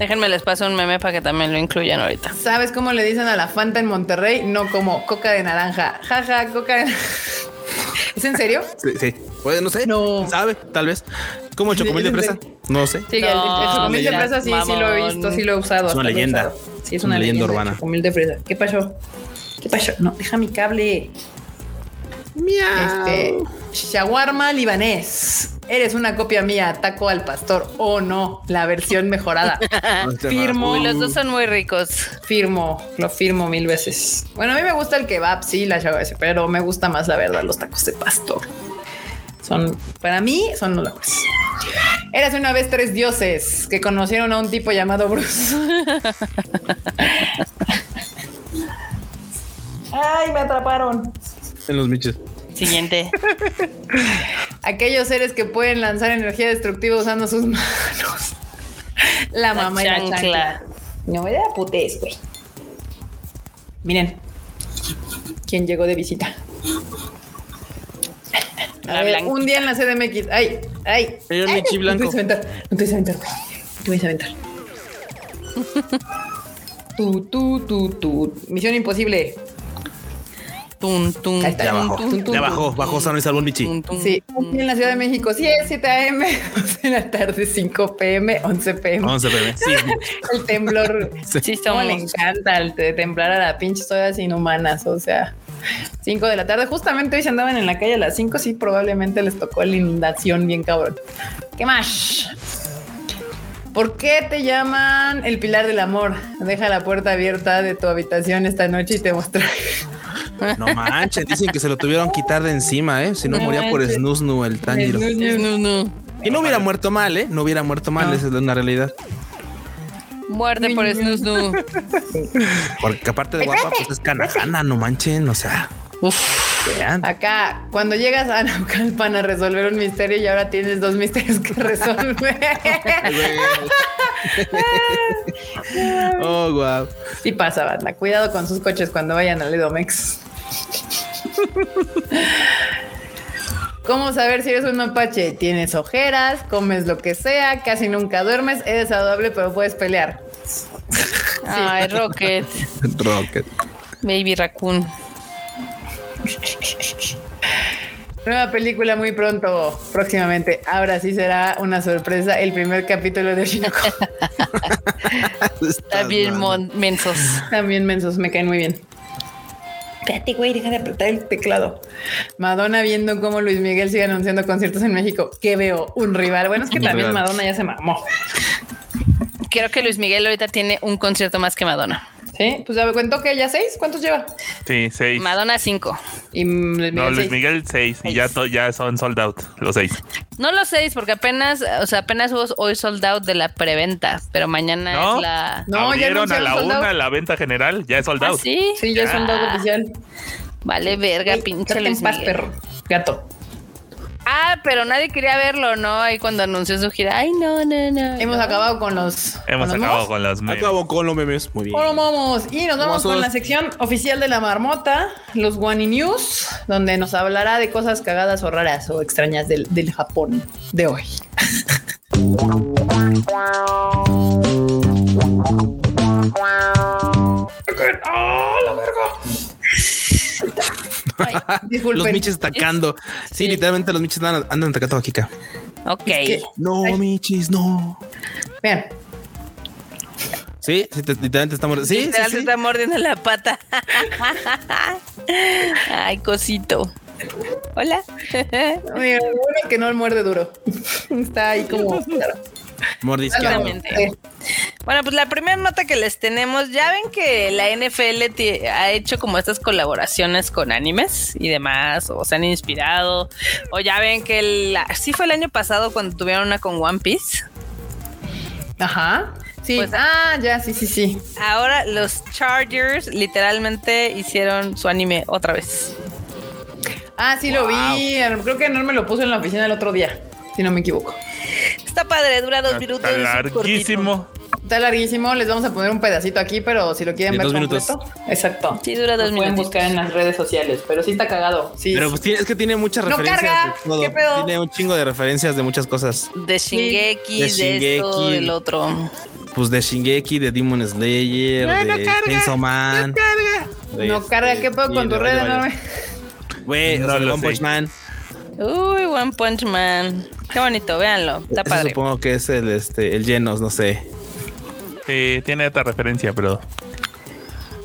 Déjenme les paso un meme para que también lo incluyan ahorita. ¿Sabes cómo le dicen a la Fanta en Monterrey? No como coca de naranja. Jaja, coca de naranja. ¿Es en serio? Sí, sí. Puede, no sé. No. ¿Sabe? Tal vez. ¿Como el chocomil de fresa? No sé. Sí, el, chocomil de fresa sí, sí lo he visto, sí lo he usado. Es una leyenda. Sí, es una, leyenda, urbana. chocomil de fresa. ¿Qué pasó? ¿Qué pasó? No, deja mi cable. Miau. Este, shawarma libanés. Eres una copia mía, taco al pastor. O oh, no, la versión mejorada. firmo. los dos son muy ricos. Firmo, lo firmo mil veces. Bueno, a mí me gusta el kebab, sí, la shawarma, pero me gusta más la verdad los tacos de pastor. Son, para mí, son los locos. Eras una vez tres dioses que conocieron a un tipo llamado Bruce. Ay, me atraparon. En los miches. Siguiente. Aquellos seres que pueden lanzar energía destructiva usando sus manos. La, mamá y la chancla. No me da putés, güey. Miren. ¿Quién llegó de visita? Un día en la CDMX. Ay, ay. Señor Michi Blanco. No te No te ¿Qué vais a aventar? tú, tú, tú, tú. Misión imposible. Tum, tum, ya abajo, ya bajó, bajó San Luis Albón Michi. Sí, en la Ciudad de México, sí, es 7 a.m., 12 de la tarde, 5 p.m., 11 p.m. 11 p.m., sí. el temblor, sí, como le encanta el temblar a la pinche todas inhumanas, o sea, 5 de la tarde, justamente hoy se andaban en la calle a las 5, sí, probablemente les tocó la inundación bien cabrón. ¿Qué más? ¿Por qué te llaman el pilar del amor? Deja la puerta abierta de tu habitación esta noche y te mostraré. No manches, dicen que se lo tuvieron quitar de encima, ¿eh? Si no, moría por Snusnu el Tanjiro. Y no hubiera muerto mal, ¿eh? No hubiera muerto mal, esa es una realidad. Muerte por Snusnu. Porque aparte de guapa, pues es canajana, no manchen, o sea. Uf. Acá, cuando llegas a Naucalpan a resolver un misterio y ahora tienes dos misterios que resolver. oh, wow. Sí pasa, banda. Cuidado con sus coches cuando vayan al Edomex. ¿Cómo saber si eres un mapache? Tienes ojeras, comes lo que sea, casi nunca duermes, eres adorable, pero puedes pelear. Ay, Rocket. Rocket. Baby Raccoon. Nueva película muy pronto, próximamente. Ahora sí será una sorpresa el primer capítulo de Oshinoko. También mensos. También mensos, me caen muy bien. Espérate, güey, deja de apretar el teclado. Madonna viendo cómo Luis Miguel sigue anunciando conciertos en México. ¿Qué veo? Un rival. Bueno, es que también Madonna ya se mamó. Creo que Luis Miguel ahorita tiene un concierto más que Madonna. Sí, pues ya me cuento que ya seis. ¿Cuántos lleva? Sí, seis. Madonna cinco. Y Luis Miguel no, Luis Miguel seis. Y ya, ya son sold out los seis. No los seis, porque apenas, o sea, apenas hubo hoy sold out de la preventa, pero mañana es la. No, ya a la una la venta general, ya es sold ¿Ah, out. sí, sí, ya es sold out oficial. Vale, verga, pinche. Gato. Ah, pero nadie quería verlo, ¿no? Ahí cuando anunció su gira. Ay, no, no, no. Hemos acabado con los. Hemos acabado con los memes. Acabo con los memes. Muy bien. Bueno, vamos. Y nos vamos con la sección oficial de la marmota, los Wani News, donde nos hablará de cosas cagadas o raras o extrañas del, del Japón de hoy. ¡Ah, la verga! Los miches atacando. Sí, literalmente los miches andan, atacando a Kika. Ok. no, michis, no. Vean. Sí, sí literalmente está mordiendo. Sí, sí, está mordiendo la pata. Ay, cosito. Hola. Mira, bueno que no muerde duro. Está ahí como. Mordisqueando. Bueno, pues la primera nota que les tenemos, ya ven que la NFL ha hecho como estas colaboraciones con animes y demás, o se han inspirado, o ya ven que el, sí fue el año pasado cuando tuvieron una con One Piece. Ajá. Sí, pues, ah, ya, sí, sí, sí. Ahora los Chargers literalmente hicieron su anime otra vez. Ah, sí lo vi. Creo que no me lo puse en la oficina el otro día, si no me equivoco. Está padre, dura dos minutos. Está larguísimo. Está larguísimo. Les vamos a poner un pedacito aquí, pero si lo quieren ver completo. Exacto. Sí, dura dos minutos. Pueden buscar en las redes sociales, pero sí está cagado. Sí. Pero pues, es que tiene muchas referencias. No carga. ¿Qué pedo? Tiene un chingo de referencias de muchas cosas. De Shingeki, de, Shingeki, del otro. Pues de Shingeki, de Demon Slayer, no, de Chainsaw Man. No carga. no carga. ¿Qué pedo con tu red enorme? Güey, no, One Punch Man. Uy, One Punch Man. Qué bonito, véanlo. Está padre. Supongo que es el, este, el Genos, no sé. Sí, tiene otra referencia, pero.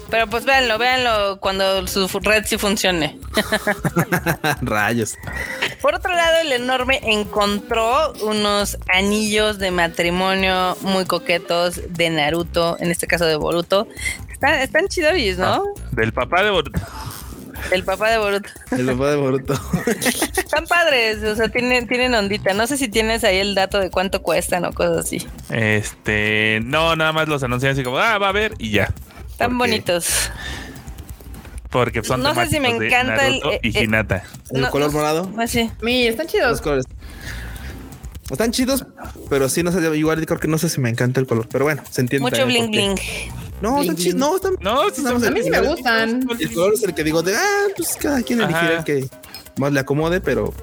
Pero pues véanlo, véanlo cuando su red sí funcione. Rayos. Por otro lado, el enorme encontró unos anillos de matrimonio muy coquetos de Naruto, en este caso de Boruto. Están, están chidoris, ¿no? Ah, del papá de Boruto. El papá de Boruto. El papá de Boruto. Están padres, o sea, tienen, tienen ondita. No sé si tienes ahí el dato de cuánto cuestan o cosas así. Este, no, nada más los anuncian así como, ah, va a ver y ya. Están bonitos. Porque son No sé si me encanta el, y eh, Hinata. ¿El color morado? Ah, Mira, están chidos. Los colores. Están chidos, pero sí, no sé, igual creo que no sé si me encanta el color, pero bueno, se entiende. Mucho bling bling. No, están chidos, no, están. No, a mí sí me gustan. El color es el que digo de, ah, pues cada quien elegirá el que más le acomode, pero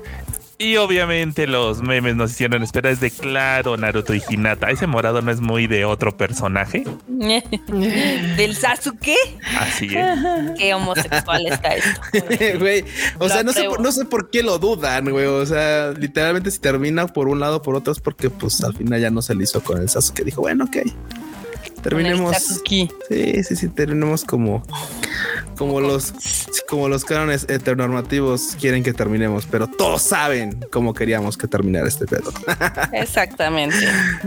Y obviamente los memes nos hicieron esperar desde claro Naruto y Hinata. Ese morado no es muy de otro personaje. ¿Del Sasuke? Así es. Qué homosexual está esto. Güey, o sea, no sé, por, no sé por qué lo dudan, güey. O sea, literalmente si termina por un lado por otro es porque pues al final ya no se le hizo con el Sasuke. Dijo, bueno, ok terminemos. Sí, sí, sí, terminemos como, como los, como los cánones heteronormativos quieren que terminemos, pero todos saben cómo queríamos que terminara este pedo. Exactamente.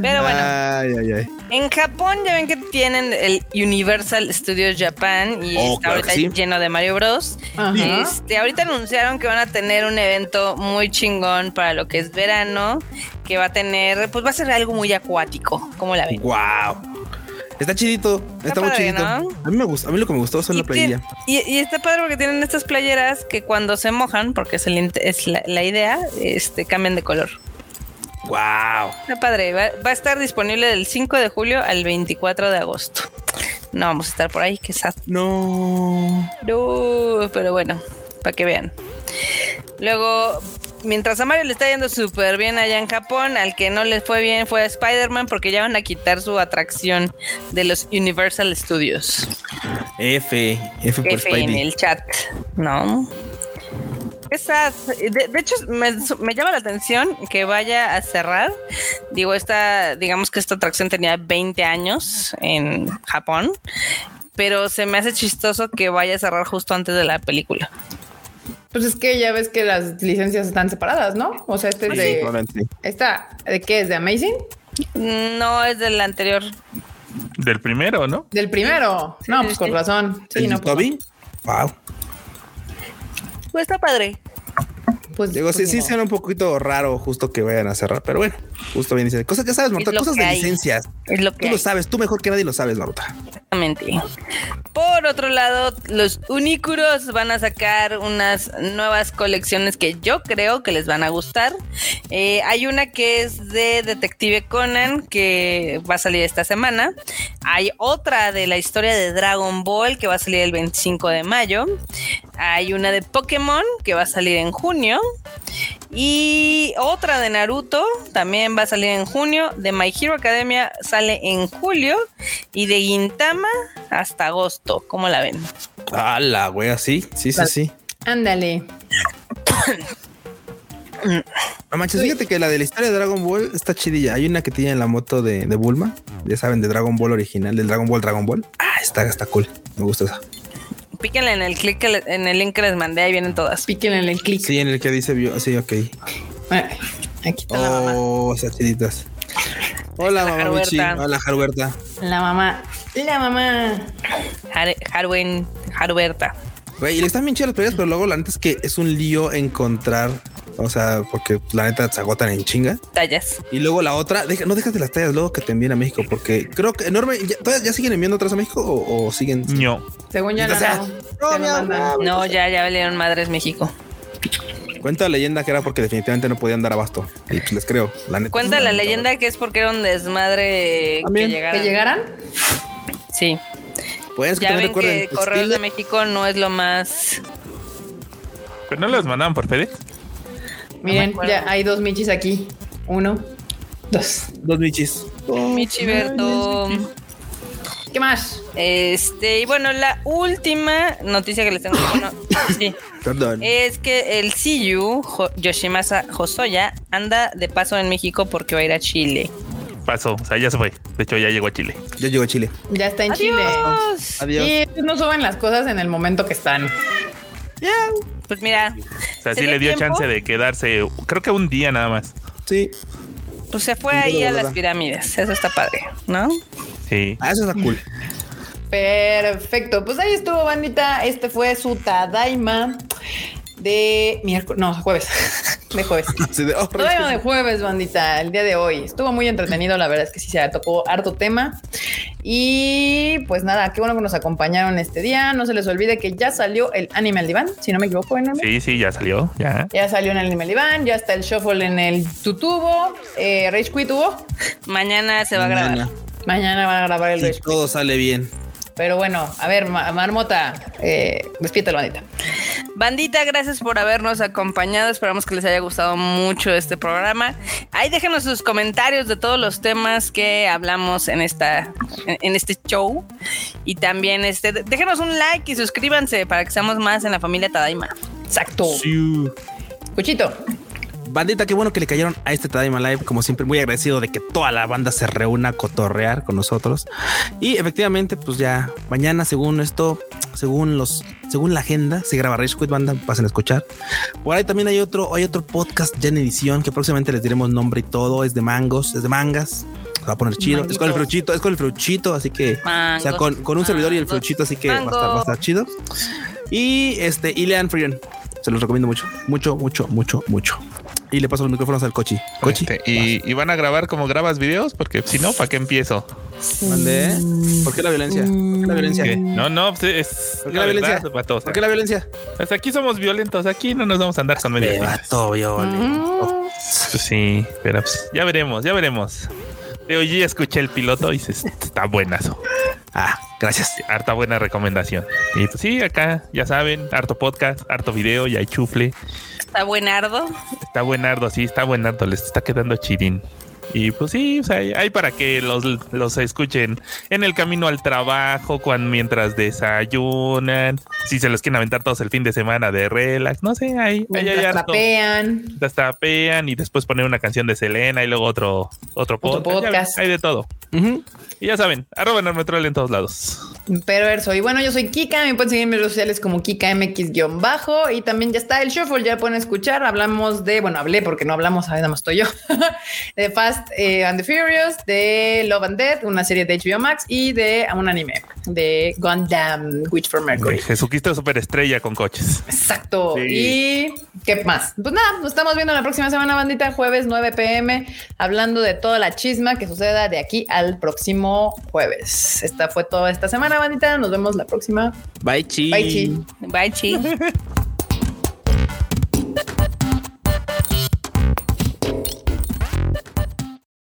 Pero bueno, en Japón ya ven que tienen el Universal Studios Japan y oh, está ahorita lleno de Mario Bros. Este, ahorita anunciaron que van a tener un evento muy chingón para lo que es verano, que va a tener, pues va a ser algo muy acuático, como la ven. Wow. Está chidito, está, muy chidito. A mí me gusta, a mí lo que me gustó son la playera. Y, está padre porque tienen estas playeras que cuando se mojan, porque es, es la, idea, este cambian de color. Wow. Está padre, va, a estar disponible del 5 de julio al 24 de agosto. No vamos a estar por ahí, quizás. No. No, pero bueno, para que vean. Luego mientras a Mario le está yendo súper bien allá en Japón, al que no le fue bien fue a Spider-Man porque ya van a quitar su atracción de los Universal Studios. F, F por F en el chat, ¿no? Esa, de, hecho, me, me, llama la atención que vaya a cerrar. Digo, esta, digamos que esta atracción tenía 20 años en Japón, pero se me hace chistoso que vaya a cerrar justo antes de la película. Pues es que ya ves que las licencias están separadas, ¿no? O sea, este es de. ¿Esta de qué es? ¿De Amazing? No, es del anterior. Del primero, ¿no? Del primero. no, pues con razón. Sí, no. Pues Toby? Wow. Pues está padre. Pues, Digo, sí, pues sí, suena un poquito raro justo que vayan a cerrar, pero bueno, justo bien dice. Cosas que sabes, Marta, cosas de licencias. Es lo que tú lo sabes, tú mejor que nadie lo sabes, Marta. Exactamente. Por otro lado, los Unicuros van a sacar unas nuevas colecciones que yo creo que les van a gustar. Eh, hay una que es de Detective Conan que va a salir esta semana. Hay otra de la historia de Dragon Ball que va a salir el 25 de mayo. Hay una de Pokémon que va a salir en junio. Y otra de Naruto también va a salir en junio. De My Hero Academia sale en julio. Y de Gintama hasta agosto. ¿Cómo la ven? Ah, la wea, sí, sí, sí, sí. Ándale. No manches, fíjate que la de la historia de Dragon Ball está chidilla. Hay una que tiene la moto de, de Bulma. Ya saben, de Dragon Ball original, del Dragon Ball Dragon Ball. Ah, está, está cool. Me gusta esa. Píquenle en el clic en el link que les mandé, ahí vienen todas. Píquenle en el clic. Sí, en el que dice bio. Sí, ok. aquí está la mamá. Oh, chiditas. Hola, mamá Hola, Jaruberta. La mamá. La mamá. Harwen, Jaruberta. Güey, y le están bien chidas las peleas, pero luego la neta es que es un lío encontrar o sea, porque la neta se agotan en chinga. Tallas. Y luego la otra, no dejas de las tallas luego que te envíen a México, porque creo que enorme. ¿Ya, ¿todavía ya siguen enviando otras a México o, siguen? No. Según ya no. No, ya, ya valieron madres México. Cuenta la leyenda que era porque definitivamente no podían dar abasto. Y pues les creo. La neta. Cuenta la leyenda que es porque era un desmadre que llegaran. ¿Que llegaran? Sí. Pues ya ven que Correos de México no es lo más. ¿Pero no las mandaban por FedEx? Miren, ya hay dos Michis aquí. Uno, dos. Dos Michis. Michiberto. ¿Qué más? Este, y bueno, la última noticia que les tengo sí, Perdón. es que el CU Yoshimasa Hosoya anda de paso en México porque va a ir a Chile. Pasó, o sea, ya se fue. De hecho, ya llegó a Chile. Ya llegó a Chile. Ya está en Chile. Adiós. Y no suben las cosas en el momento que están. Ya. Pues mira. O sea, sí le dio chance de quedarse, creo que un día nada más. Sí. Pues se fue ahí a las pirámides. Eso está padre, ¿no? Sí. Ah, eso está cool. Perfecto. Pues ahí estuvo, bandita. Este fue su Tadaima de miércoles, no, jueves, de jueves. Oh, Todavía de jueves, bandita, el día de hoy. Estuvo muy entretenido, la verdad es que sí se tocó harto tema. Y pues nada, qué bueno que nos acompañaron este día. No se les olvide que ya salió el Animal Divan, si no me equivoco. ¿no? Sí, sí, ya salió, ya. Ya salió en el Animal Divan, ya está el Shuffle en el Tutubo, eh, Rage Quit tuvo. Mañana se va a grabar. Mañana van a grabar el Rage Todo sale bien. Pero bueno, a ver, Marmota, eh, despídete, bandita. Bandita, gracias por habernos acompañado. Esperamos que les haya gustado mucho este programa. Ahí déjenos sus comentarios de todos los temas que hablamos en esta en este show y también este déjenos un like y suscríbanse para que seamos más en la familia Tadaima. Exacto. Cuchito. Bandita, qué bueno que le cayeron a este Tadaima Live. Como siempre, muy agradecido de que toda la banda se reúna a cotorrear con nosotros. Y efectivamente, pues ya mañana, según esto, según los, según la agenda, se graba Rage Quit Banda. Pasen a escuchar. Por ahí también hay otro, hay otro podcast ya en edición que próximamente les diremos nombre y todo. Es de mangos, es de mangas. Va a poner chido. Es con el fruchito, es con el fruchito, así que, o sea, con, un servidor y el fruchito, así que va a, estar, va a estar chido. Y este, Ilean Freeman. Se los recomiendo mucho, mucho, mucho, mucho, mucho y le paso los micrófonos al Cochi. Cochi. Este, y, van a grabar como grabas videos, porque si no, ¿para qué empiezo? ¿Mande? ¿Por qué la violencia? ¿Por qué la violencia? No, no, pues es. ¿Por qué la, violencia? ¿Por qué la violencia? Pues aquí somos violentos, aquí no nos vamos a andar con medio. Vato violento. Pues sí, pero pues, ya veremos, ya veremos. De hoy escuché el piloto y se, está buenazo. Ah, gracias. Harta buena recomendación. Y pues sí, acá ya saben, harto podcast, harto video y hay chufle. Está buenardo. Está buenardo, sí, está buenardo. Les está quedando chidín. Y pues sí, o sea, hay para que los, los escuchen en el camino al trabajo, cuando, mientras desayunan, si se los quieren aventar todos el fin de semana de relax, no sé, ahí, ahí hay tapean. tapean y después poner una canción de Selena y luego otro, otro, podcast. hay de todo. Y ya saben, arroba Normetrol en todos lados. Perverso. Y bueno, yo soy Kika. Me pueden seguir en mis redes sociales como KikaMX-bajo. Y también ya está el Shuffle, ya pueden escuchar. Hablamos de, bueno, hablé porque no hablamos, nada más estoy yo. de Fast eh, and the Furious, de Love and Death, una serie de HBO Max y de un anime de Gundam Witch for Mercury. Jesucristo superestrella con coches. Exacto. Y qué más. Pues nada, nos estamos viendo la próxima semana, bandita, jueves 9 pm, hablando de toda la chisma que suceda de aquí al próximo jueves. Esta fue toda esta semana, bandita. Nos vemos la próxima. Bye, chi. Bye, chi. Bye, chi.